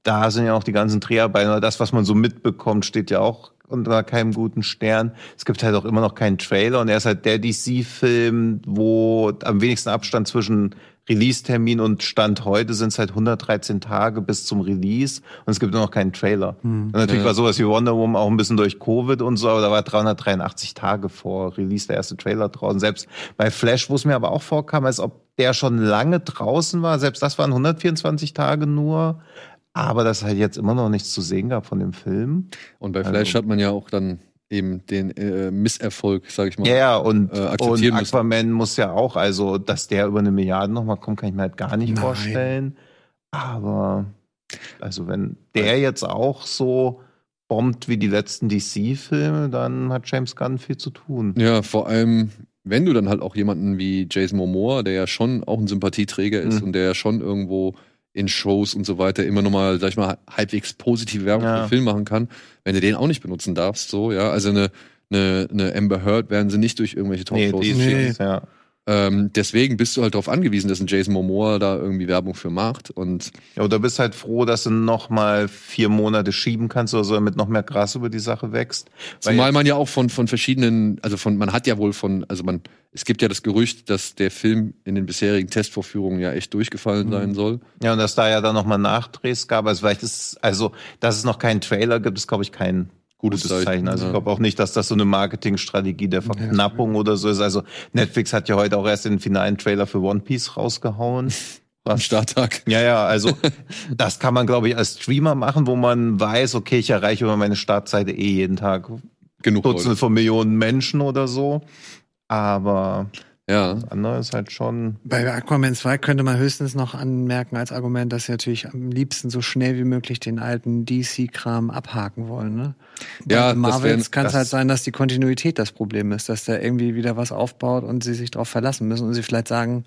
da sind ja auch die ganzen Dreharbeiten oder das, was man so mitbekommt, steht ja auch unter keinem guten Stern. Es gibt halt auch immer noch keinen Trailer und er ist halt der DC-Film, wo am wenigsten Abstand zwischen Release-Termin und Stand heute sind es halt 113 Tage bis zum Release und es gibt nur noch keinen Trailer. Und natürlich Ja. war sowas wie Wonder Woman auch ein bisschen durch Covid und so, aber da war 383 Tage vor Release der erste Trailer draußen. Selbst bei Flash, wo es mir aber auch vorkam, als ob der schon lange draußen war, selbst das waren 124 Tage nur. Aber das halt jetzt immer noch nichts zu sehen gab von dem Film. Und bei Also- Flash hat man ja auch dann eben den äh, Misserfolg, sag ich mal. Ja, ja, und, äh, und akzeptieren müssen. Aquaman muss ja auch, also, dass der über eine Milliarde nochmal kommt, kann ich mir halt gar nicht Nein. vorstellen. Aber, also, wenn der jetzt auch so bombt wie die letzten DC-Filme, dann hat James Gunn viel zu tun. Ja, vor allem, wenn du dann halt auch jemanden wie Jason Momoa, der ja schon auch ein Sympathieträger ist Mhm. und der ja schon irgendwo in Shows und so weiter immer nochmal, sag ich mal, halbwegs positive Werbung für Ja. den Film machen kann, wenn du den auch nicht benutzen darfst, so, ja. Also eine, eine, eine Amber Heard werden sie nicht durch irgendwelche Nee, Talkshows schicken. ist ja. Ähm, deswegen bist du halt darauf angewiesen, dass ein Jason Momoa da irgendwie Werbung für macht. Und ja, oder bist halt froh, dass du noch mal vier Monate schieben kannst oder so, damit noch mehr Gras über die Sache wächst. Zumal man ja auch von, von verschiedenen, also von, man hat ja wohl von, also man, es gibt ja das Gerücht, dass der Film in den bisherigen Testvorführungen ja echt durchgefallen Mhm. sein soll. Ja, und dass da ja dann nochmal Nachdrehs gab. Also vielleicht ist, also, dass es noch keinen Trailer gibt, ist, glaube ich, kein Gutes Zeichen. Zeichen, Also ja. ich glaube auch nicht, dass das so eine Marketingstrategie der Verknappung oder so ist. Also Netflix hat ja heute auch erst den finalen Trailer für One Piece rausgehauen. Am Starttag. Ja, ja, also das kann man, glaube ich, als Streamer machen, wo man weiß, okay, ich erreiche über meine Startseite eh jeden Tag Genug Dutzende Leute. von Millionen Menschen oder so. Aber Ja. das andere ist halt schon. Bei Aquaman 2 könnte man höchstens noch anmerken als Argument, dass sie natürlich am liebsten so schnell wie möglich den alten DC-Kram abhaken wollen. Ne? Ja, Bei das Marvels kann es halt sein, dass die Kontinuität das Problem ist, dass der irgendwie wieder was aufbaut und sie sich darauf verlassen müssen und sie vielleicht sagen,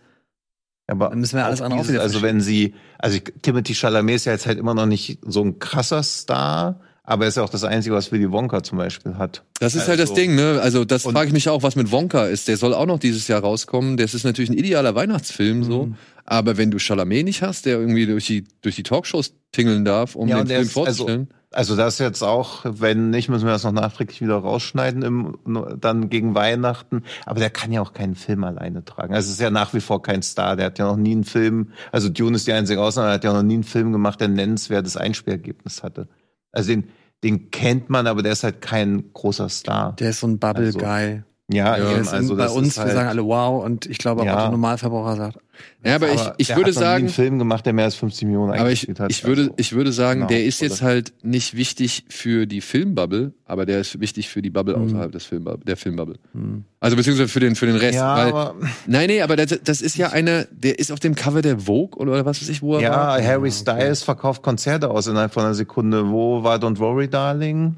Aber Dann müssen wir alles andere auch wieder Also wenn sie, also Timothy Chalamet ist ja jetzt halt immer noch nicht so ein krasser Star, aber er ist ja auch das Einzige, was Willy Wonka zum Beispiel hat. Das ist halt das Also- Ding, ne? Also das frage ich mich auch, was mit Wonka ist. Der soll auch noch dieses Jahr rauskommen. Das ist natürlich ein idealer Weihnachtsfilm so. Mhm. Aber wenn du Chalamet nicht hast, der irgendwie durch die, durch die Talkshows tingeln darf, um Ja, den der Film ist- also- vorzustellen. Also das jetzt auch, wenn nicht, müssen wir das noch nachträglich wieder rausschneiden, im, dann gegen Weihnachten. Aber der kann ja auch keinen Film alleine tragen. Also es ist ja nach wie vor kein Star. Der hat ja noch nie einen Film, also Dune ist die einzige Ausnahme, er hat ja noch nie einen Film gemacht, der ein nennenswertes Einspielergebnis hatte. Also den, den kennt man, aber der ist halt kein großer Star. Der ist so ein Bubble-Guy. Also, ja, Ja, eben, also bei uns, ist wir halt, sagen alle wow und ich glaube Ja. auch der Normalverbraucher sagt, Ja, aber, ich, ich der würde sagen, einen Film gemacht, der mehr als 50 Millionen aber ich, eingespielt hat. ich würde, Also, ich würde sagen, Genau, der ist jetzt halt nicht wichtig für die Filmbubble, aber der ist wichtig für die Bubble Mhm. außerhalb des Filmbubble, der Filmbubble. hm. Also beziehungsweise für den, für den Rest. ja, weil, aber, nein, nee, aber das, das ist ja einer, der ist auf dem Cover der Vogue oder was weiß ich, wo er ja, war. Harry Styles verkauft Konzerte aus innerhalb von einer Sekunde. Wo war Don't Worry, Darling?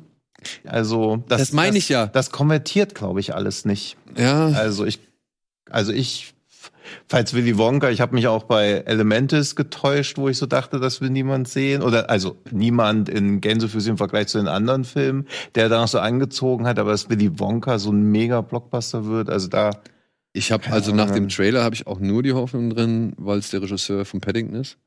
Also, das, Das meine ich ja. Das konvertiert, glaube ich, alles nicht. Ja, Also ich, also ich, falls Willy Wonka, ich habe mich auch bei Elementis getäuscht, wo ich so dachte, das will niemand sehen. Oder also niemand in Gänsefüßchen im Vergleich zu den anderen Filmen, der danach so angezogen hat, aber dass Willy Wonka so ein mega Blockbuster wird, also da. ich habe also nach dem Trailer habe ich auch nur die Hoffnung drin, weil es der Regisseur von Paddington ist,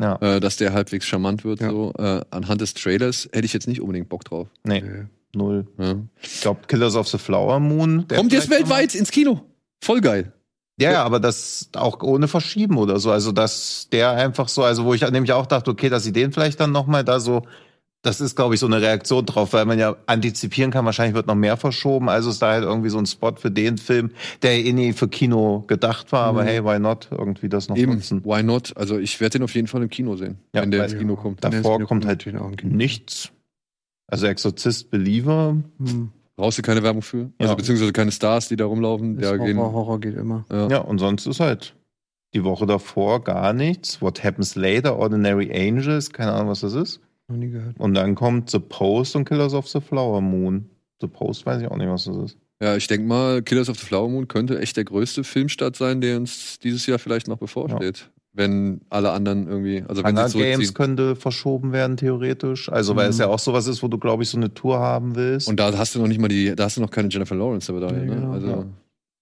Ja. äh, dass der halbwegs charmant wird. Ja. So äh, anhand des Trailers hätte ich jetzt nicht unbedingt Bock drauf. Nee, Nö. null. Ja. Ich glaube, Killers of the Flower Moon. der Kommt jetzt weltweit ins Kino. Voll geil. Ja, ja, aber das auch ohne Verschieben oder so. Also, dass der einfach so, also wo ich nämlich auch dachte, okay, dass sie den vielleicht dann nochmal da so, das ist, glaube ich, so eine Reaktion drauf, weil man ja antizipieren kann, wahrscheinlich wird noch mehr verschoben. Also ist da halt irgendwie so ein Spot für den Film, der eh nie für Kino gedacht war, aber Mhm. hey, why not? Irgendwie das noch Eben, nutzen. why not? Also ich werde den auf jeden Fall im Kino sehen, Ja, wenn der ins Kino kommt. Davor Kino kommt kommt, halt nichts. Also Exorzist Believer, Hm. Brauchst du keine Werbung für? Also Ja. beziehungsweise keine Stars, die da rumlaufen. Der Horror, gehen, Horror geht immer. ja. Ja, und sonst ist halt die Woche davor gar nichts. What Happens Later, Ordinary Angels, keine Ahnung, was das ist. Noch nie gehört. Und dann kommt The Post und Killers of the Flower Moon. The Post weiß ich auch nicht, was das ist. ja, ich denke mal, Killers of the Flower Moon könnte echt der größte Filmstart sein, der uns dieses Jahr vielleicht noch bevorsteht. Wenn alle anderen irgendwie, also wenn sie Games könnte verschoben werden, theoretisch. Also, weil Mhm. es ja auch sowas ist, wo du, glaube ich, so eine Tour haben willst. Und da hast du noch nicht mal die, da hast du noch keine Jennifer Lawrence dabei. Nee, ne? genau, also, ja.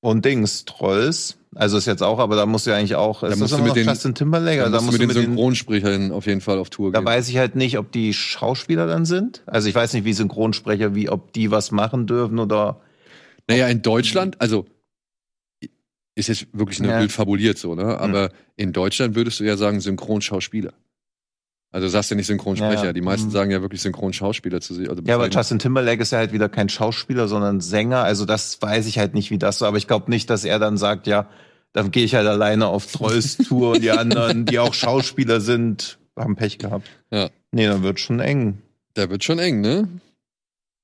Und Dings, Trolls. Also ist jetzt auch, aber da musst du ja eigentlich auch. Ist musst das du mit noch den- Justin Timberlake? da Also, musst du mit den Synchronsprechern auf jeden Fall auf Tour da gehen. weiß ich halt nicht, ob die Schauspieler dann sind. Also ich weiß nicht, wie Synchronsprecher, wie ob die was machen dürfen oder. Naja, in Deutschland, also ist jetzt wirklich nur Ja. wild fabuliert so, ne? Aber in Deutschland würdest du ja sagen Synchronschauspieler. Also du sagst ja nicht Synchronsprecher. Ja. Die meisten Mhm. sagen ja wirklich Synchronschauspieler zu sich. Also Ja, aber. Justin Timberlake ist ja halt wieder kein Schauspieler, sondern Sänger. Also das weiß ich halt nicht, wie das so. Aber ich glaube nicht, dass er dann sagt, ja, dann gehe ich halt alleine auf Trolls Tour und die anderen, die auch Schauspieler sind, haben Pech gehabt. Ja. Nee, dann wird schon eng. Der wird schon eng, ne?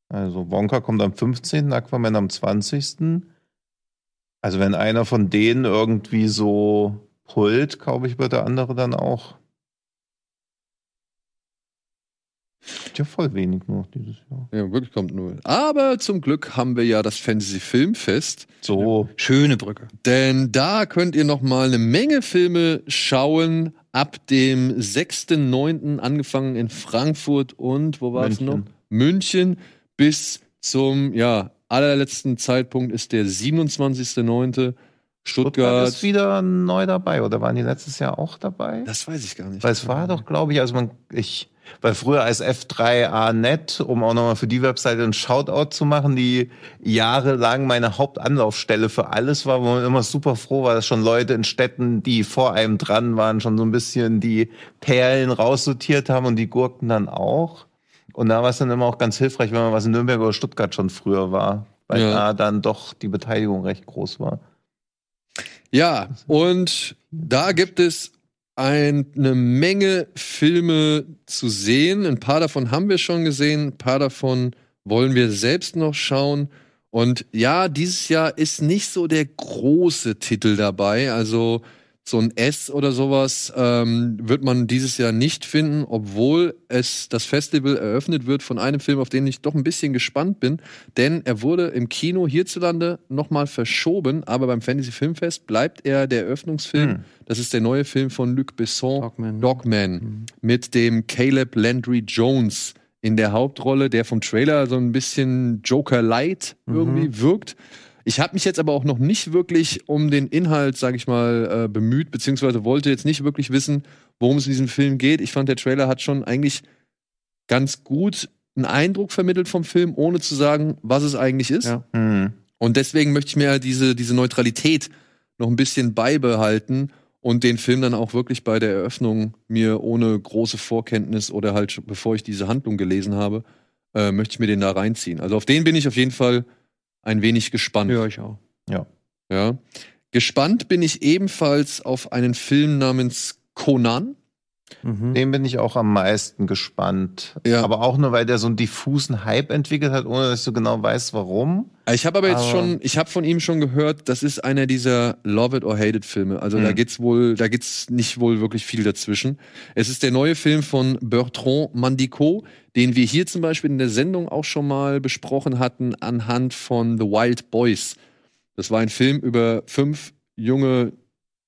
Also Wonka kommt am 15., Aquaman am 20. Also wenn einer von denen irgendwie so pullt, glaube ich, wird der andere dann auch. Ja, voll wenig nur dieses Jahr. Ja, wirklich kommt null. Aber zum Glück haben wir ja das Fantasy Filmfest. So, Schöne Brücke. Denn da könnt ihr noch mal eine Menge Filme schauen. Ab dem 6.9. angefangen in Frankfurt und wo war es noch? München. München bis zum ja, allerletzten Zeitpunkt ist der 27.9. Stuttgart Stuttgart. ist wieder neu dabei, oder waren die letztes Jahr auch dabei? Das weiß ich gar nicht. Weil es war doch, glaube ich, also man, ich, weil früher als F3A Net, um auch nochmal für die Webseite einen Shoutout zu machen, die jahrelang meine Hauptanlaufstelle für alles war, wo man immer super froh war, dass schon Leute in Städten, die vor einem dran waren, schon so ein bisschen die Perlen raussortiert haben und die Gurken dann auch. Und da war es dann immer auch ganz hilfreich, wenn man was in Nürnberg oder Stuttgart schon früher war, weil Ja. da dann doch die Beteiligung recht groß war. Ja, und da gibt es eine Menge Filme zu sehen. Ein paar davon haben wir schon gesehen, ein paar davon wollen wir selbst noch schauen. Und ja, dieses Jahr ist nicht so der große Titel dabei. Also so ein S oder sowas ähm, wird man dieses Jahr nicht finden, obwohl es das Festival eröffnet wird von einem Film, auf den ich doch ein bisschen gespannt bin. Denn er wurde im Kino hierzulande nochmal verschoben, aber beim Fantasy Filmfest bleibt er der Eröffnungsfilm. Hm. Das ist der neue Film von Luc Besson, Dogman. Dogman, Mhm. mit dem Caleb Landry Jones in der Hauptrolle, der vom Trailer so ein bisschen Joker-Light irgendwie wirkt. Ich habe mich jetzt aber auch noch nicht wirklich um den Inhalt, sage ich mal, äh, bemüht, beziehungsweise wollte jetzt nicht wirklich wissen, worum es in diesem Film geht. Ich fand, der Trailer hat schon eigentlich ganz gut einen Eindruck vermittelt vom Film, ohne zu sagen, was es eigentlich ist. Ja. Hm. Und deswegen möchte ich mir diese, diese Neutralität noch ein bisschen beibehalten und den Film dann auch wirklich bei der Eröffnung mir ohne große Vorkenntnis oder halt schon bevor ich diese Handlung gelesen habe, äh, möchte ich mir den da reinziehen. Also auf den bin ich auf jeden Fall ein wenig gespannt. Ja, ich auch. Ja. Gespannt bin ich ebenfalls auf einen Film namens Conan. Mhm. Den bin ich auch am meisten gespannt. Ja. Aber auch nur, weil der so einen diffusen Hype entwickelt hat, ohne dass ich so genau weiß, warum. Ich habe aber jetzt Aber- schon, ich habe von ihm schon gehört, das ist einer dieser Love It or Hate It Filme. Also da Hm. geht's wohl, da geht's nicht wohl wirklich viel dazwischen. Es ist der neue Film von Bertrand Mandico, den wir hier zum Beispiel in der Sendung auch schon mal besprochen hatten anhand von The Wild Boys. Das war ein Film über fünf junge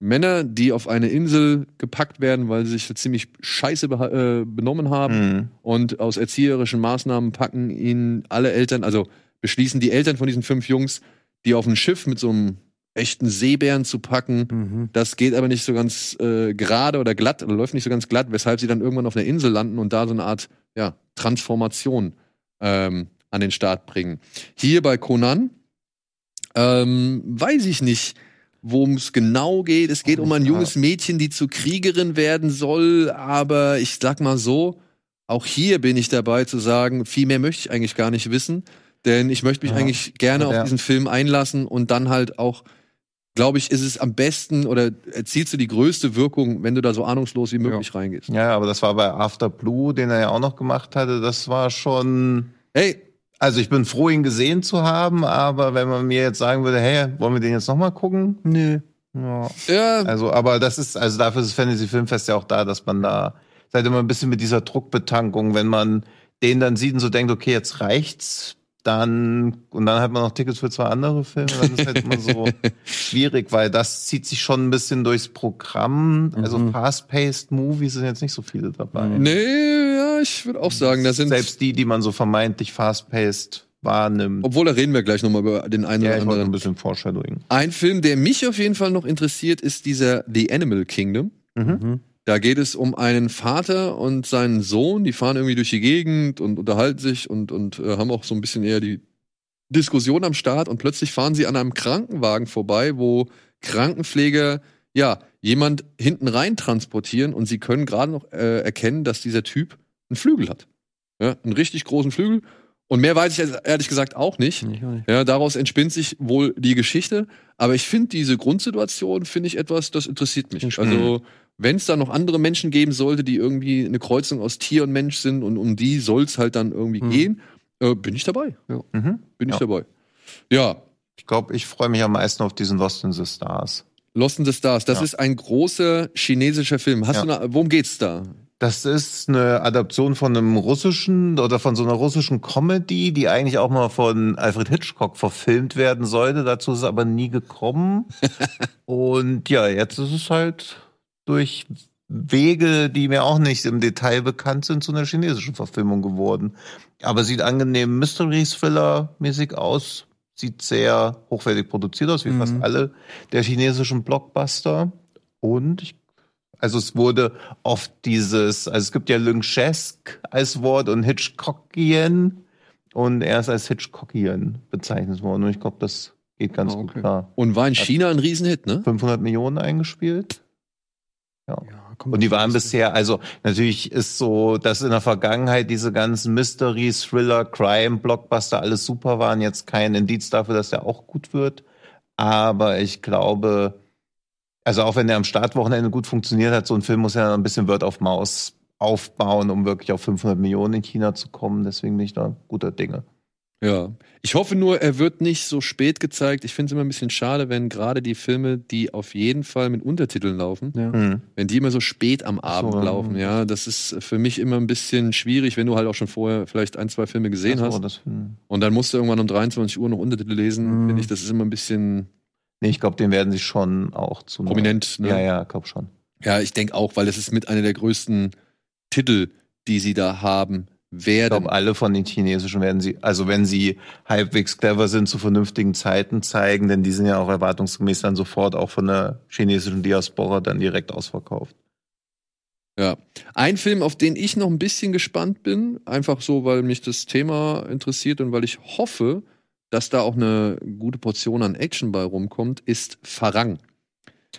Männer, die auf eine Insel gepackt werden, weil sie sich ziemlich scheiße äh, benommen haben Hm. und aus erzieherischen Maßnahmen packen ihn alle Eltern, also beschließen die Eltern von diesen fünf Jungs, die auf ein Schiff mit so einem echten Seebären zu packen. Mhm. Das geht aber nicht so ganz äh, gerade oder glatt oder läuft nicht so ganz glatt, weshalb sie dann irgendwann auf einer Insel landen und da so eine Art ja, Transformation ähm, an den Start bringen. Hier bei Conan ähm, weiß ich nicht, worum es genau geht. Es geht Auch um ein junges Mädchen, die zur Kriegerin werden soll, aber ich sag mal so, auch hier bin ich dabei zu sagen, viel mehr möchte ich eigentlich gar nicht wissen, denn ich möchte mich Ja. eigentlich gerne Ja. auf diesen Film einlassen und dann halt auch, glaube ich, ist es am besten oder erzielst du die größte Wirkung, wenn du da so ahnungslos wie möglich reingehst. Ja, aber das war bei After Blue, den er ja auch noch gemacht hatte. Das war schon. Hey, Also ich bin froh, ihn gesehen zu haben, aber wenn man mir jetzt sagen würde, hey, wollen wir den jetzt nochmal gucken? Nö. Ja. ja, Also, aber das ist, also dafür ist das Fantasy Filmfest ja auch da, dass man da seid immer ein bisschen mit dieser Druckbetankung, wenn man den dann sieht und so denkt, okay, jetzt reicht's, dann, und dann hat man noch Tickets für zwei andere Filme, dann ist halt immer so schwierig, weil das zieht sich schon ein bisschen durchs Programm. Also Mhm. fast-paced Movies sind jetzt nicht so viele dabei. Mhm. nee, ja, ich würde auch sagen, da sind Selbst die, die man so vermeintlich fast-paced wahrnimmt. obwohl da reden wir gleich nochmal über den einen ja, oder ich wollte ein anderen. bisschen Foreshadowing. Ein Film, der mich auf jeden Fall noch interessiert, ist dieser The Animal Kingdom. Mhm. Da geht es um einen Vater und seinen Sohn, die fahren irgendwie durch die Gegend und unterhalten sich und, und äh, haben auch so ein bisschen eher die Diskussion am Start und plötzlich fahren sie an einem Krankenwagen vorbei, wo Krankenpfleger ja jemand hinten rein transportieren und sie können gerade noch äh, erkennen, dass dieser Typ einen Flügel hat. Ja, einen richtig großen Flügel. Und mehr weiß ich ehrlich gesagt auch nicht. Ich auch nicht. Ja, daraus entspinnt sich wohl die Geschichte. Aber ich finde diese Grundsituation, finde ich etwas, das interessiert mich. Also, wenn es da noch andere Menschen geben sollte, die irgendwie eine Kreuzung aus Tier und Mensch sind und um die soll es halt dann irgendwie Mhm. gehen, äh, bin ich dabei. Mhm. Bin ich Ja. dabei. Ja, Ich glaube, ich freue mich am meisten auf diesen Lost in the Stars. Lost in the Stars, das Ja. ist ein großer chinesischer Film. Hast Ja. du eine, worum geht's da? Das ist eine Adaption von einem russischen oder von so einer russischen Comedy, die eigentlich auch mal von Alfred Hitchcock verfilmt werden sollte. Dazu ist es aber nie gekommen. Und ja, jetzt ist es halt durch Wege, die mir auch nicht im Detail bekannt sind, zu einer chinesischen Verfilmung geworden. Aber sieht angenehm Mystery-Thriller-mäßig aus. Sieht sehr hochwertig produziert aus, wie Mhm. fast alle der chinesischen Blockbuster. Und ich also es wurde oft dieses, also es gibt ja Lynchesque als Wort und Hitchcockian und er ist als Hitchcockian bezeichnet worden und ich glaube, das geht ganz gut okay. klar. Und war in China ein Riesenhit, ne? 500 Millionen eingespielt Ja, und die waren bisher, also natürlich ist so, dass in der Vergangenheit diese ganzen Mystery, Thriller, Crime, Blockbuster alles super waren, jetzt kein Indiz dafür, dass der auch gut wird. Aber ich glaube, also auch wenn der am Startwochenende gut funktioniert hat, so ein Film muss ja ein bisschen Word of Mouse aufbauen, um wirklich auf 500 Millionen in China zu kommen. Deswegen bin ich da guter Dinge. Ja. Ich hoffe nur, er wird nicht so spät gezeigt. Ich finde es immer ein bisschen schade, wenn gerade die Filme, die auf jeden Fall mit Untertiteln laufen, Ja. Hm. wenn die immer so spät am Abend So, laufen. Ja, das ist für mich immer ein bisschen schwierig, wenn du halt auch schon vorher vielleicht ein, zwei Filme gesehen hast. das, hm. Und dann musst du irgendwann um 23 Uhr noch Untertitel lesen. Mhm. Finde ich, das ist immer ein bisschen Nee, ich glaube, den werden sie schon auch zu prominent. Ne? Ja, ja, glaub schon. Ja, ich denke auch, weil es ist mit einer der größten Titel, die sie da haben Ich werden. glaube, alle von den chinesischen werden sie, also wenn sie halbwegs clever sind, zu vernünftigen Zeiten zeigen, denn die sind ja auch erwartungsgemäß dann sofort auch von der chinesischen Diaspora dann direkt ausverkauft. Ja. Ein Film, auf den ich noch ein bisschen gespannt bin, einfach so, weil mich das Thema interessiert und weil ich hoffe, dass da auch eine gute Portion an Action bei rumkommt, ist Farang.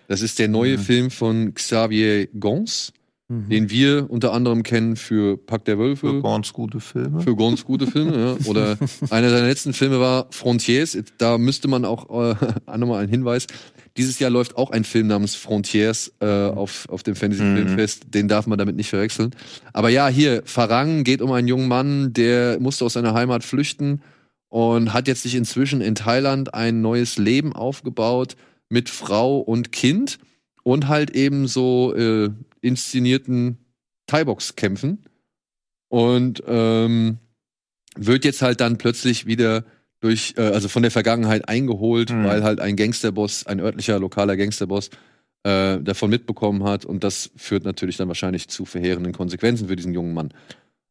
Das ist der neue Mhm. Film von Xavier Gons, Mhm. den wir unter anderem kennen für Pack der Wölfe. Für ganz gute Filme. Für ganz gute Filme, ja. Oder einer seiner letzten Filme war Frontiers. Da müsste man auch äh, nochmal einen Hinweis. Dieses Jahr läuft auch ein Film namens Frontiers äh, auf, auf dem Fantasy Mhm. Filmfest. Den darf man damit nicht verwechseln. Aber ja, hier, Farang geht um einen jungen Mann, der musste aus seiner Heimat flüchten und hat jetzt sich inzwischen in Thailand ein neues Leben aufgebaut mit Frau und Kind und halt eben so äh, inszenierten Thai-Box-Kämpfen und ähm, wird jetzt halt dann plötzlich wieder durch, äh, also von der Vergangenheit eingeholt, Mhm. weil halt ein Gangsterboss, ein örtlicher, lokaler Gangsterboss äh, davon mitbekommen hat und das führt natürlich dann wahrscheinlich zu verheerenden Konsequenzen für diesen jungen Mann.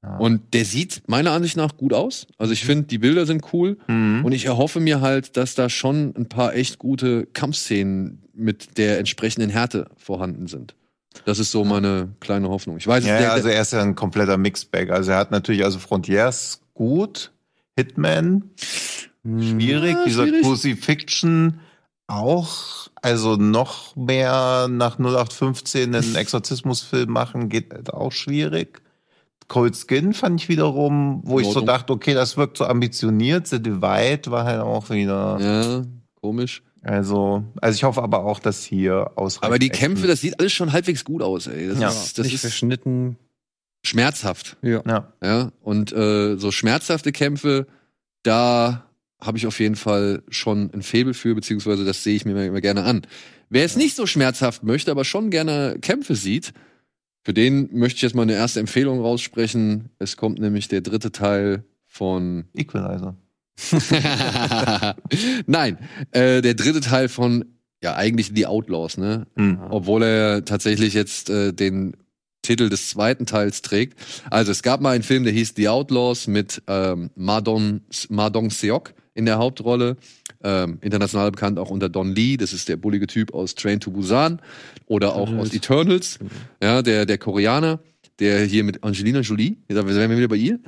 Ja. Und der sieht meiner Ansicht nach gut aus. Also ich finde, die Bilder sind cool Mhm. und ich erhoffe mir halt, dass da schon ein paar echt gute Kampfszenen mit der entsprechenden Härte vorhanden sind. Das ist so meine kleine Hoffnung. Ich weiß, es- Ja, der, also er ist ja ein kompletter Mixbag. Also er hat natürlich, also Frontiers gut, Hitman schwierig, Ja, dieser schwierig. Crucifixion auch, also noch mehr nach 0815 einen Exorzismusfilm machen, geht halt auch schwierig. Cold Skin fand ich wiederum, wo ich so dachte, okay, das wirkt so ambitioniert. The Divide war halt auch wieder, ja, komisch. also, also ich hoffe aber auch, dass hier ausreichend. Aber die Kämpfe, das sieht alles schon halbwegs gut aus, ey. Das Ja. ist, das nicht ist verschnitten. schmerzhaft. Ja. Ja. Ja, und äh, so schmerzhafte Kämpfe, da habe ich auf jeden Fall schon ein Faible für, beziehungsweise das sehe ich mir immer, immer gerne an. Wer es nicht so schmerzhaft möchte, aber schon gerne Kämpfe sieht, für den möchte ich jetzt mal eine erste Empfehlung raussprechen. Es kommt nämlich der dritte Teil von Equalizer. Nein, äh, der dritte Teil von ja eigentlich The Outlaws, ne? Mhm. obwohl er tatsächlich jetzt äh, den Titel des zweiten Teils trägt. Also es gab mal einen Film, der hieß The Outlaws mit ähm, Madon, Madong Seok in der Hauptrolle. Ähm, international bekannt auch unter Don Lee, das ist der bullige Typ aus Train to Busan oder auch aus Eternals, ja, der, der Koreaner, der hier mit Angelina Jolie, da wären wir wieder bei ihr,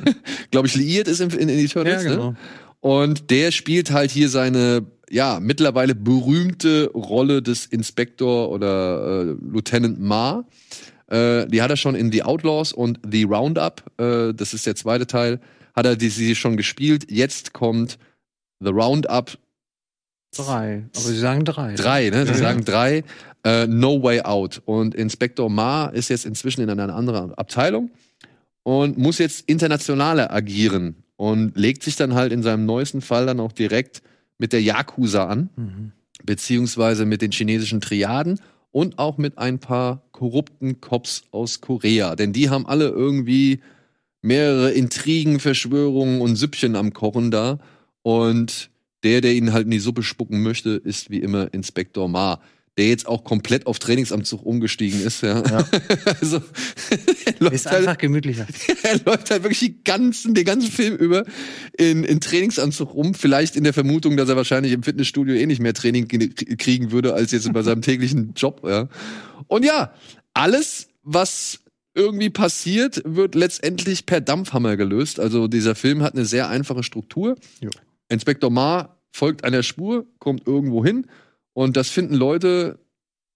glaube ich, liiert ist in, in, in Eternals, Ja, ne? genau. Und der spielt halt hier seine, ja, mittlerweile berühmte Rolle des Inspektor oder äh, Lieutenant Ma. Äh, die hat er schon in The Outlaws und The Roundup, äh, das ist der zweite Teil, hat er die, sie schon gespielt. Jetzt kommt The Roundup Drei. Aber sie sagen drei. drei, ne? Sie Ja. sagen drei. Äh, no Way Out. Und Inspektor Ma ist jetzt inzwischen in einer anderen Abteilung und muss jetzt internationaler agieren und legt sich dann halt in seinem neuesten Fall dann auch direkt mit der Yakuza an, Mhm. beziehungsweise mit den chinesischen Triaden und auch mit ein paar korrupten Cops aus Korea. Denn die haben alle irgendwie mehrere Intrigen, Verschwörungen und Süppchen am Kochen da. Und der, der ihnen halt in die Suppe spucken möchte, ist wie immer Inspektor Ma. Der jetzt auch komplett auf Trainingsanzug umgestiegen ist, ja. Ja. also, er läuft Ist halt, einfach gemütlicher. er läuft halt wirklich die ganzen, den ganzen Film über in, in Trainingsanzug rum. Vielleicht in der Vermutung, dass er wahrscheinlich im Fitnessstudio eh nicht mehr Training ge- kriegen würde, als jetzt bei seinem täglichen Job. Ja. Und ja, alles, was irgendwie passiert, wird letztendlich per Dampfhammer gelöst. Also dieser Film hat eine sehr einfache Struktur. Jo. Inspektor Ma folgt einer Spur, kommt irgendwo hin und das finden Leute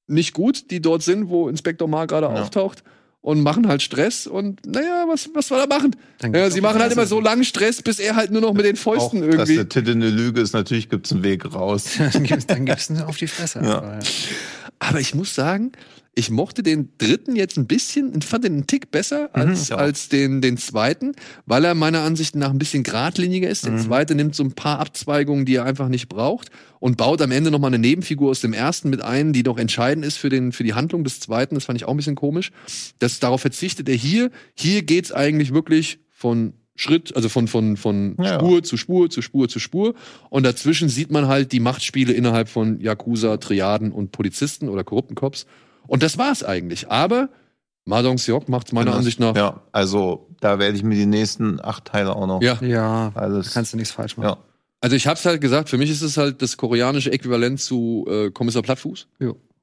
nicht gut, die dort sind, wo Inspektor Ma gerade Ja. auftaucht und machen halt Stress und naja, was, was soll er machen? Ja, sie auch machen halt immer so langen Stress, bis er halt nur noch mit den Auch, Fäusten dass irgendwie. der Titel eine Lüge ist, natürlich gibt's einen Weg raus. dann gibt's, einen auf die Fresse. Ja. Aber, Aber ich muss sagen, ich mochte den dritten jetzt ein bisschen, ich fand den einen Tick besser als, ja. als den, den zweiten, weil er meiner Ansicht nach ein bisschen geradliniger ist. Der Mhm. zweite nimmt so ein paar Abzweigungen, die er einfach nicht braucht und baut am Ende nochmal eine Nebenfigur aus dem ersten mit ein, die doch entscheidend ist für, den, für die Handlung des zweiten. Das fand ich auch ein bisschen komisch. Das, darauf verzichtet er hier. Hier geht's eigentlich wirklich von Schritt, also von, von, von Ja. Spur zu Spur zu Spur zu Spur. Und dazwischen sieht man halt die Machtspiele innerhalb von Yakuza, Triaden und Polizisten oder korrupten Cops. Und das war's eigentlich. Aber Madong Seok macht's meiner Das- Ansicht nach. Ja, also da werde ich mir die nächsten acht Teile auch noch Ja. ja, alles. kannst du nichts falsch machen. ja. Also ich hab's halt gesagt, für mich ist es halt das koreanische Äquivalent zu äh, Kommissar Plattfuß.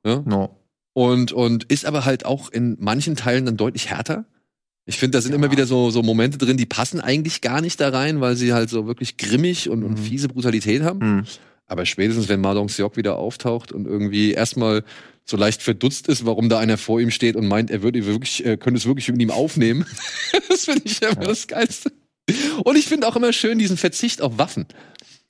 No. Und, und ist aber halt auch in manchen Teilen dann deutlich härter. Ich finde, da sind immer wieder so, so Momente drin, die passen eigentlich gar nicht da rein, weil sie halt so wirklich grimmig und, und Mhm. fiese Brutalität haben. Hm. Aber spätestens, wenn Madong Seok wieder auftaucht und irgendwie erstmal so leicht verdutzt ist, warum da einer vor ihm steht und meint, er würde wirklich, er könnte es wirklich mit ihm aufnehmen. das finde ich immer das Geilste. Und ich finde auch immer schön diesen Verzicht auf Waffen.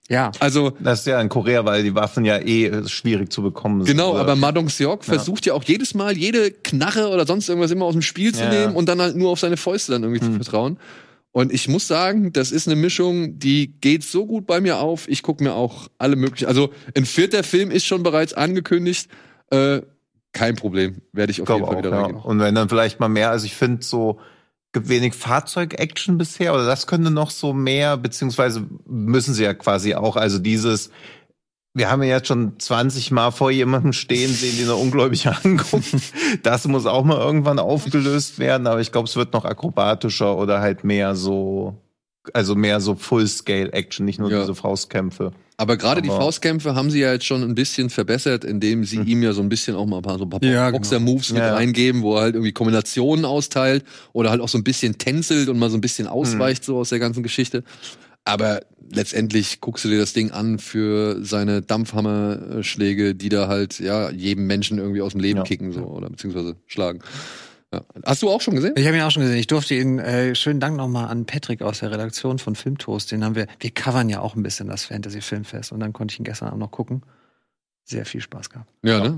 Ja. Also, Das ist ja in Korea, weil die Waffen ja eh schwierig zu bekommen sind. Genau, aber Madong Seok versucht ja auch jedes Mal, jede Knarre oder sonst irgendwas immer aus dem Spiel zu Ja. nehmen und dann halt nur auf seine Fäuste dann irgendwie zu Hm. vertrauen. Und ich muss sagen, das ist eine Mischung, die geht so gut bei mir auf. Ich gucke mir auch alle möglichen. Also ein vierter Film ist schon bereits angekündigt. Äh, kein Problem, werde ich auf jeden Fall auch, wieder ja. reingehen. Und wenn dann vielleicht mal mehr, also ich finde so, gibt wenig Fahrzeug-Action bisher, oder das könnte noch so mehr, beziehungsweise müssen sie ja quasi auch, also dieses, wir haben ja jetzt schon 20 Mal vor jemandem stehen sehen, den er ungläubig anguckt. Das muss auch mal irgendwann aufgelöst werden, aber ich glaube, es wird noch akrobatischer oder halt mehr so, also mehr so Full-Scale-Action, nicht nur Ja. diese Faustkämpfe. Aber gerade die Faustkämpfe haben sie ja jetzt schon ein bisschen verbessert, indem sie Hm. ihm ja so ein bisschen auch mal ein paar, so ein paar Ja, Boxer-Moves mit Ja. reingeben, wo er halt irgendwie Kombinationen austeilt oder halt auch so ein bisschen tänzelt und mal so ein bisschen ausweicht so aus der ganzen Geschichte. Aber letztendlich guckst du dir das Ding an für seine Dampfhammerschläge, die da halt ja jedem Menschen irgendwie aus dem Leben Ja. kicken so oder beziehungsweise schlagen. Ja. Hast du auch schon gesehen? Ich habe ihn auch schon gesehen. Ich durfte ihn, äh, schönen Dank nochmal an Patrick aus der Redaktion von Filmtoast. Den haben wir, wir covern ja auch ein bisschen das Fantasy Filmfest und dann konnte ich ihn gestern Abend noch gucken. Sehr viel Spaß gehabt. Ja, ne?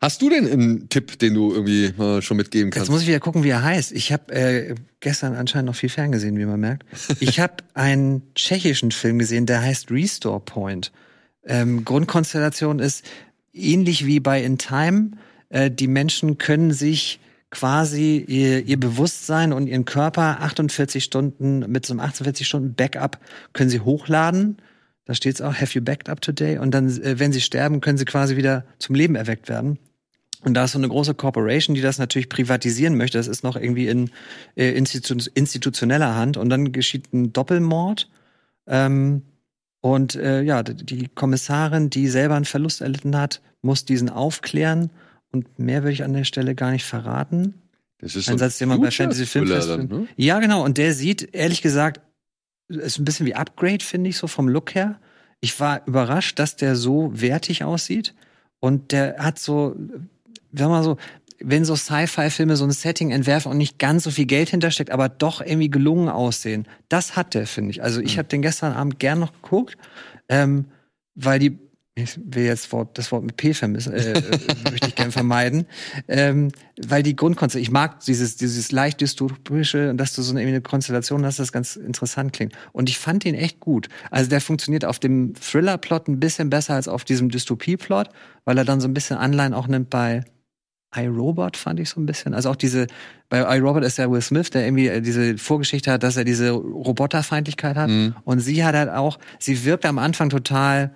Hast du denn einen Tipp, den du irgendwie mal schon mitgeben Jetzt kannst? muss ich wieder gucken, wie er heißt. Ich habe äh, gestern anscheinend noch viel ferngesehen, wie man merkt. Ich habe einen tschechischen Film gesehen, der heißt Restore Point. Ähm, Grundkonstellation ist ähnlich wie bei In Time. Äh, die Menschen können sich quasi ihr, ihr Bewusstsein und ihren Körper 48 Stunden mit so einem 48 Stunden Backup können sie hochladen. Da steht es auch, have you backed up today? Und dann, äh, wenn sie sterben, können sie quasi wieder zum Leben erweckt werden. Und da ist so eine große Corporation, die das natürlich privatisieren möchte. Das ist noch irgendwie in äh, institu institutioneller Hand. Und dann geschieht ein Doppelmord. Ähm, und äh, ja, die Kommissarin, die selber einen Verlust erlitten hat, muss diesen aufklären. Und mehr würde ich an der Stelle gar nicht verraten. Das ist Ein Satz, den man bei Fantasy Filmfest. dann, ne? Ja, genau. Und der sieht, ehrlich gesagt, ist ein bisschen wie Upgrade, finde ich, so vom Look her. Ich war überrascht, dass der so wertig aussieht. Und der hat so, sag mal so, wenn so Sci-Fi-Filme so ein Setting entwerfen und nicht ganz so viel Geld hintersteckt, aber doch irgendwie gelungen aussehen. Das hat der, finde ich. Also ich habe den gestern Abend gern noch geguckt, ähm, weil die ich will jetzt Wort, das Wort mit P vermissen, äh, möchte ich gern vermeiden, ähm, weil die Grundkonstellation, ich mag dieses, dieses leicht dystopische und dass du so eine, eine Konstellation hast, das ganz interessant klingt. Und ich fand den echt gut. Also der funktioniert auf dem Thriller-Plot ein bisschen besser als auf diesem Dystopie-Plot, weil er dann so ein bisschen Anleihen auch nimmt bei iRobot fand ich so ein bisschen. Also auch diese, bei iRobot ist ja Will Smith, der irgendwie äh, diese Vorgeschichte hat, dass er diese Roboterfeindlichkeit hat. Mhm. Und sie hat halt auch, sie wirkt am Anfang total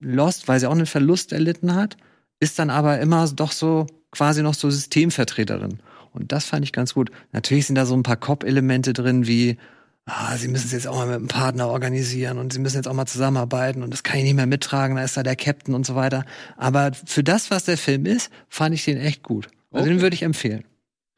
lost, weil sie auch einen Verlust erlitten hat, ist dann aber immer doch so quasi noch so Systemvertreterin. Und das fand ich ganz gut. Natürlich sind da so ein paar Cop-Elemente drin, wie, ah, sie müssen es jetzt auch mal mit einem Partner organisieren und sie müssen jetzt auch mal zusammenarbeiten und das kann ich nicht mehr mittragen, da ist da der Captain und so weiter. Aber für das, was der Film ist, fand ich den echt gut. Also Okay. den würde ich empfehlen.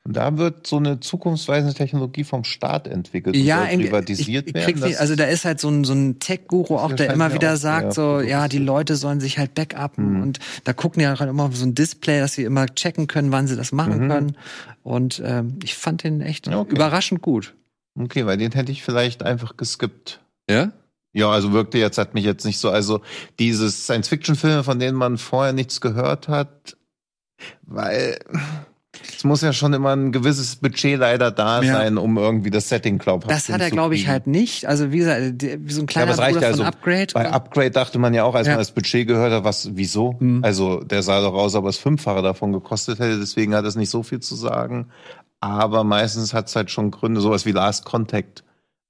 Und da wird so eine zukunftsweisende Technologie vom Staat entwickelt und Ja, soll privatisiert ich, ich werden. nicht, also da ist halt so ein, so ein Tech-Guru auch, der immer wieder auch sagt, sehr so, ja, die Leute sollen sich halt backuppen Mhm. und da gucken ja halt immer so ein Display, dass sie immer checken können, wann sie das machen Mhm. können. Und ähm, ich fand den echt Ja, okay. überraschend gut. okay, weil den hätte ich vielleicht einfach geskippt. Ja? Ja, also wirkte jetzt, hat mich jetzt nicht so, also dieses Science-Fiction-Filme, von denen man vorher nichts gehört hat, weil es muss ja schon immer ein gewisses Budget leider da Ja. sein, um irgendwie das Setting glaubhaft Das hat er, glaube ich, halt nicht. Also wie gesagt, so ein Ja, kleiner reicht Bruder ja von also. Upgrade. Bei Upgrade dachte man ja auch, als Ja. man das Budget gehört hat, was, wieso? Mhm. Also, der sah doch aus, aber es Fünffache davon gekostet hätte, deswegen hat es nicht so viel zu sagen. Aber meistens hat es halt schon Gründe, sowas wie Last Contact.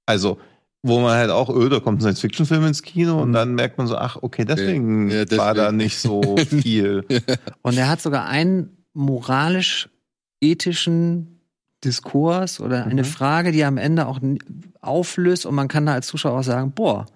Also, wo man halt auch, öh, da kommt ein Science-Fiction-Film ins Kino und Mhm. dann merkt man so, ach, okay, deswegen, Ja, deswegen. war da nicht so viel. Und er hat sogar einen moralisch-ethischen Diskurs oder eine Mhm. Frage, die am Ende auch auflöst und man kann da als Zuschauer auch sagen, boah,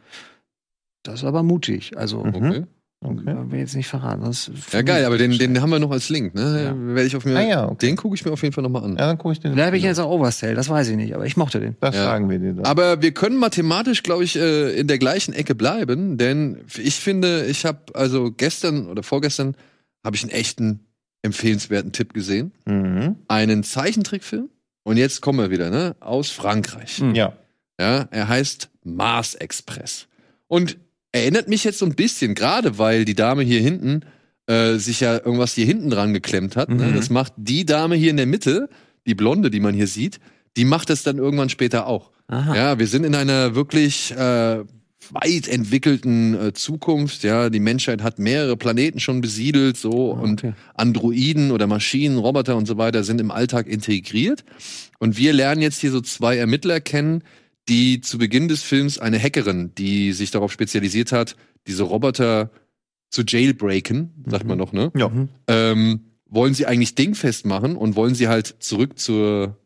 das ist aber mutig. Also Mhm. Okay. Okay. will jetzt nicht verraten. Das Ja, geil, aber den, den haben wir noch als Link, ne? Ja. Werde ich auf mir, Ah ja, okay. Den gucke ich mir auf jeden Fall nochmal an. Ja, dann gucke ich den. Vielleicht habe ich jetzt auch Oversell, das weiß ich nicht, aber ich mochte den. Das Ja. sagen wir dir dann. Aber wir können mathematisch, glaube ich, äh, in der gleichen Ecke bleiben, denn ich finde, ich habe also gestern oder vorgestern habe ich einen echten empfehlenswerten Tipp gesehen, Mhm. einen Zeichentrickfilm. Und jetzt kommen wir wieder, ne? Aus Frankreich. Mhm. Ja. Ja, er heißt Mars Express. Und erinnert mich jetzt so ein bisschen, gerade weil die Dame hier hinten äh, sich ja irgendwas hier hinten dran geklemmt hat. Ne? Mhm. Das macht die Dame hier in der Mitte, die Blonde, die man hier sieht, die macht es dann irgendwann später auch. Aha. Ja, wir sind in einer wirklich äh, weit entwickelten äh, Zukunft. Ja, die Menschheit hat mehrere Planeten schon besiedelt, so Ah, und okay. Androiden oder Maschinen, Roboter und so weiter sind im Alltag integriert. Und wir lernen jetzt hier so zwei Ermittler kennen, die zu Beginn des Films eine Hackerin, die sich darauf spezialisiert hat, diese Roboter zu jailbreaken, sagt Mhm. man doch, ne? Ja. Mhm. ähm, wollen sie eigentlich dingfest machen und wollen sie halt zurück zur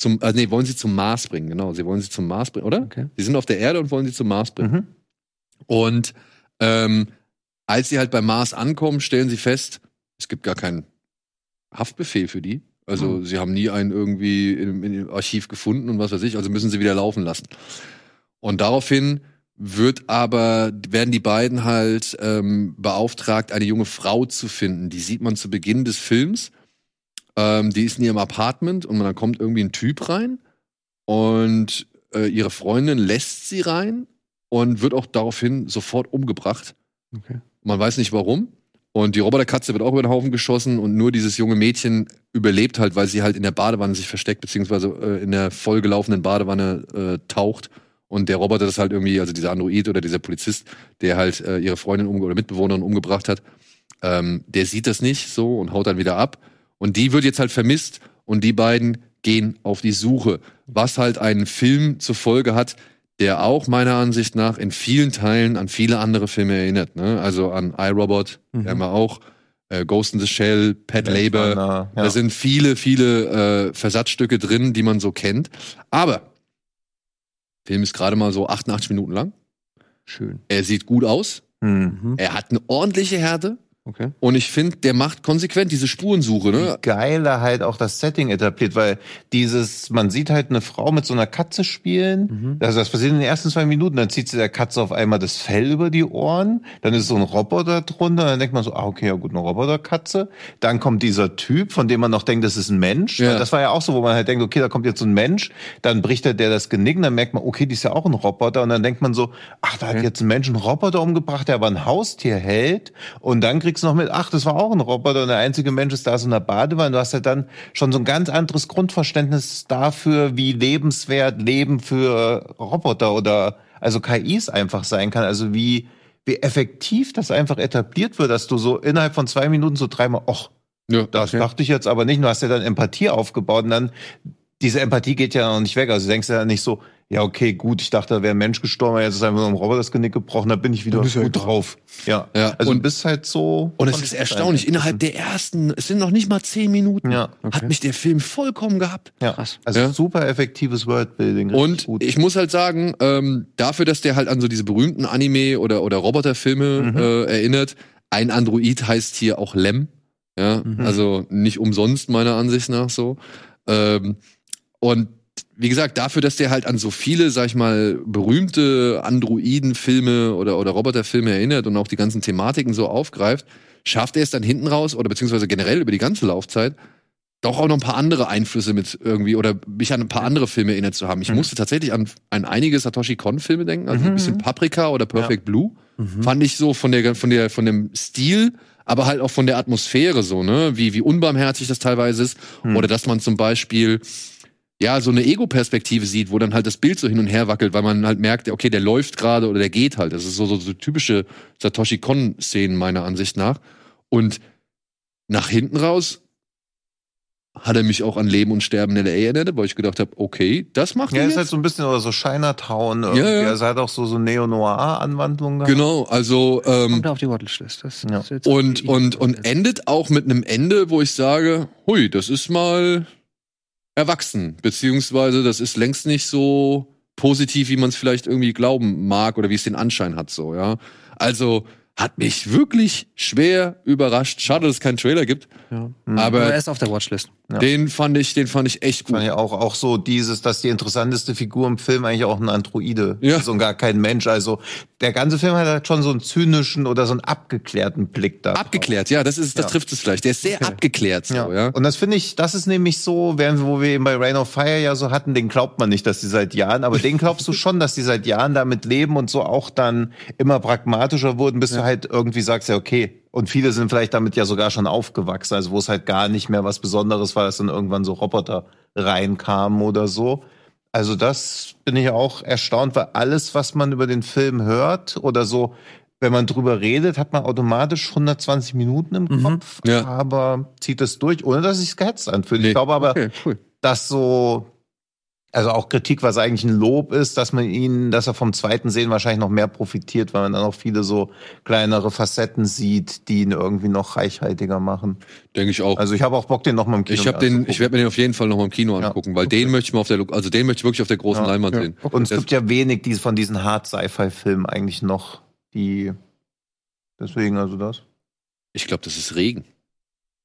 zum äh, nee, wollen sie zum Mars bringen, genau. Sie wollen sie zum Mars bringen, oder? Okay. Sie sind auf der Erde und wollen sie zum Mars bringen. Mhm. Und ähm, als sie halt beim Mars ankommen, stellen sie fest, es gibt gar keinen Haftbefehl für die. Also Mhm. sie haben nie einen irgendwie im, im Archiv gefunden und was weiß ich, also müssen sie wieder laufen lassen. Und daraufhin wird aber, werden die beiden halt ähm, beauftragt, eine junge Frau zu finden. Die sieht man zu Beginn des Films. Ähm, die ist in ihrem Apartment und dann kommt irgendwie ein Typ rein und äh, ihre Freundin lässt sie rein und wird auch daraufhin sofort umgebracht. Okay. Man weiß nicht warum. Und die Roboterkatze wird auch über den Haufen geschossen und nur dieses junge Mädchen überlebt halt, weil sie halt in der Badewanne sich versteckt, beziehungsweise äh, in der vollgelaufenen Badewanne äh, taucht. Und der Roboter das halt irgendwie, also dieser Android oder dieser Polizist, der halt äh, ihre Freundin umge oder Mitbewohnerin umgebracht hat, ähm, der sieht das nicht so und haut dann wieder ab. Und die wird jetzt halt vermisst und die beiden gehen auf die Suche, was halt einen Film zur Folge hat, der auch meiner Ansicht nach in vielen Teilen an viele andere Filme erinnert. Ne? Also an iRobot, Mhm. kennen wir auch, äh, Ghost in the Shell, Pet Labor. Ja. Da sind viele, viele äh, Versatzstücke drin, die man so kennt. Aber der Film ist gerade mal so 88 Minuten lang. Schön. Er sieht gut aus. Hm. Mhm. Er hat eine ordentliche Härte. Okay. Und ich finde, der macht konsequent diese Spurensuche. Ne? Wie geil er halt auch das Setting etabliert, weil dieses, man sieht halt eine Frau mit so einer Katze spielen. Mhm. Also das passiert in den ersten zwei Minuten, dann zieht sie der Katze auf einmal das Fell über die Ohren, dann ist so ein Roboter drunter, dann denkt man so, ah, okay, ja gut, eine Roboterkatze. Dann kommt dieser Typ, von dem man noch denkt, das ist ein Mensch. Ja. Das war ja auch so, wo man halt denkt, okay, da kommt jetzt so ein Mensch, dann bricht er der das Genick, dann merkt man, okay, die ist ja auch ein Roboter und dann denkt man so, ach, da hat Okay. jetzt ein Mensch einen Roboter umgebracht, der aber ein Haustier hält und dann kriegst du noch mit, ach, das war auch ein Roboter und der einzige Mensch ist da so in der Badewanne. Du hast ja dann schon so ein ganz anderes Grundverständnis dafür, wie lebenswert Leben für Roboter oder also KIs einfach sein kann. Also wie, wie effektiv das einfach etabliert wird, dass du so innerhalb von zwei Minuten so dreimal, ach, Ja. das dachte ich jetzt aber nicht. Du hast ja dann Empathie aufgebaut und dann, diese Empathie geht ja noch nicht weg. Also du denkst ja nicht so, ja, okay, gut, ich dachte, da wäre ein Mensch gestorben, jetzt ist einfach nur ein Roboter das Genick gebrochen, da bin ich wieder Du bist ja gut drauf. Ja. Ja, Also und- du bist halt so. Und es ist erstaunlich, innerhalb der ersten, es sind noch nicht mal zehn Minuten, Ja, okay. hat mich der Film vollkommen gehabt. Ja. Krass. Also Ja. super effektives Worldbuilding. Und gut. ich muss halt sagen, ähm, dafür, dass der halt an so diese berühmten Anime- oder, oder Roboterfilme Mhm. äh, erinnert, ein Android heißt hier auch Lem. Ja, Mhm. also nicht umsonst meiner Ansicht nach so. Ähm, und wie gesagt, dafür, dass der halt an so viele, sag ich mal, berühmte Androiden-Filme oder, oder Roboterfilme erinnert und auch die ganzen Thematiken so aufgreift, schafft er es dann hinten raus oder beziehungsweise generell über die ganze Laufzeit, doch auch noch ein paar andere Einflüsse mit irgendwie oder mich an ein paar andere Filme erinnert zu haben. Ich Mhm. musste tatsächlich an, an einige Satoshi Kon-Filme denken, also ein Mhm. bisschen Paprika oder Perfect Blue. Mhm. Fand ich so von der, von der, von dem Stil, aber halt auch von der Atmosphäre so, ne? Wie, wie unbarmherzig das teilweise ist. Mhm. Oder dass man zum Beispiel, ja, so eine Ego-Perspektive sieht, wo dann halt das Bild so hin und her wackelt, weil man halt merkt, okay, der läuft gerade oder der geht halt. Das ist so, so, so typische Satoshi Kon-Szenen meiner Ansicht nach. Und nach hinten raus hat er mich auch an Leben und Sterben in L.A. erinnert, weil ich gedacht habe, okay, das macht ja, er ist jetzt. halt so ein bisschen oder so Chinatown. irgendwie. Ja, ja. Also hat auch so, so Neo-Noir-Anwandlungen. da. Genau, also ähm, Kommt auf die Watchlist. Das, Ja. das ist und, und, und endet auch mit einem Ende, wo ich sage, hui, das ist mal erwachsen, beziehungsweise das ist längst nicht so positiv, wie man es vielleicht irgendwie glauben mag oder wie es den Anschein hat, so, ja. Also hat mich wirklich schwer überrascht. Schade, dass es keinen Trailer gibt. Ja. Aber Aber er ist auf der Watchlist. Ja. den fand ich, den fand ich echt gut. Fand ich auch, auch so dieses, dass die interessanteste Figur im Film eigentlich auch ein Androide Ja. ist und gar kein Mensch. Also der ganze Film hat halt schon so einen zynischen oder so einen abgeklärten Blick da. Abgeklärt, ja, das ist, das Ja. trifft es vielleicht. Der ist sehr abgeklärt, so, ja. Ja. Und das finde ich, das ist nämlich so, während wir, wo wir eben bei Rain of Fire ja so hatten, den glaubt man nicht, dass die seit Jahren, aber den glaubst du schon, dass die seit Jahren damit leben und so auch dann immer pragmatischer wurden, bis du halt irgendwie sagst, ja, okay. Und viele sind vielleicht damit ja sogar schon aufgewachsen, also wo es halt gar nicht mehr was Besonderes war, dass dann irgendwann so Roboter reinkamen oder so. Also das bin ich auch erstaunt, weil alles, was man über den Film hört oder so, wenn man drüber redet, hat man automatisch 120 Minuten im Mhm. Kopf, Ja. aber zieht es durch, ohne dass es sich gehetzt anfühlt. Nee. Ich glaube aber, Okay, cool. dass so, also auch Kritik, was eigentlich ein Lob ist, dass man ihn, dass er vom zweiten Sehen wahrscheinlich noch mehr profitiert, weil man dann auch viele so kleinere Facetten sieht, die ihn irgendwie noch reichhaltiger machen. Denke ich auch. Also ich habe auch Bock, den noch mal im Kino ich habe den, ich werde mir den auf jeden Fall noch mal im Kino Ja. angucken, weil den möchte ich mal auf der, also den möchte ich wirklich auf der großen Ja. Leinwand Ja. sehen. Und es gibt ja wenig diese, von diesen Hard-Sci-Fi-Filmen eigentlich noch, die deswegen also das. Ich glaube, das ist Regen.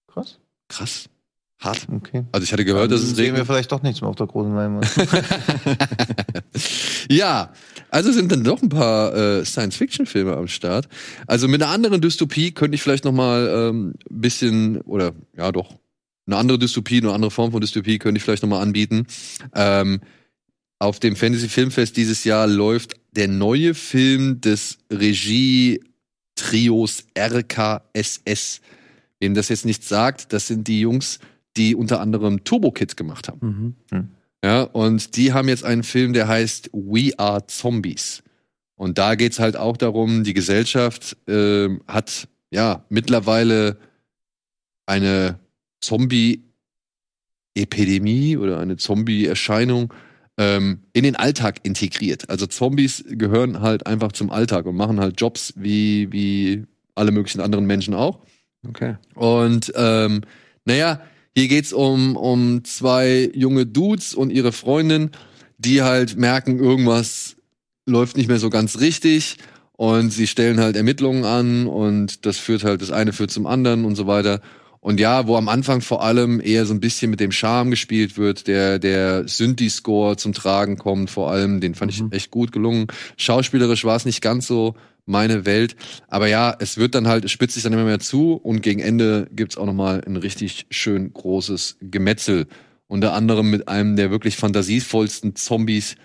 Krass. Krass. Hart. Okay. Also ich hatte gehört, dass es sehen wir vielleicht doch nichts mehr auf der großen Leinwand. ja, also sind dann doch ein paar äh, Science-Fiction-Filme am Start. Also mit einer anderen Dystopie könnte ich vielleicht noch mal ähm, ein bisschen oder ja doch eine andere Dystopie, eine andere Form von Dystopie könnte ich vielleicht noch mal anbieten. Ähm, auf dem Fantasy Filmfest dieses Jahr läuft der neue Film des Regie-Trios RKSS. Wem das jetzt nicht sagt, das sind die Jungs, die unter anderem Turbo Kids gemacht haben. Mhm. Ja, und die haben jetzt einen Film, der heißt We Are Zombies. Und da geht's halt auch darum, die Gesellschaft ähm, hat ja mittlerweile eine Zombie-Epidemie oder eine Zombie-Erscheinung ähm, in den Alltag integriert. Also Zombies gehören halt einfach zum Alltag und machen halt Jobs wie, wie alle möglichen anderen Menschen auch. Okay. Und ähm, naja, hier geht's um, um zwei junge Dudes und ihre Freundin, die halt merken, irgendwas läuft nicht mehr so ganz richtig. Und sie stellen halt Ermittlungen an und das führt halt, das eine führt zum anderen und so weiter. Und ja, wo am Anfang vor allem eher so ein bisschen mit dem Charme gespielt wird, der, der Synthi-Score zum Tragen kommt, vor allem, den fand Mhm. ich echt gut gelungen. Schauspielerisch war es nicht ganz so meine Welt. Aber ja, es wird dann halt, es spitzt sich dann immer mehr zu und gegen Ende gibt's auch nochmal ein richtig schön großes Gemetzel. Unter anderem mit einem der wirklich fantasievollsten Zombies,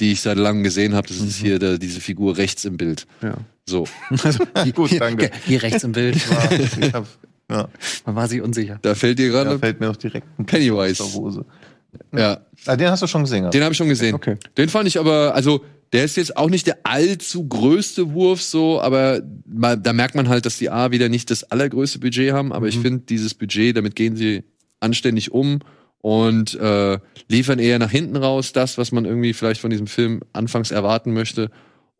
die ich seit langem gesehen habe. Das ist hier der, diese Figur rechts im Bild. Ja. So. Also, Gut, danke. Hier rechts im Bild. Ich hab, ja, Man war sich unsicher. Da fällt dir da gerade. fällt mir auch direkt ein Pennywise. aus der Hose. Ja, Ah, den hast du schon gesehen. den habe ich schon gesehen. Okay. Den fand ich aber, also der ist jetzt auch nicht der allzu größte Wurf so, aber mal, da merkt man halt, dass die A wieder nicht das allergrößte Budget haben, aber ich Mhm. finde dieses Budget, damit gehen sie anständig um und äh, liefern eher nach hinten raus das, was man irgendwie vielleicht von diesem Film anfangs erwarten möchte.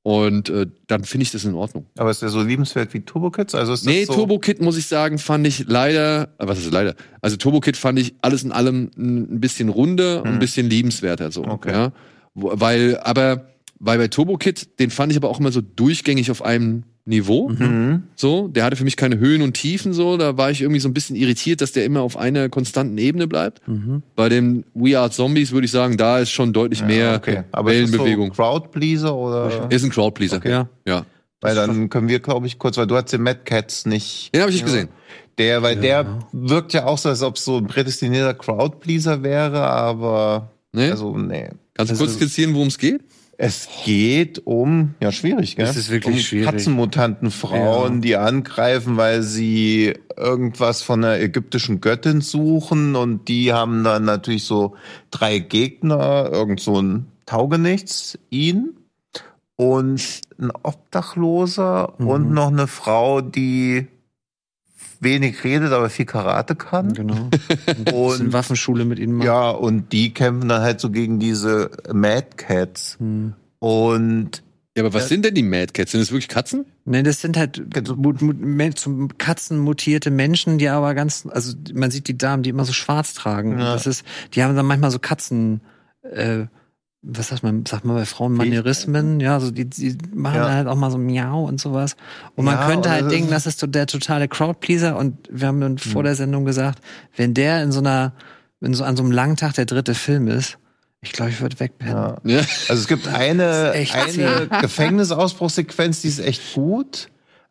Und äh, dann finde ich das in Ordnung. Aber ist der so liebenswert wie Turbo Kids? Also ist das Nee, so, Turbo Kid muss ich sagen, fand ich leider, äh, was ist leider? Also Turbo Kid fand ich alles in allem ein bisschen runder und ein Hm. bisschen liebenswerter so. Okay. Ja? Weil, aber, weil bei Turbo Kid, den fand ich aber auch immer so durchgängig auf einem Niveau. Mhm. So, der hatte für mich keine Höhen und Tiefen so. Da war ich irgendwie so ein bisschen irritiert, dass der immer auf einer konstanten Ebene bleibt. Mhm. Bei dem We Are Zombies würde ich sagen, da ist schon deutlich mehr Ja, okay. Aber ist das Wellenbewegung. so Crowdpleaser oder? Ist ein Crowdpleaser. Okay. Ja. Ja. Weil dann können wir, glaube ich, kurz, weil du hast den Mad Cats nicht. Den habe ich nicht gesehen. Der, weil der wirkt ja auch so, als ob es so ein prädestinierter Crowdpleaser wäre, aber Ne? also nee. Kannst du also- kurz skizzieren, worum es geht? Es geht um, ja, schwierig, gell? Es ist wirklich um schwierig. Katzenmutanten Frauen, Ja. die angreifen, weil sie irgendwas von einer ägyptischen Göttin suchen und die haben dann natürlich so drei Gegner, irgend so ein Taugenichts, ihn und ein Obdachloser Mhm. und noch eine Frau, die wenig redet, aber viel Karate kann. Genau. Und Waffenschule mit ihnen machen. ja, und die kämpfen dann halt so gegen diese Mad Cats. Hm. Und Ja, aber was Ja. sind denn die Mad Cats? Sind das wirklich Katzen? Nee, das sind halt zum Katzen mutierte Menschen, die aber ganz, also man sieht die Damen, die immer so schwarz tragen. Ja. Das ist, die haben dann manchmal so Katzen, äh, was sagt man, sagt man bei Frauen Manierismen, ja, so die, die machen Ja. halt auch mal so Miau und sowas. Und man Ja, könnte halt das denken, ist- das ist so der totale Crowdpleaser und wir haben dann vor der Sendung gesagt, wenn der in so einer, in so an so einem langen Tag der dritte Film ist, ich glaube, ich würde wegpennen. Ja. Also es gibt eine, eine Gefängnisausbruchssequenz, die ist echt gut.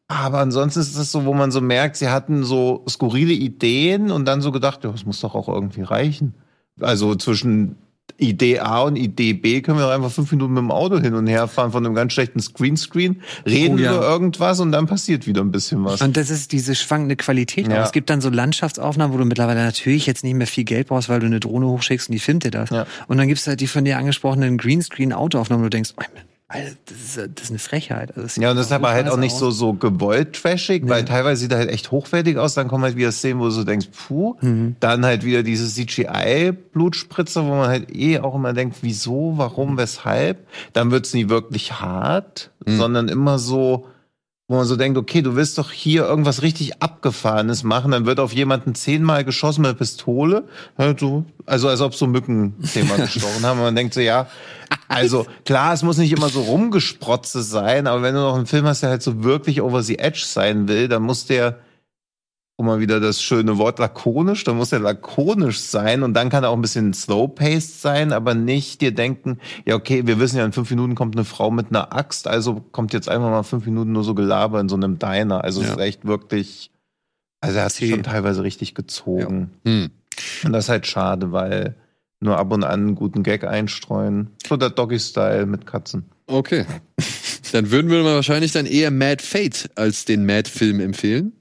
Aber ansonsten ist es so, wo man so merkt, sie hatten so skurrile Ideen und dann so gedacht, ja, das muss doch auch irgendwie reichen. Also zwischen Idee A und Idee B können wir doch einfach fünf Minuten mit dem Auto hin und her fahren von einem ganz schlechten Screenscreen, reden Oh ja. über irgendwas und dann passiert wieder ein bisschen was. Und das ist diese schwankende Qualität. Ja. Es gibt dann so Landschaftsaufnahmen, wo du mittlerweile natürlich jetzt nicht mehr viel Geld brauchst, weil du eine Drohne hochschickst und die filmt dir das. Ja. Und dann gibt's halt die von dir angesprochenen Greenscreen-Autoaufnahmen, wo du denkst, oh, Alter, das ist, das ist eine Frechheit. Also Ja, und das ist aber halt auch nicht aus. so, so gewollt trashig, weil teilweise sieht er halt echt hochwertig aus. Dann kommen halt wieder Szenen, wo du so denkst, puh. Mhm. Dann halt wieder diese CGI-Blutspritze, wo man halt eh auch immer denkt, wieso, warum, weshalb. Dann wird's nie wirklich hart, sondern immer so, wo man so denkt, okay, du willst doch hier irgendwas richtig Abgefahrenes machen, dann wird auf jemanden zehnmal geschossen mit Pistole. So, also als ob so Mücken zehnmal gestochen haben. Und man denkt so, ja, also klar, es muss nicht immer so rumgesprotze sein, aber wenn du noch einen Film hast, der halt so wirklich over the edge sein will, dann muss der, um mal wieder das schöne Wort lakonisch, dann muss der lakonisch sein und dann kann er auch ein bisschen slow-paced sein, aber nicht dir denken, ja okay, wir wissen ja, in fünf Minuten kommt eine Frau mit einer Axt, also kommt jetzt einfach mal fünf Minuten nur so Gelaber in so einem Diner. Also es Ja. ist echt wirklich, also er hat sich schon teilweise richtig gezogen. Hm. Und das ist halt schade, weil nur ab und an einen guten Gag einstreuen. So der Doggy-Style mit Katzen. Okay. Dann würden wir mal wahrscheinlich dann eher Mad Fate als den Mad-Film empfehlen.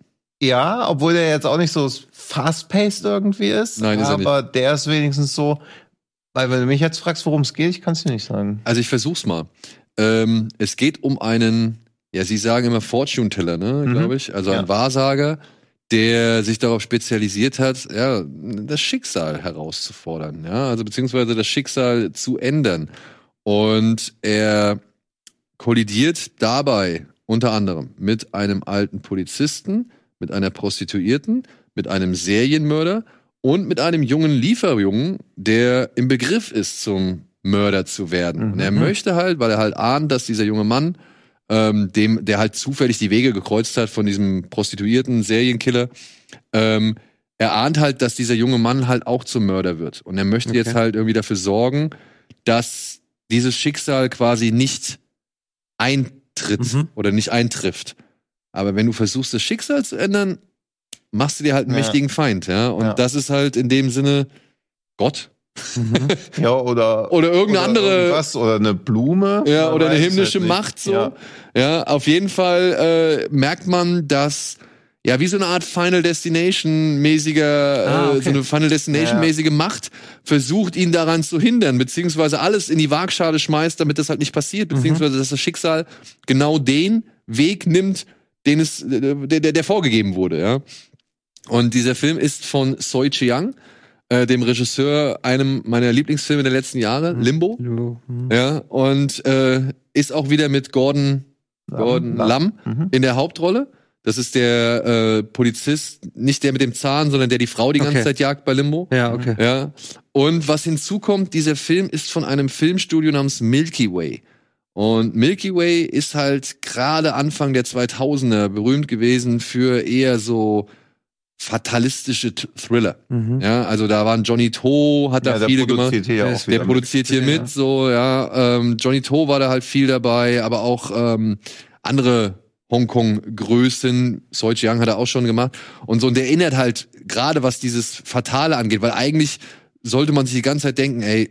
Ja, obwohl der jetzt auch nicht so fast-paced irgendwie ist. Nein, ist er aber der ist wenigstens so, weil wenn du mich jetzt fragst, worum es geht, ich kann es dir nicht sagen. Also ich versuch's mal. Ähm, es geht um einen, ja, Sie sagen immer Fortune-Teller, ne, Mhm. glaube ich. Also Ja. ein Wahrsager, der sich darauf spezialisiert hat, ja, das Schicksal herauszufordern, ja, also beziehungsweise das Schicksal zu ändern. Und er kollidiert dabei unter anderem mit einem alten Polizisten, mit einer Prostituierten, mit einem Serienmörder und mit einem jungen Lieferjungen, der im Begriff ist, zum Mörder zu werden. Und er Mhm. möchte halt, weil er halt ahnt, dass dieser junge Mann, ähm, dem, der halt zufällig die Wege gekreuzt hat von diesem Prostituierten, Serienkiller, ähm, er ahnt halt, dass dieser junge Mann halt auch zum Mörder wird. Und er möchte jetzt halt irgendwie dafür sorgen, dass dieses Schicksal quasi nicht eintritt Mhm. oder nicht eintrifft. Aber wenn du versuchst, das Schicksal zu ändern, machst du dir halt einen Ja. mächtigen Feind, ja. Und Ja. das ist halt in dem Sinne Gott. Ja, oder. Oder irgendeine andere- irgendwas, oder eine Blume. Ja, oder eine himmlische halt. Macht so. Ja. Ja, auf jeden Fall äh, merkt man, dass ja wie so eine Art Final Destination mäßiger, Ah, okay. äh, so eine Final Destination Ja. mäßige Macht versucht ihn daran zu hindern, beziehungsweise alles in die Waagschale schmeißt, damit das halt nicht passiert, beziehungsweise dass das Schicksal genau den Weg nimmt, den es der, der, der vorgegeben wurde, ja. Und dieser Film ist von Soi Chiang, äh, dem Regisseur einem meiner Lieblingsfilme der letzten Jahre, Limbo. Lulu, hm. Ja, und äh, ist auch wieder mit Gordon, Gordon Lamm Mhm. in der Hauptrolle. Das ist der äh, Polizist, nicht der mit dem Zahn, sondern der die Frau die ganze Okay. Zeit jagt bei Limbo. Ja, okay. Ja. Und was hinzukommt, dieser Film ist von einem Filmstudio namens Milky Way. Und Milky Way ist halt gerade Anfang der 2000er berühmt gewesen für eher so fatalistische T- Thriller. Mhm. Ja, also da waren Johnny To, hat da Ja, der viele gemacht. produziert hier ja Der auch ist- wieder Der produziert hier Ja. mit, so, ja. Ähm, Johnny To war da halt viel dabei, aber auch ähm, andere Hongkong-Größen. Soi Chiang hat er auch schon gemacht. Und so, und der erinnert halt gerade, was dieses Fatale angeht, weil eigentlich sollte man sich die ganze Zeit denken, ey,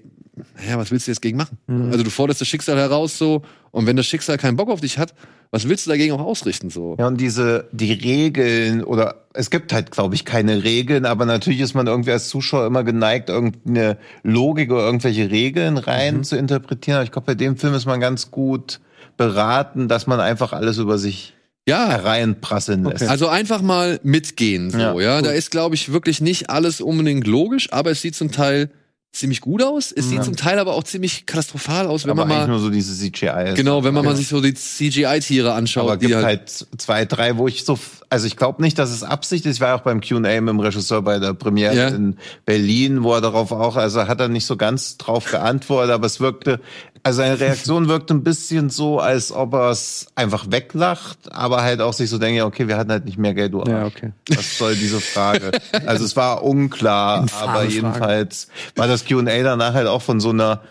ja, was willst du jetzt gegen machen? Mhm. Also du forderst das Schicksal heraus so, und wenn das Schicksal keinen Bock auf dich hat, was willst du dagegen auch ausrichten so? Ja, und diese, die Regeln, oder es gibt halt, glaube ich, keine Regeln, aber natürlich ist man irgendwie als Zuschauer immer geneigt, irgendeine Logik oder irgendwelche Regeln rein zu interpretieren. Aber ich glaube, bei dem Film ist man ganz gut beraten, dass man einfach alles über sich Ja, hereinprasseln lässt. Also einfach mal mitgehen, so, ja. Ja, Da ist, glaube ich, wirklich nicht alles unbedingt logisch, aber es sieht zum Teil ziemlich gut aus. Es sieht Ja. zum Teil aber auch ziemlich katastrophal aus, wenn aber man mal nur so diese CGI. genau, wenn man Ja. mal sich so die CGI-Tiere anschaut, Aber die gibt halt, halt, zwei, drei, wo ich so, also ich glaube nicht, dass es Absicht ist. Ich war auch beim Q&A mit dem Regisseur bei der Premiere Ja. in Berlin, wo er darauf auch, also hat er nicht so ganz drauf geantwortet, aber es wirkte, also seine Reaktion wirkte ein bisschen so, als ob er es einfach weglacht, aber halt auch sich so denkt, ja, okay, wir hatten halt nicht mehr Geld, du Arsch. Ja, okay. Was soll diese Frage? Also es war unklar, aber jedenfalls war das Q&A danach halt auch von so einer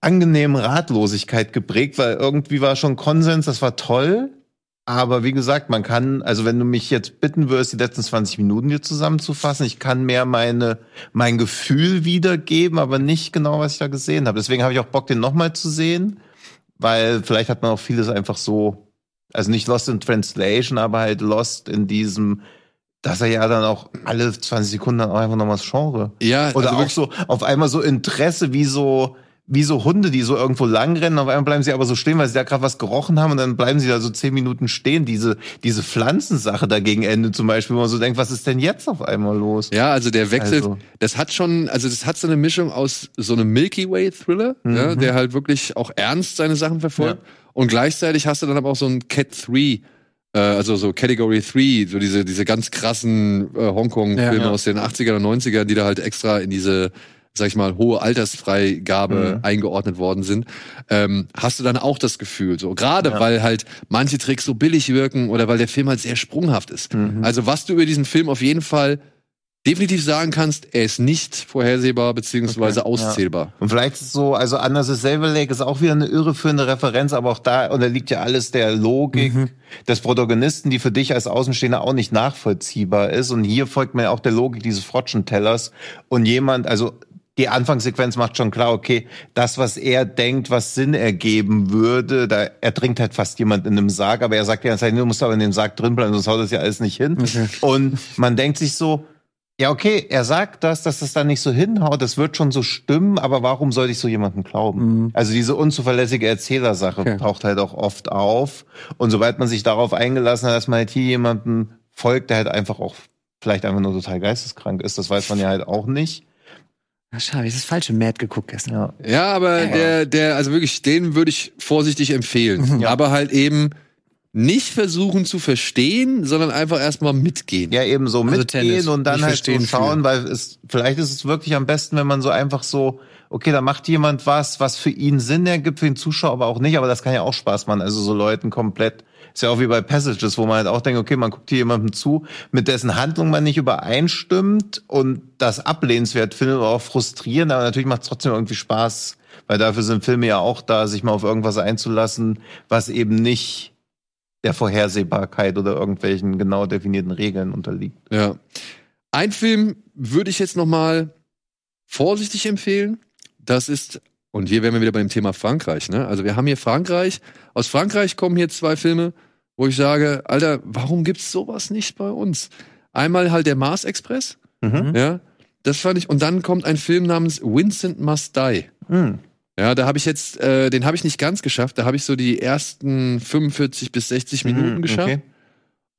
angenehmen Ratlosigkeit geprägt, weil irgendwie war schon Konsens, das war toll. Aber wie gesagt, man kann, also wenn du mich jetzt bitten würdest, die letzten 20 Minuten dir zusammenzufassen, ich kann mehr meine, mein Gefühl wiedergeben, aber nicht genau, was ich da gesehen habe. Deswegen habe ich auch Bock, den nochmal zu sehen, weil vielleicht hat man auch vieles einfach so, also nicht Lost in Translation, aber halt Lost in diesem, dass er ja dann auch alle 20 Sekunden dann auch einfach nochmal das Genre ja, oder also auch so auf einmal so Interesse wie so wie so Hunde, die so irgendwo langrennen, auf einmal bleiben sie aber so stehen, weil sie da gerade was gerochen haben und dann bleiben sie da so zehn Minuten stehen. Diese, diese Pflanzensache da gegen Ende zum Beispiel, wo man so denkt, was ist denn jetzt auf einmal los? Ja, also der Wechsel, Also. das hat schon, also das hat so eine Mischung aus so einem Milky Way Thriller, ja, der halt wirklich auch ernst seine Sachen verfolgt. Und gleichzeitig hast du dann aber auch so ein Cat 3, äh, also so Category 3, so diese, diese ganz krassen äh, Hongkong-Filme Ja. aus den 80er und 90er, die da halt extra in diese, sag ich mal, hohe Altersfreigabe eingeordnet worden sind, ähm, hast du dann auch das Gefühl, so gerade Ja. weil halt manche Tricks so billig wirken oder weil der Film halt sehr sprunghaft ist. Also was du über diesen Film auf jeden Fall definitiv sagen kannst, er ist nicht vorhersehbar beziehungsweise Okay, ja. auszählbar. Und vielleicht ist so, also Anders is Silver Lake ist auch wieder eine irreführende Referenz, aber auch da unterliegt ja alles der Logik des Protagonisten, die für dich als Außenstehender auch nicht nachvollziehbar ist. Und hier folgt man ja auch der Logik dieses Frotschentellers. Und jemand, also die Anfangssequenz macht schon klar, okay, das, was er denkt, was Sinn ergeben würde, da ertrinkt halt fast jemand in einem Sarg, aber er sagt ja, du musst aber in dem Sarg drin bleiben, sonst haut das ja alles nicht hin. Und man denkt sich so, ja, okay, er sagt das, dass das da nicht so hinhaut, das wird schon so stimmen, aber warum sollte ich so jemanden glauben? Also diese unzuverlässige Erzählersache Okay. taucht halt auch oft auf. Und sobald man sich darauf eingelassen hat, dass man halt hier jemanden folgt, der halt einfach auch vielleicht einfach nur total geisteskrank ist, das weiß man ja halt auch nicht. Ja, schade, ich hab das falsche Mad geguckt gestern. Ja. Ja, aber der, der, also wirklich, den würde ich vorsichtig empfehlen. Ja. Aber halt eben nicht versuchen zu verstehen, sondern einfach erstmal mitgehen. Ja, eben so Also mitgehen Tennis, und dann nicht halt so verstehen schauen, weil es, vielleicht ist es wirklich am besten, wenn man so einfach so, okay, da macht jemand was, was für ihn Sinn ergibt, für den Zuschauer aber auch nicht, aber das kann ja auch Spaß machen. Also so Leuten komplett, ist ja auch wie bei Passages, wo man halt auch denkt, okay, man guckt hier jemandem zu, mit dessen Handlung man nicht übereinstimmt und das ablehnenswert findet oder auch frustrierend, aber natürlich macht es trotzdem irgendwie Spaß, weil dafür sind Filme ja auch da, sich mal auf irgendwas einzulassen, was eben nicht der Vorhersehbarkeit oder irgendwelchen genau definierten Regeln unterliegt. Ja. Ein Film würde ich jetzt noch mal vorsichtig empfehlen. Das ist, und hier wären wir wieder beim Thema Frankreich, ne? Also wir haben hier Frankreich. Aus Frankreich kommen hier zwei Filme, wo ich sage, Alter, warum gibt's sowas nicht bei uns? Einmal halt der Mars Express, Mhm. ja. Das fand ich. Und dann kommt ein Film namens Vincent Must Die. Mhm. Ja, da habe ich jetzt, äh, den habe ich nicht ganz geschafft. Da habe ich so die ersten 45 bis 60 Minuten Mhm, geschafft. okay.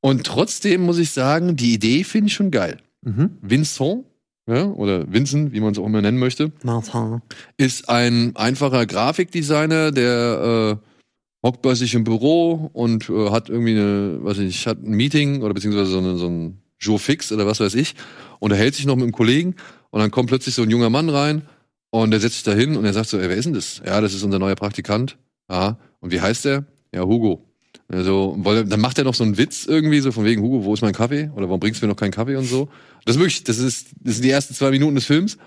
Und trotzdem muss ich sagen, die Idee finde ich schon geil. Mhm. Vincent, ja, oder Vincent, wie man es auch immer nennen möchte, Martin. ist ein einfacher Grafikdesigner, der äh, hockt bei sich im Büro und äh, hat irgendwie eine, weiß ich nicht, hat ein Meeting oder beziehungsweise so, eine, so ein Jour fix oder was weiß ich, unterhält sich noch mit einem Kollegen und dann kommt plötzlich so ein junger Mann rein und der setzt sich da hin und er sagt so, ey, wer ist denn das? Ja, das ist unser neuer Praktikant. Ja, und wie heißt der? Ja, Hugo. Also, weil, dann macht er noch so einen Witz irgendwie, so von wegen, Hugo, wo ist mein Kaffee? Oder warum bringst du mir noch keinen Kaffee und so? Das ist wirklich, das ist, das sind die ersten zwei Minuten des Films.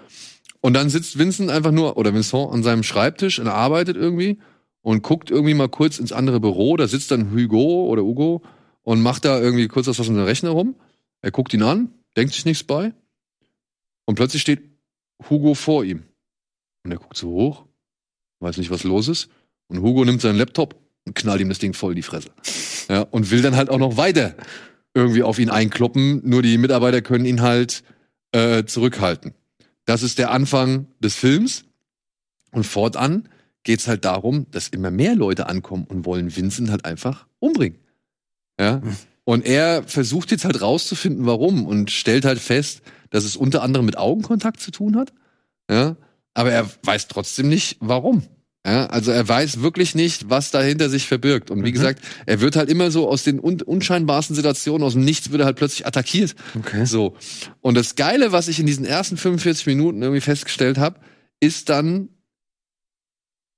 Und dann sitzt Vincent einfach nur, oder Vincent an seinem Schreibtisch und arbeitet irgendwie und guckt irgendwie mal kurz ins andere Büro. Da sitzt dann Hugo oder Hugo und macht da irgendwie kurz was auf seinem Rechner rum. Er guckt ihn an, denkt sich nichts bei. Und plötzlich steht Hugo vor ihm. Und er guckt so hoch, weiß nicht, was los ist. Und Hugo nimmt seinen Laptop knallt ihm das Ding voll in die Fresse. Ja, und will dann halt auch noch weiter irgendwie auf ihn einkloppen. Nur die Mitarbeiter können ihn halt äh, zurückhalten. Das ist der Anfang des Films. Und fortan geht's halt darum, dass immer mehr Leute ankommen und wollen Vincent halt einfach umbringen. Ja. Und er versucht jetzt halt rauszufinden, warum und stellt halt fest, dass es unter anderem mit Augenkontakt zu tun hat. Ja. aber er weiß trotzdem nicht, warum. Ja, also er weiß wirklich nicht, was dahinter sich verbirgt. Und wie Mhm. gesagt, er wird halt immer so aus den un unscheinbarsten Situationen, aus dem Nichts wird er halt plötzlich attackiert. Okay. So. Und das Geile, was ich in diesen ersten 45 Minuten irgendwie festgestellt habe, ist dann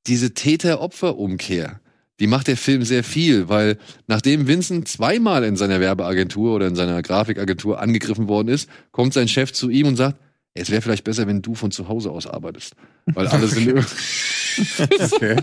diese Täter-Opfer-Umkehr. Die macht der Film sehr viel, weil nachdem Vincent zweimal in seiner Werbeagentur oder in seiner Grafikagentur angegriffen worden ist, kommt sein Chef zu ihm und sagt, "Ey, es wäre vielleicht besser, wenn du von zu Hause aus arbeitest. Weil alle sind Okay.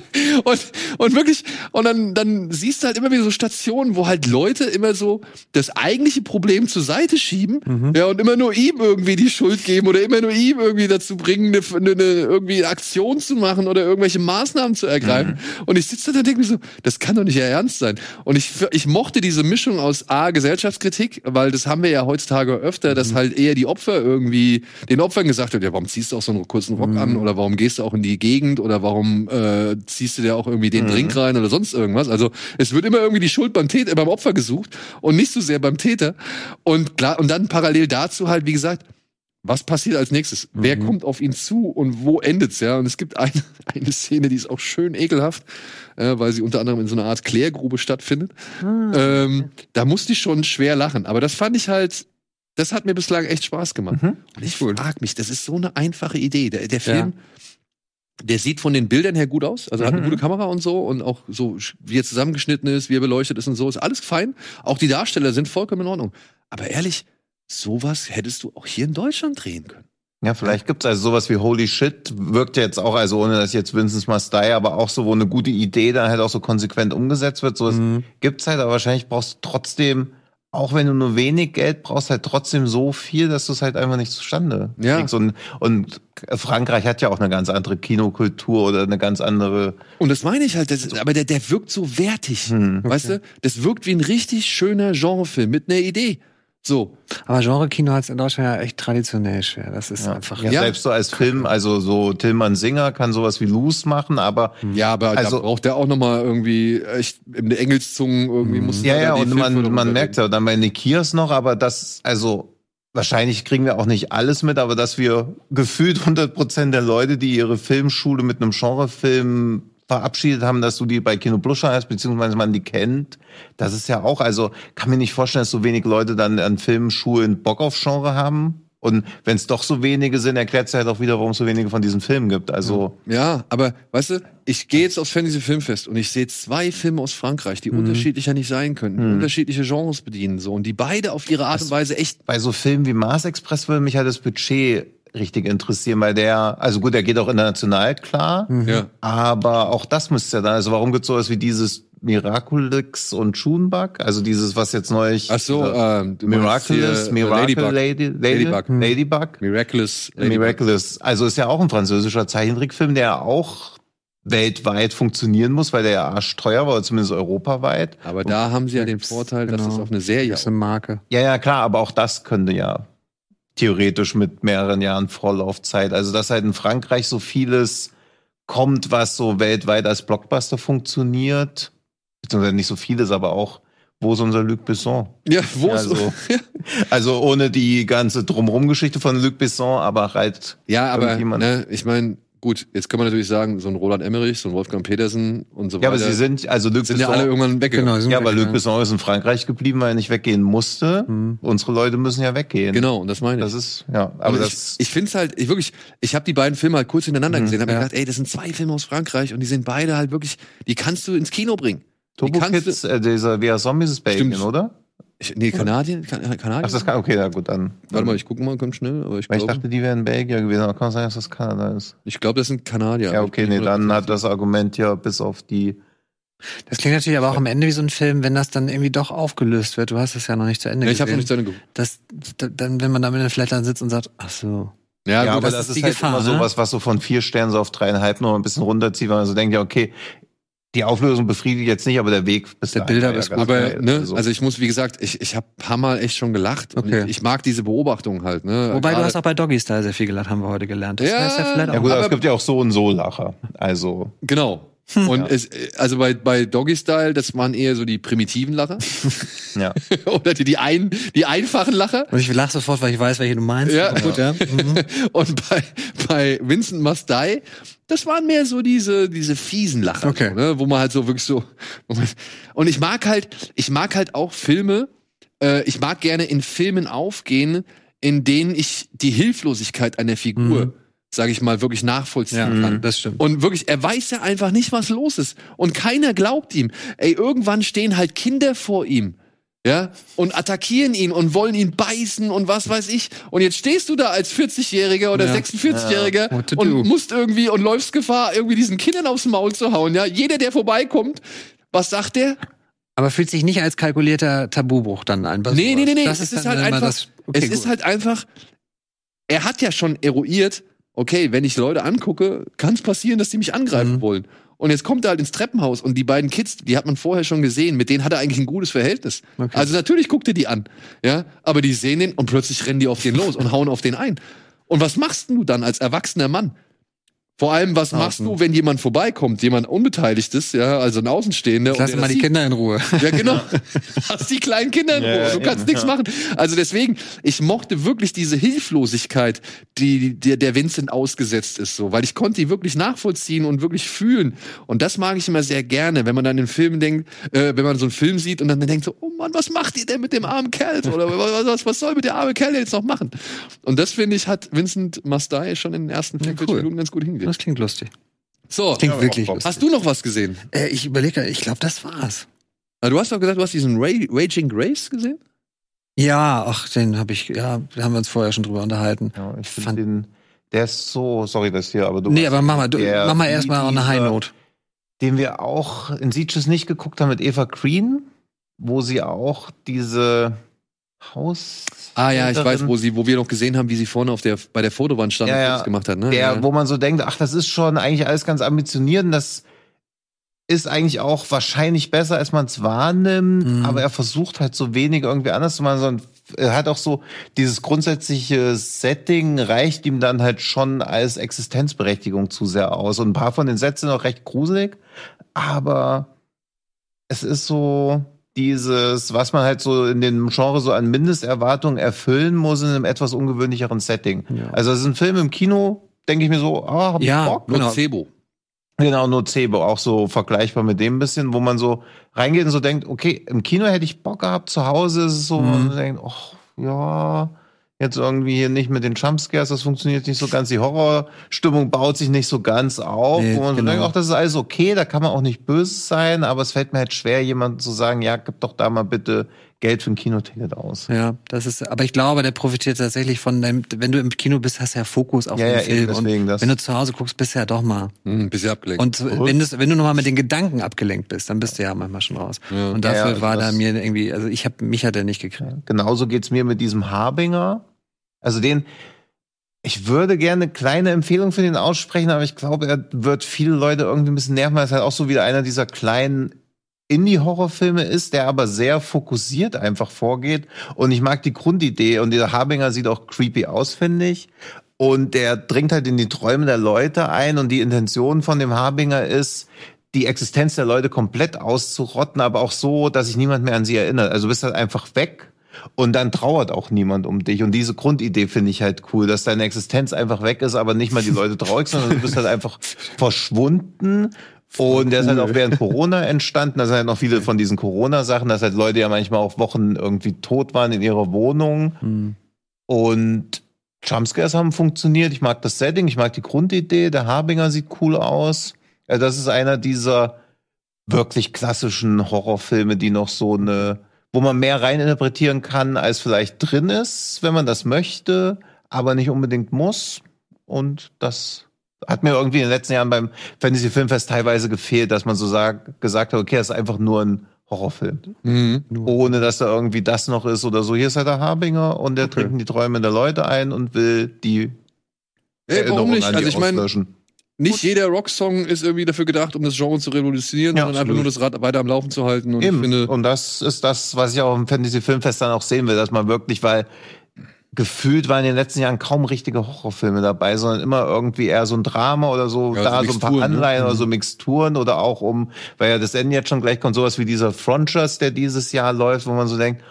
und, und wirklich, und dann, dann siehst du halt immer wieder so Stationen, wo halt Leute immer so das eigentliche Problem zur Seite schieben, Mhm. ja, und immer nur ihm irgendwie die Schuld geben oder immer nur ihm irgendwie dazu bringen, eine, eine, eine, irgendwie eine Aktion zu machen oder irgendwelche Maßnahmen zu ergreifen. Mhm. Und ich sitze da und denke mir so, das kann doch nicht ihr Ernst sein. Und ich, ich mochte diese Mischung aus A, Gesellschaftskritik, weil das haben wir ja heutzutage öfter, Mhm. dass halt eher die Opfer irgendwie, den Opfern gesagt wird, ja, warum ziehst du auch so einen kurzen Rock Mhm. an oder warum gehst du auch in die Gegend oder warum äh, ziehst du dir auch irgendwie den Mhm. Drink rein oder sonst irgendwas. Also es wird immer irgendwie die Schuld beim Täter, beim Opfer gesucht und nicht so sehr beim Täter. Und klar, und dann parallel dazu halt, wie gesagt, was passiert als nächstes? Wer Mhm. kommt auf ihn zu und wo endet's, ja? Und es gibt eine, eine Szene, die ist auch schön ekelhaft, äh, weil sie unter anderem in so einer Art Klärgrube stattfindet. Ah, Ähm, da musste ich schon schwer lachen. Aber das fand ich halt, das hat mir bislang echt Spaß gemacht. Mhm. Und ich frag mich, das ist so eine einfache Idee. Der, der Film, der sieht von den Bildern her gut aus. Also er hat eine Mhm. gute Kamera und so und auch so, wie er zusammengeschnitten ist, wie er beleuchtet ist und so, ist alles fein. Auch die Darsteller sind vollkommen in Ordnung. Aber ehrlich, sowas hättest du auch hier in Deutschland drehen können. Ja, vielleicht gibt's also sowas wie Holy Shit, wirkt jetzt auch, also ohne dass jetzt Vincent Must Die, aber auch so, wo eine gute Idee dann halt auch so konsequent umgesetzt wird. So Mhm. gibt's halt, aber wahrscheinlich brauchst du trotzdem, auch wenn du nur wenig Geld brauchst, halt trotzdem so viel, dass du es halt einfach nicht zustande Ja. kriegst. Und, und Frankreich hat ja auch eine ganz andere Kinokultur oder eine ganz andere. Und das meine ich halt, das, aber der, der wirkt so wertig. Hm. Weißt du? Das wirkt wie ein richtig schöner Genrefilm mit einer Idee. So. Aber Genre-Kino hat es in Deutschland ja echt traditionell schwer. Das ist Ja. einfach. Ja, Ja. Selbst so als Film, also so Tillmann Singer kann sowas wie Loose machen, aber Ja, aber Also- da braucht der auch noch mal irgendwie echt in der Engelszungen irgendwie muss Ja, ja, und man, man merkt ja dann bei Nikias noch, aber das, also wahrscheinlich kriegen wir auch nicht alles mit, aber dass wir gefühlt 100 Prozent der Leute, die ihre Filmschule mit einem Genrefilm verabschiedet haben, dass du die bei Kino Bluscher hast, beziehungsweise man die kennt. Das ist ja auch, also kann mir nicht vorstellen, dass so wenig Leute dann an Filmschulen Bock auf Genre haben. Und wenn es doch so wenige sind, erklärt es halt auch wieder, warum es so wenige von diesen Filmen gibt. Also Ja, aber weißt du, ich gehe jetzt aufs Fantasy Filmfest und ich sehe zwei Filme aus Frankreich, die unterschiedlicher nicht sein können, die Mhm. unterschiedliche Genres bedienen so und die beide auf ihre Art und Weise echt bei so Filmen wie Mars Express würde mich halt das Budget richtig interessieren, weil der, also gut, der geht auch international klar, ja. aber auch das müsste ja dann, also warum gibt's sowas wie dieses Miraculix und Schunbug? Also dieses, was jetzt neulich Ach so, dieser ähm, Miraculous, äh, Miracle Ladybug. Lady, Lady, Ladybug. Ladybug, Miraculous Ladybug. Miraculous. Also ist ja auch ein französischer Zeichentrickfilm, der auch weltweit funktionieren muss, weil der ja arschteuer war, oder zumindest europaweit. Aber da haben sie ja den Vorteil, dass genau. es auf eine Serie ist eine Marke. Ja, ja, klar, aber auch das könnte ja theoretisch mit mehreren Jahren Vorlaufzeit. Also, dass halt in Frankreich so vieles kommt, was so weltweit als Blockbuster funktioniert. Beziehungsweise nicht so vieles, aber auch, wo ist unser Luc Besson? Ja, wo Ja, ist so. Also ohne die ganze Drumherum-Geschichte von Luc Besson, aber halt. Ja, aber ne, ich meine, gut, jetzt kann man natürlich sagen, so ein Roland Emmerich, so ein Wolfgang Petersen und so Ja, aber weiter sie sind, also Luc sind ja alle irgendwann weggegangen. sind ja, aber Luc. Besson ist in Frankreich geblieben, weil er nicht weggehen musste. Mhm. Unsere Leute müssen ja weggehen. Genau, und das meine ich. Das ist, ja, aber das. ich, ich finde es halt, ich wirklich, ich habe die beiden Filme halt kurz hintereinander Mhm, gesehen, habe ja. mir gedacht, ey, das sind zwei Filme aus Frankreich und die sind beide halt wirklich, die kannst du ins Kino bringen. Turbo kannst Kids, äh, dieser Via Zombies ist Belgien, oder? Ich, nee, Kanadien, kan Kanadien. Ach, das kann, okay, na gut, dann. Warte mal, ich gucke mal ganz schnell, aber ich Weil ich dachte, die wären Belgier gewesen, aber kann sein, dass das Kanada ist. ich glaube, das sind Kanadier. Ja, okay, nee, dann 100% hat das Argument ja bis auf die. Das klingt natürlich aber auch am Ende wie so ein Film, wenn das dann irgendwie doch aufgelöst wird. Du hast es ja noch nicht zu Ende Ja, ich habe noch nicht zu Ende geguckt. das, da- dann, wenn man da mit den Flattern sitzt und sagt, ach so. Ja, Ja, gut, aber das das, ist ist, die halt Gefahr, immer ne? sowas, was so von vier Sternen so auf dreieinhalb noch ein bisschen runterzieht, weil man so denkt, ja, okay, die Auflösung befriedigt jetzt nicht, aber der Weg bis Der Bilder ja ist ganz aber ne, also ich muss, wie gesagt, ich, ich habe paar Mal echt schon gelacht. Okay. ich, ich mag diese Beobachtung halt. Ne? Wobei du Gerade- hast auch bei Doggy Style sehr viel gelacht, haben wir heute gelernt. Das Ja, heißt ja ja gut, aber- es gibt ja auch so und so Lacher. Also, Genau. Und Ja. es, also bei, bei Doggy Style, das waren eher so die primitiven Lacher. Ja. Oder die, die, ein, die einfachen Lacher. Und ich lache sofort, weil ich weiß, welche du meinst. Ja. Gut, ja. Mhm. Und bei, bei Vincent Must Die, das waren mehr so diese, diese fiesen Lacher, Okay. so, ne? wo man halt so wirklich so. Und ich mag halt, ich mag halt auch Filme, äh, ich mag gerne in Filmen aufgehen, in denen ich die Hilflosigkeit einer Figur, Mhm. Sage ich mal, wirklich nachvollziehen Ja, kann. das stimmt. Und wirklich, er weiß ja einfach nicht, was los ist. Und keiner glaubt ihm. Ey, irgendwann stehen halt Kinder vor ihm. Ja, und attackieren ihn und wollen ihn beißen und was weiß ich. Und jetzt stehst du da als 40-Jähriger oder Ja. 46-Jähriger What to und musst irgendwie und läufst Gefahr, irgendwie diesen Kindern aufs Maul zu hauen. Ja, jeder, der vorbeikommt, was sagt der? Aber fühlt sich nicht als kalkulierter Tabubruch dann an. Nee, nee, nee, nee. Das es ist ist halt einfach, das- okay, es ist gut. halt einfach, er hat ja schon eruiert, okay, wenn ich Leute angucke, kann es passieren, dass die mich angreifen Mhm. wollen. Und jetzt kommt er halt ins Treppenhaus und die beiden Kids, die hat man vorher schon gesehen, mit denen hat er eigentlich ein gutes Verhältnis. Okay. Also natürlich guckt er die an, ja, aber die sehen den und plötzlich rennen die auf den los und hauen auf den ein. Und was machst du dann als erwachsener Mann? Vor allem, was machst du, wenn jemand vorbeikommt, jemand Unbeteiligtes, ja, also ein Außenstehender. Lass mal die sieht? Kinder in Ruhe. Ja, genau. Hast die kleinen Kinder in Ja, Ruhe. ja, Du kannst eben, nichts ja. machen. Also deswegen, ich mochte wirklich diese Hilflosigkeit, die der, der Vincent ausgesetzt ist, so, weil ich konnte die wirklich nachvollziehen und wirklich fühlen. Und das mag ich immer sehr gerne, wenn man dann in Filmen denkt, äh, wenn man so einen Film sieht und dann denkt so, oh Mann, was macht ihr denn mit dem armen Kerl? Oder was, was, was soll mit der arme Kerl jetzt noch machen? Und das finde ich, hat Vincent Mastai schon in den ersten 45 cool. Minuten ganz gut hingekriegt. Das klingt lustig. So, Klingt Ja, wirklich auch lustig. hast du noch was gesehen? Äh, ich überlege, ich glaube, das war's. Ah, Du hast doch gesagt, du hast diesen Ra Raging Grace gesehen? Ja, ach, den habe ich, ja, da haben wir uns vorher schon drüber unterhalten. ja ich Fand- finde den, der ist so, sorry, das hier, aber du. nee, aber mach mal, du, mach mal erstmal on a high note. Den wir auch in Sieges nicht geguckt haben mit Eva Green, wo sie auch diese Haus. Ah ja, ich weiß, wo sie, wo wir noch gesehen haben, wie sie vorne auf der bei der Fotowand stand Ja, und. Fotos gemacht hat, ne? der, ja. wo man so denkt, ach, das ist schon eigentlich alles ganz ambitioniert und das ist eigentlich auch wahrscheinlich besser, als man es wahrnimmt, Mhm. aber er versucht halt so wenig irgendwie anders zu machen, sondern er hat auch so dieses grundsätzliche Setting reicht ihm dann halt schon als Existenzberechtigung zu sehr aus und ein paar von den Sätzen sind auch recht gruselig, aber es ist so dieses, was man halt so in dem Genre so an Mindesterwartungen erfüllen muss in einem etwas ungewöhnlicheren Setting. Ja. Also es ist ein Film im Kino, denke ich mir so, ah, hab ich Ja, Bock. Nur genau. Nocebo. Genau, Nocebo, auch so vergleichbar mit dem bisschen, wo man so reingeht und so denkt, okay, im Kino hätte ich Bock gehabt, zu Hause ist es so, Mhm. wo man denkt, oh, ja, jetzt irgendwie hier nicht mit den Jumpscares, das funktioniert nicht so ganz, die Horrorstimmung baut sich nicht so ganz auf, Nee, wo man genau. denkt, ach, das ist alles okay, da kann man auch nicht böse sein, aber es fällt mir halt schwer, jemandem zu sagen, ja, gib doch da mal bitte Geld für ein Kinoticket aus. Ja, das ist, aber ich glaube, der profitiert tatsächlich von deinem, wenn du im Kino bist, hast du ja Fokus auf Ja, den ja, Film. eben, deswegen und das. wenn du zu Hause guckst, bist du ja doch mal. Hm, bisschen abgelenkt. Und wenn, wenn du nochmal mit den Gedanken abgelenkt bist, dann bist du ja manchmal schon raus. Ja. Und dafür ja, war da mir irgendwie, also ich habe mich hat er nicht gekriegt. Genauso geht's mir mit diesem Harbinger. Also den, ich würde gerne eine kleine Empfehlung für den aussprechen, aber ich glaube, er wird viele Leute irgendwie ein bisschen nerven, weil es halt auch so wieder einer dieser kleinen Indie-Horrorfilme ist, der aber sehr fokussiert einfach vorgeht. Und ich mag die Grundidee und dieser Harbinger sieht auch creepy aus, finde ich. Und der dringt halt in die Träume der Leute ein und die Intention von dem Harbinger ist, die Existenz der Leute komplett auszurotten, aber auch so, dass sich niemand mehr an sie erinnert. Also bist halt einfach weg und dann trauert auch niemand um dich. Und diese Grundidee finde ich halt cool, dass deine Existenz einfach weg ist, aber nicht mal die Leute traurig, sondern du bist halt einfach verschwunden. Und der ist halt auch während Corona entstanden. Da sind halt noch viele von diesen Corona-Sachen, dass halt Leute ja manchmal auch Wochen irgendwie tot waren in ihrer Wohnung. Hm. Und Jumpscares haben funktioniert. Ich mag das Setting, ich mag die Grundidee. Der Harbinger sieht cool aus. Ja, das ist einer dieser wirklich klassischen Horrorfilme, die noch so eine, wo man mehr reininterpretieren kann, als vielleicht drin ist, wenn man das möchte, aber nicht unbedingt muss. Und das hat mir irgendwie in den letzten Jahren beim Fantasy Filmfest teilweise gefehlt, dass man so sag, gesagt hat, okay, das ist einfach nur ein Horrorfilm. Mhm. Ohne dass da irgendwie das noch ist oder so. Hier ist halt der Harbinger und der Okay. trinkt in die Träume der Leute ein und will die Ey, warum Erinnerung nicht? an die Also ich meine, auslöschen. nicht jeder Rocksong ist irgendwie dafür gedacht, um das Genre zu revolutionieren, Ja, sondern einfach absolut. nur das Rad weiter am Laufen zu halten. Und Eben. ich finde, und das ist das, was ich auch im Fantasy Filmfest dann auch sehen will, dass man wirklich, weil gefühlt waren in den letzten Jahren kaum richtige Horrorfilme dabei, sondern immer irgendwie eher so ein Drama oder so, Ja, da so so ein paar Mixturen, ne? Anleihen oder so Mixturen oder auch um, weil ja das Ende jetzt schon gleich kommt, sowas wie dieser Frontiers, der dieses Jahr läuft, wo man so denkt,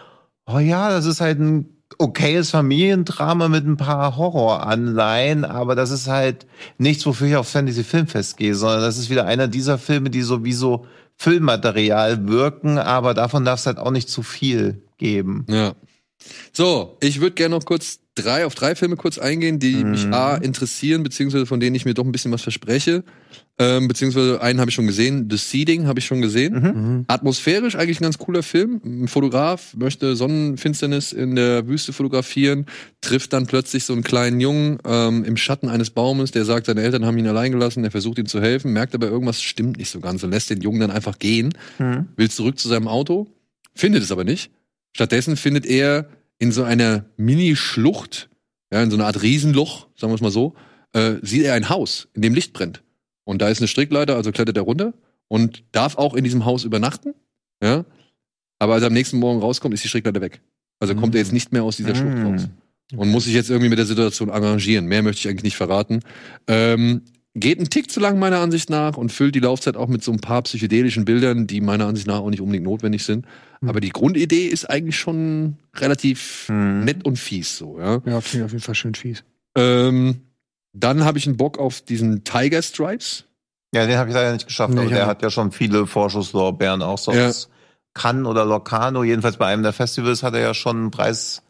oh ja, das ist halt ein okayes Familiendrama mit ein paar Horroranleihen, aber das ist halt nichts, wofür ich auf Fantasy Filmfest gehe, sondern das ist wieder einer dieser Filme, die so wie so Filmmaterial wirken, aber davon darf es halt auch nicht zu viel geben. Ja. So, ich würde gerne noch kurz drei auf drei Filme kurz eingehen, die mich Mhm. A interessieren, beziehungsweise von denen ich mir doch ein bisschen was verspreche. Ähm, beziehungsweise einen habe ich schon gesehen, The Seeding habe ich schon gesehen. Mhm. Atmosphärisch eigentlich ein ganz cooler Film. Ein Fotograf möchte Sonnenfinsternis in der Wüste fotografieren, trifft dann plötzlich so einen kleinen Jungen ähm, im Schatten eines Baumes, der sagt, seine Eltern haben ihn allein gelassen, er versucht ihm zu helfen, merkt aber irgendwas stimmt nicht so ganz und lässt den Jungen dann einfach gehen, Mhm. will zurück zu seinem Auto, findet es aber nicht. Stattdessen findet er in so einer Mini-Schlucht, ja, in so einer Art Riesenloch, sagen wir es mal so, äh, sieht er ein Haus, in dem Licht brennt. Und da ist eine Strickleiter, also klettert er runter und darf auch in diesem Haus übernachten. Ja. Aber als er am nächsten Morgen rauskommt, ist die Strickleiter weg. Also kommt er jetzt nicht mehr aus dieser Schlucht Mm. raus. Und muss sich jetzt irgendwie mit der Situation arrangieren. Mehr möchte ich eigentlich nicht verraten. Ähm, geht ein Tick zu lang meiner Ansicht nach und füllt die Laufzeit auch mit so ein paar psychedelischen Bildern, die meiner Ansicht nach auch nicht unbedingt notwendig sind. Mhm. Aber die Grundidee ist eigentlich schon relativ Mhm. nett und fies so, ja. Ja, klingt auf jeden Fall schön fies. Ähm, dann habe ich einen Bock auf diesen Tiger Stripes. Ja, den habe ich leider nicht geschafft, Nee, aber der hat ja schon viele Vorschusslorbeeren auch so Ja. Cannes oder Locarno. Jedenfalls bei einem der Festivals hat er ja schon einen Preis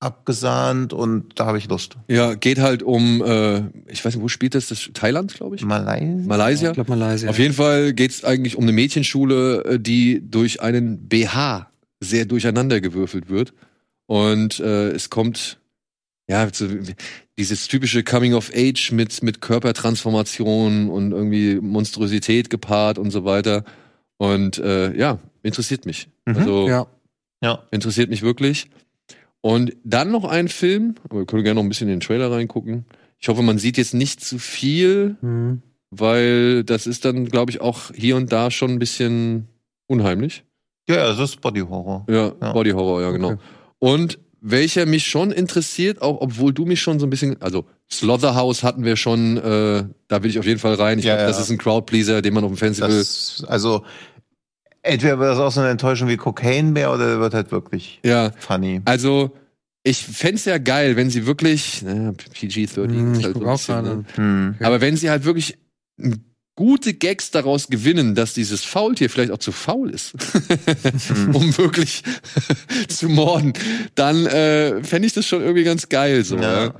abgesahnt und da habe ich Lust. Ja, geht halt um, äh, ich weiß nicht, wo spielt das? das Thailand, glaube ich? Malaysia? Malaysia? Ich glaube Malaysia. Auf jeden Fall geht's eigentlich um eine Mädchenschule, äh, die durch einen BH sehr durcheinandergewürfelt wird. Und äh, es kommt, ja, zu, dieses typische Coming of Age mit, mit Körpertransformation und irgendwie Monstrosität gepaart und so weiter. Und äh, ja, interessiert mich. Mhm. Also Ja. Ja. interessiert mich wirklich. Und dann noch ein Film, aber wir können gerne noch ein bisschen in den Trailer reingucken. Ich hoffe, man sieht jetzt nicht zu viel, Mhm. weil das ist dann, glaube ich, auch hier und da schon ein bisschen unheimlich. Ja, das ist Body Horror. Ja, Ja. Body Horror, ja, genau. Okay. Und welcher mich schon interessiert, auch obwohl du mich schon so ein bisschen, also Slaughterhouse hatten wir schon, äh, da will ich auf jeden Fall rein. Ich Ja, glaube, das ja. ist ein Crowdpleaser, den man auf dem Festival. Das, also, entweder wird das auch so eine Enttäuschung wie Cocaine Bear oder der wird halt wirklich ja, funny. also ich fänd's ja geil, wenn sie wirklich, naja, PG-13 Hm, ist Ich halt so ein auch bisschen, ne? Hm. Aber wenn sie halt wirklich gute Gags daraus gewinnen, dass dieses Faultier vielleicht auch zu faul ist, um wirklich zu morden, dann äh, fände ich das schon irgendwie ganz geil so. Ja. Ja.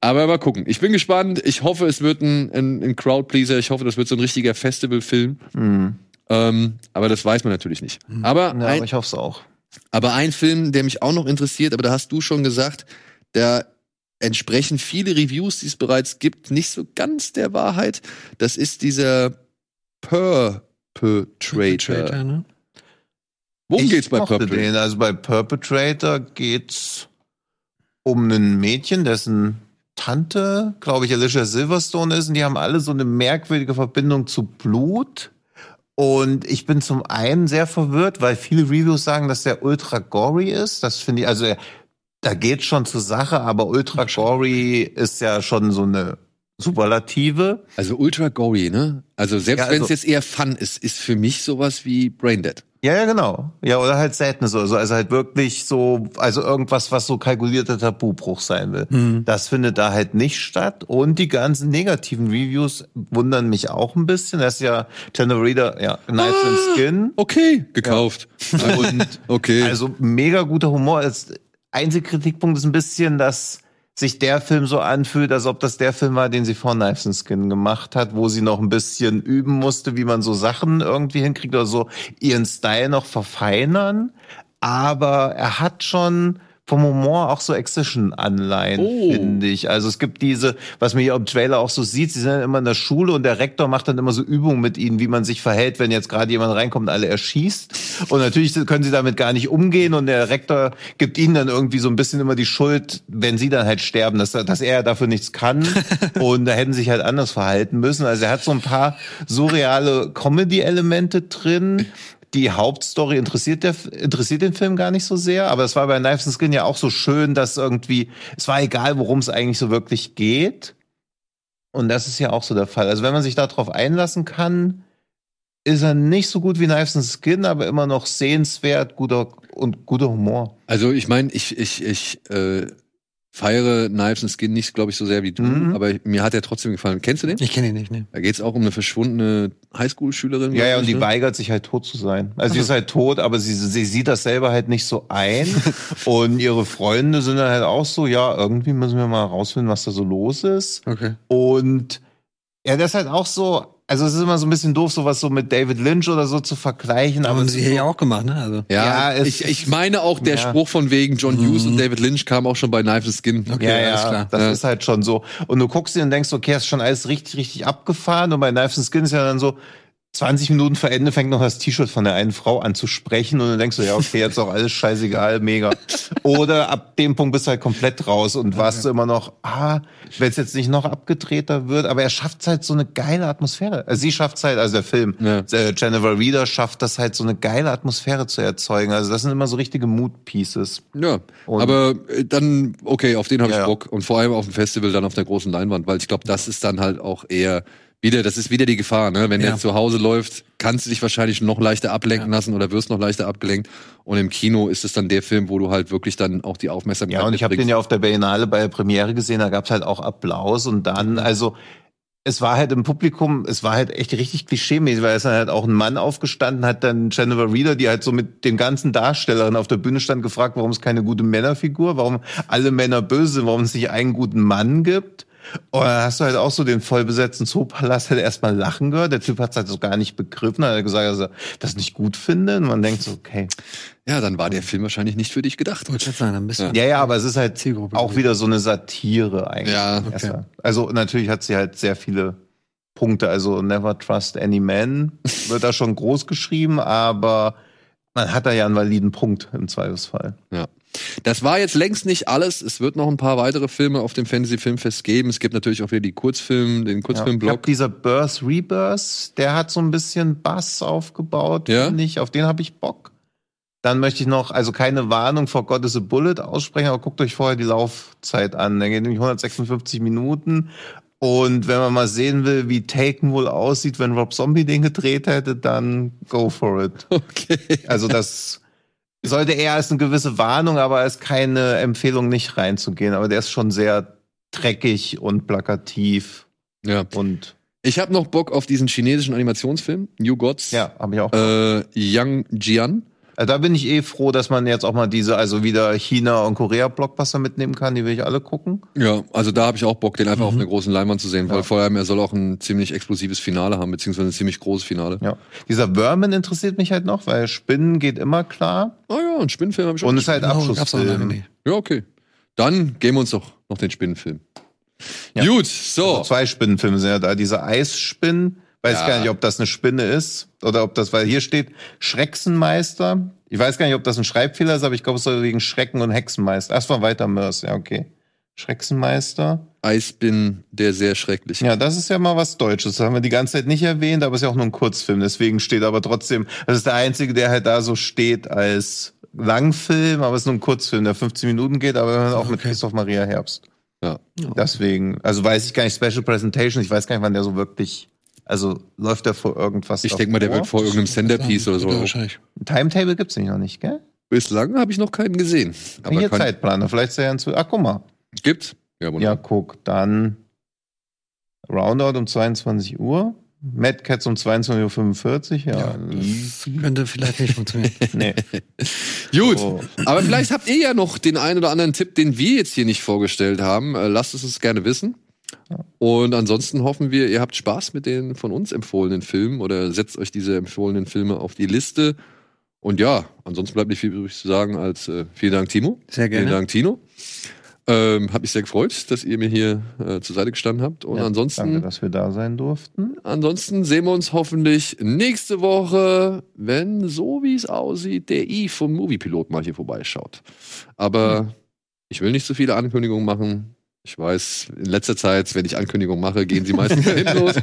Aber mal gucken. Ich bin gespannt. Ich hoffe, es wird ein, ein, ein Crowdpleaser. Ich hoffe, das wird so ein richtiger Festivalfilm. Hm. Ähm, aber das weiß man natürlich nicht. Aber, Ja, ein, ich hoffe es auch. aber ein Film, der mich auch noch interessiert, aber da hast du schon gesagt, da entsprechen viele Reviews, die es bereits gibt, nicht so ganz der Wahrheit. Das ist dieser Perpetrator. ne? Worum ich geht's bei Perpetrator? Den. Also bei Perpetrator geht's um ein Mädchen, dessen Tante, glaube ich, Alicia Silverstone ist. Und die haben alle so eine merkwürdige Verbindung zu Blut. Und ich bin zum einen sehr verwirrt, weil viele Reviews sagen, dass der ultra gory ist. Das finde ich, also da geht's schon zur Sache, aber ultra gory ist ja schon so eine Superlative. Also ultra gory, ne? Also selbst Ja, also- wenn es jetzt eher Fun ist, ist für mich sowas wie Braindead. Ja, ja, genau. Ja, oder halt Sadness oder so. Also halt wirklich so, also irgendwas, was so kalkulierter Tabubruch sein will. Mhm. Das findet da halt nicht statt. Und die ganzen negativen Reviews wundern mich auch ein bisschen. Das ist ja Tender Reader, ja, Knives and Skin. Okay, gekauft. Und Okay. also mega guter Humor. Als einziger Kritikpunkt ist ein bisschen, dass sich der Film so anfühlt, als ob das der Film war, den sie vor Knives and Skin gemacht hat, wo sie noch ein bisschen üben musste, wie man so Sachen irgendwie hinkriegt oder so ihren Style noch verfeinern. Aber er hat schon vom Humor auch so Excision-Anleihen, Oh. finde ich. Also es gibt diese, was man hier im Trailer auch so sieht, sie sind dann immer in der Schule und der Rektor macht dann immer so Übungen mit ihnen, wie man sich verhält, wenn jetzt gerade jemand reinkommt und alle erschießt. Und natürlich können sie damit gar nicht umgehen und der Rektor gibt ihnen dann irgendwie so ein bisschen immer die Schuld, wenn sie dann halt sterben, dass, dass er dafür nichts kann. und da hätten sie sich halt anders verhalten müssen. Also er hat so ein paar surreale Comedy-Elemente drin die Hauptstory interessiert, der, interessiert den Film gar nicht so sehr, aber es war bei Knives and Skin ja auch so schön, dass irgendwie, es war egal, worum es eigentlich so wirklich geht. Und das ist ja auch so der Fall. Also wenn man sich darauf einlassen kann, ist er nicht so gut wie Knives and Skin, aber immer noch sehenswert, guter und guter Humor. Also ich meine, ich, ich, ich äh, feiere Knives and Skin nicht, glaube ich, so sehr wie du, Mhm. aber mir hat er trotzdem gefallen. Kennst du den? Ich kenne ihn nicht, ne? Da geht es auch um eine verschwundene Highschool-Schülerin. Ja, ja, und die ne? weigert sich halt tot zu sein. Also sie ist halt tot, aber sie, sie sieht das selber halt nicht so ein. und ihre Freunde sind dann halt auch so, ja, irgendwie müssen wir mal rausfinden, was da so los ist. Okay. Und ja, das ist halt auch so, also es ist immer so ein bisschen doof, sowas so mit David Lynch oder so zu vergleichen. Aber Haben sie hier so, ja auch gemacht, ne? Also. Ja, Ja, es- ich, ich meine auch, der Ja. Spruch von wegen John Hughes Mhm. und David Lynch kam auch schon bei Knives and Skin. Okay, ja, alles ja, klar. das Ja. ist halt schon so. Und du guckst dir und denkst, okay, ist schon alles richtig, richtig abgefahren. Und bei Knives and Skin ist ja dann so, 20 Minuten vor Ende fängt noch das T-Shirt von der einen Frau an zu sprechen und dann denkst du, ja, okay, jetzt auch alles scheißegal, mega. Oder ab dem Punkt bist du halt komplett raus und warst du immer noch, ah, wenn es jetzt nicht noch abgedrehter wird, aber er schafft halt so eine geile Atmosphäre. Also sie schafft halt, also der Film, Ja. äh, Jennifer Reeder schafft das halt so eine geile Atmosphäre zu erzeugen. Also das sind immer so richtige Mood-Pieces. Ja, Und- aber äh, dann, okay, auf den habe ich ja. Bock. Und vor allem auf dem Festival dann auf der großen Leinwand, weil ich glaube, das ist dann halt auch eher wieder, das ist wieder die Gefahr, ne? Wenn Ja. der zu Hause läuft, kannst du dich wahrscheinlich noch leichter ablenken lassen oder wirst noch leichter abgelenkt. Und im Kino ist es dann der Film, wo du halt wirklich dann auch die Aufmerksamkeit Ja, und ich habe den ja auf der Berlinale bei der Premiere gesehen, da gab's halt auch Applaus und dann, also es war halt im Publikum, es war halt echt richtig klischeemäßig, weil es dann halt auch ein Mann aufgestanden hat, dann Jennifer Reeder, die halt so mit den ganzen Darstellerinnen auf der Bühne stand, gefragt, warum es keine gute Männerfigur, warum alle Männer böse sind, warum es nicht einen guten Mann gibt. Und dann hast du halt auch so den vollbesetzten Zoopalast halt erstmal lachen gehört. Der Typ hat es halt so gar nicht begriffen, hat gesagt, dass er das nicht gut finde. Und man denkt so, okay. Ja, dann war der Film wahrscheinlich nicht für dich gedacht. Wollte ich sagen, dann bist du. Ja, ja, aber es ist halt Zielgruppe auch wieder so eine Satire eigentlich. Ja, okay. Also natürlich hat sie halt sehr viele Punkte. Also Never Trust Any Man wird da schon groß geschrieben, aber man hat da ja einen validen Punkt im Zweifelsfall. Ja. Das war jetzt längst nicht alles. Es wird noch ein paar weitere Filme auf dem Fantasy Filmfest geben. Es gibt natürlich auch wieder die Kurzfilm, den Ja. Ich Kurzfilmblock. glaube, dieser Birth Rebirth, der hat so ein bisschen Bass aufgebaut, Ja? finde ich. Auf den habe ich Bock. Dann möchte ich noch, also keine Warnung vor God is a Bullet aussprechen, aber guckt euch vorher die Laufzeit an. Der geht nämlich 156 Minuten. Und wenn man mal sehen will, wie Taken wohl aussieht, wenn Rob Zombie den gedreht hätte, dann go for it. Okay. Also das sollte eher als eine gewisse Warnung, aber als keine Empfehlung, nicht reinzugehen. Aber der ist schon sehr dreckig und plakativ Ja. und Ich habe noch Bock auf diesen chinesischen Animationsfilm, New Gods. ja, habe ich auch. Äh, Yang Jian. Äh, Da bin ich eh froh, dass man jetzt auch mal diese, also wieder China- und Korea-Blockbuster mitnehmen kann. Die will ich alle gucken. Ja, also da habe ich auch Bock, den einfach Mhm. auf einer großen Leinwand zu sehen, weil Ja. vor allem er soll auch ein ziemlich explosives Finale haben, beziehungsweise ein ziemlich großes Finale. Ja. Dieser Vermin interessiert mich halt noch, weil Spinnen geht immer klar. Ah ja, einen Spinnenfilm habe ich auch. Und ist halt Oh, lange Abschlussfilm. nicht. ja, okay. Dann geben wir uns doch noch den Spinnenfilm. Ja. Gut, so. Also zwei Spinnenfilme sind ja da. Diese Eisspinnen, weiß Ja. gar nicht, ob das eine Spinne ist oder ob das, weil hier steht Schrecksenmeister. Ich weiß gar nicht, ob das ein Schreibfehler ist, aber ich glaube, es soll wegen Schrecken und Hexenmeister. Erstmal weiter Mörs, ja, okay. Schrecksenmeister. Eisbin, der sehr schrecklich. Ja, das ist ja mal was Deutsches. Das haben wir die ganze Zeit nicht erwähnt, aber es ist ja auch nur ein Kurzfilm. Deswegen steht aber trotzdem, das ist der einzige, der halt da so steht als Langfilm, aber es ist nur ein Kurzfilm, der 15 Minuten geht, aber auch mit Okay. Christoph Maria Herbst. Ja. Deswegen, also weiß ich gar nicht, Special Presentation, ich weiß gar nicht, wann der so wirklich, also läuft der vor irgendwas Ich denke mal, der wird vor irgendeinem Centerpiece oder Ja, so. wahrscheinlich. Timetable gibt's nicht noch nicht, gell? Bislang habe ich noch keinen gesehen. Aber Hier kann, Zeitplaner, vielleicht ist er ja inzwischen, ach guck mal. gibt's? Ja, Ja, guck, dann Roundout um 22 Uhr, Mad Cats um 22.45 Uhr, ja. Ja, das könnte vielleicht nicht funktionieren. nee. Gut. So. Aber vielleicht habt ihr ja noch den einen oder anderen Tipp, den wir jetzt hier nicht vorgestellt haben. Äh, Lasst es uns gerne wissen. Und ansonsten hoffen wir, ihr habt Spaß mit den von uns empfohlenen Filmen oder setzt euch diese empfohlenen Filme auf die Liste. Und ja, ansonsten bleibt nicht viel übrig zu sagen als äh, vielen Dank, Timo. Sehr gerne. Vielen Dank, Tino. Ähm, hab mich sehr gefreut, dass ihr mir hier äh, zur Seite gestanden habt. Und Ja, ansonsten, Danke, dass wir da sein durften. ansonsten sehen wir uns hoffentlich nächste Woche, wenn so wie es aussieht, der I vom Moviepilot mal hier vorbeischaut. Aber ich will nicht zu viele Ankündigungen machen. Ich weiß, in letzter Zeit, wenn ich Ankündigungen mache, gehen sie meistens dahin los.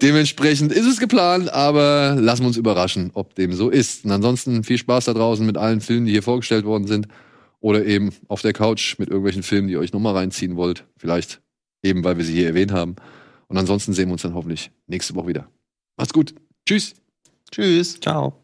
Dementsprechend ist es geplant, aber lassen wir uns überraschen, ob dem so ist. Und ansonsten viel Spaß da draußen mit allen Filmen, die hier vorgestellt worden sind. Oder eben auf der Couch mit irgendwelchen Filmen, die ihr euch nochmal reinziehen wollt. Vielleicht eben, weil wir sie hier erwähnt haben. Und ansonsten sehen wir uns dann hoffentlich nächste Woche wieder. Macht's gut. Tschüss. Tschüss. Ciao.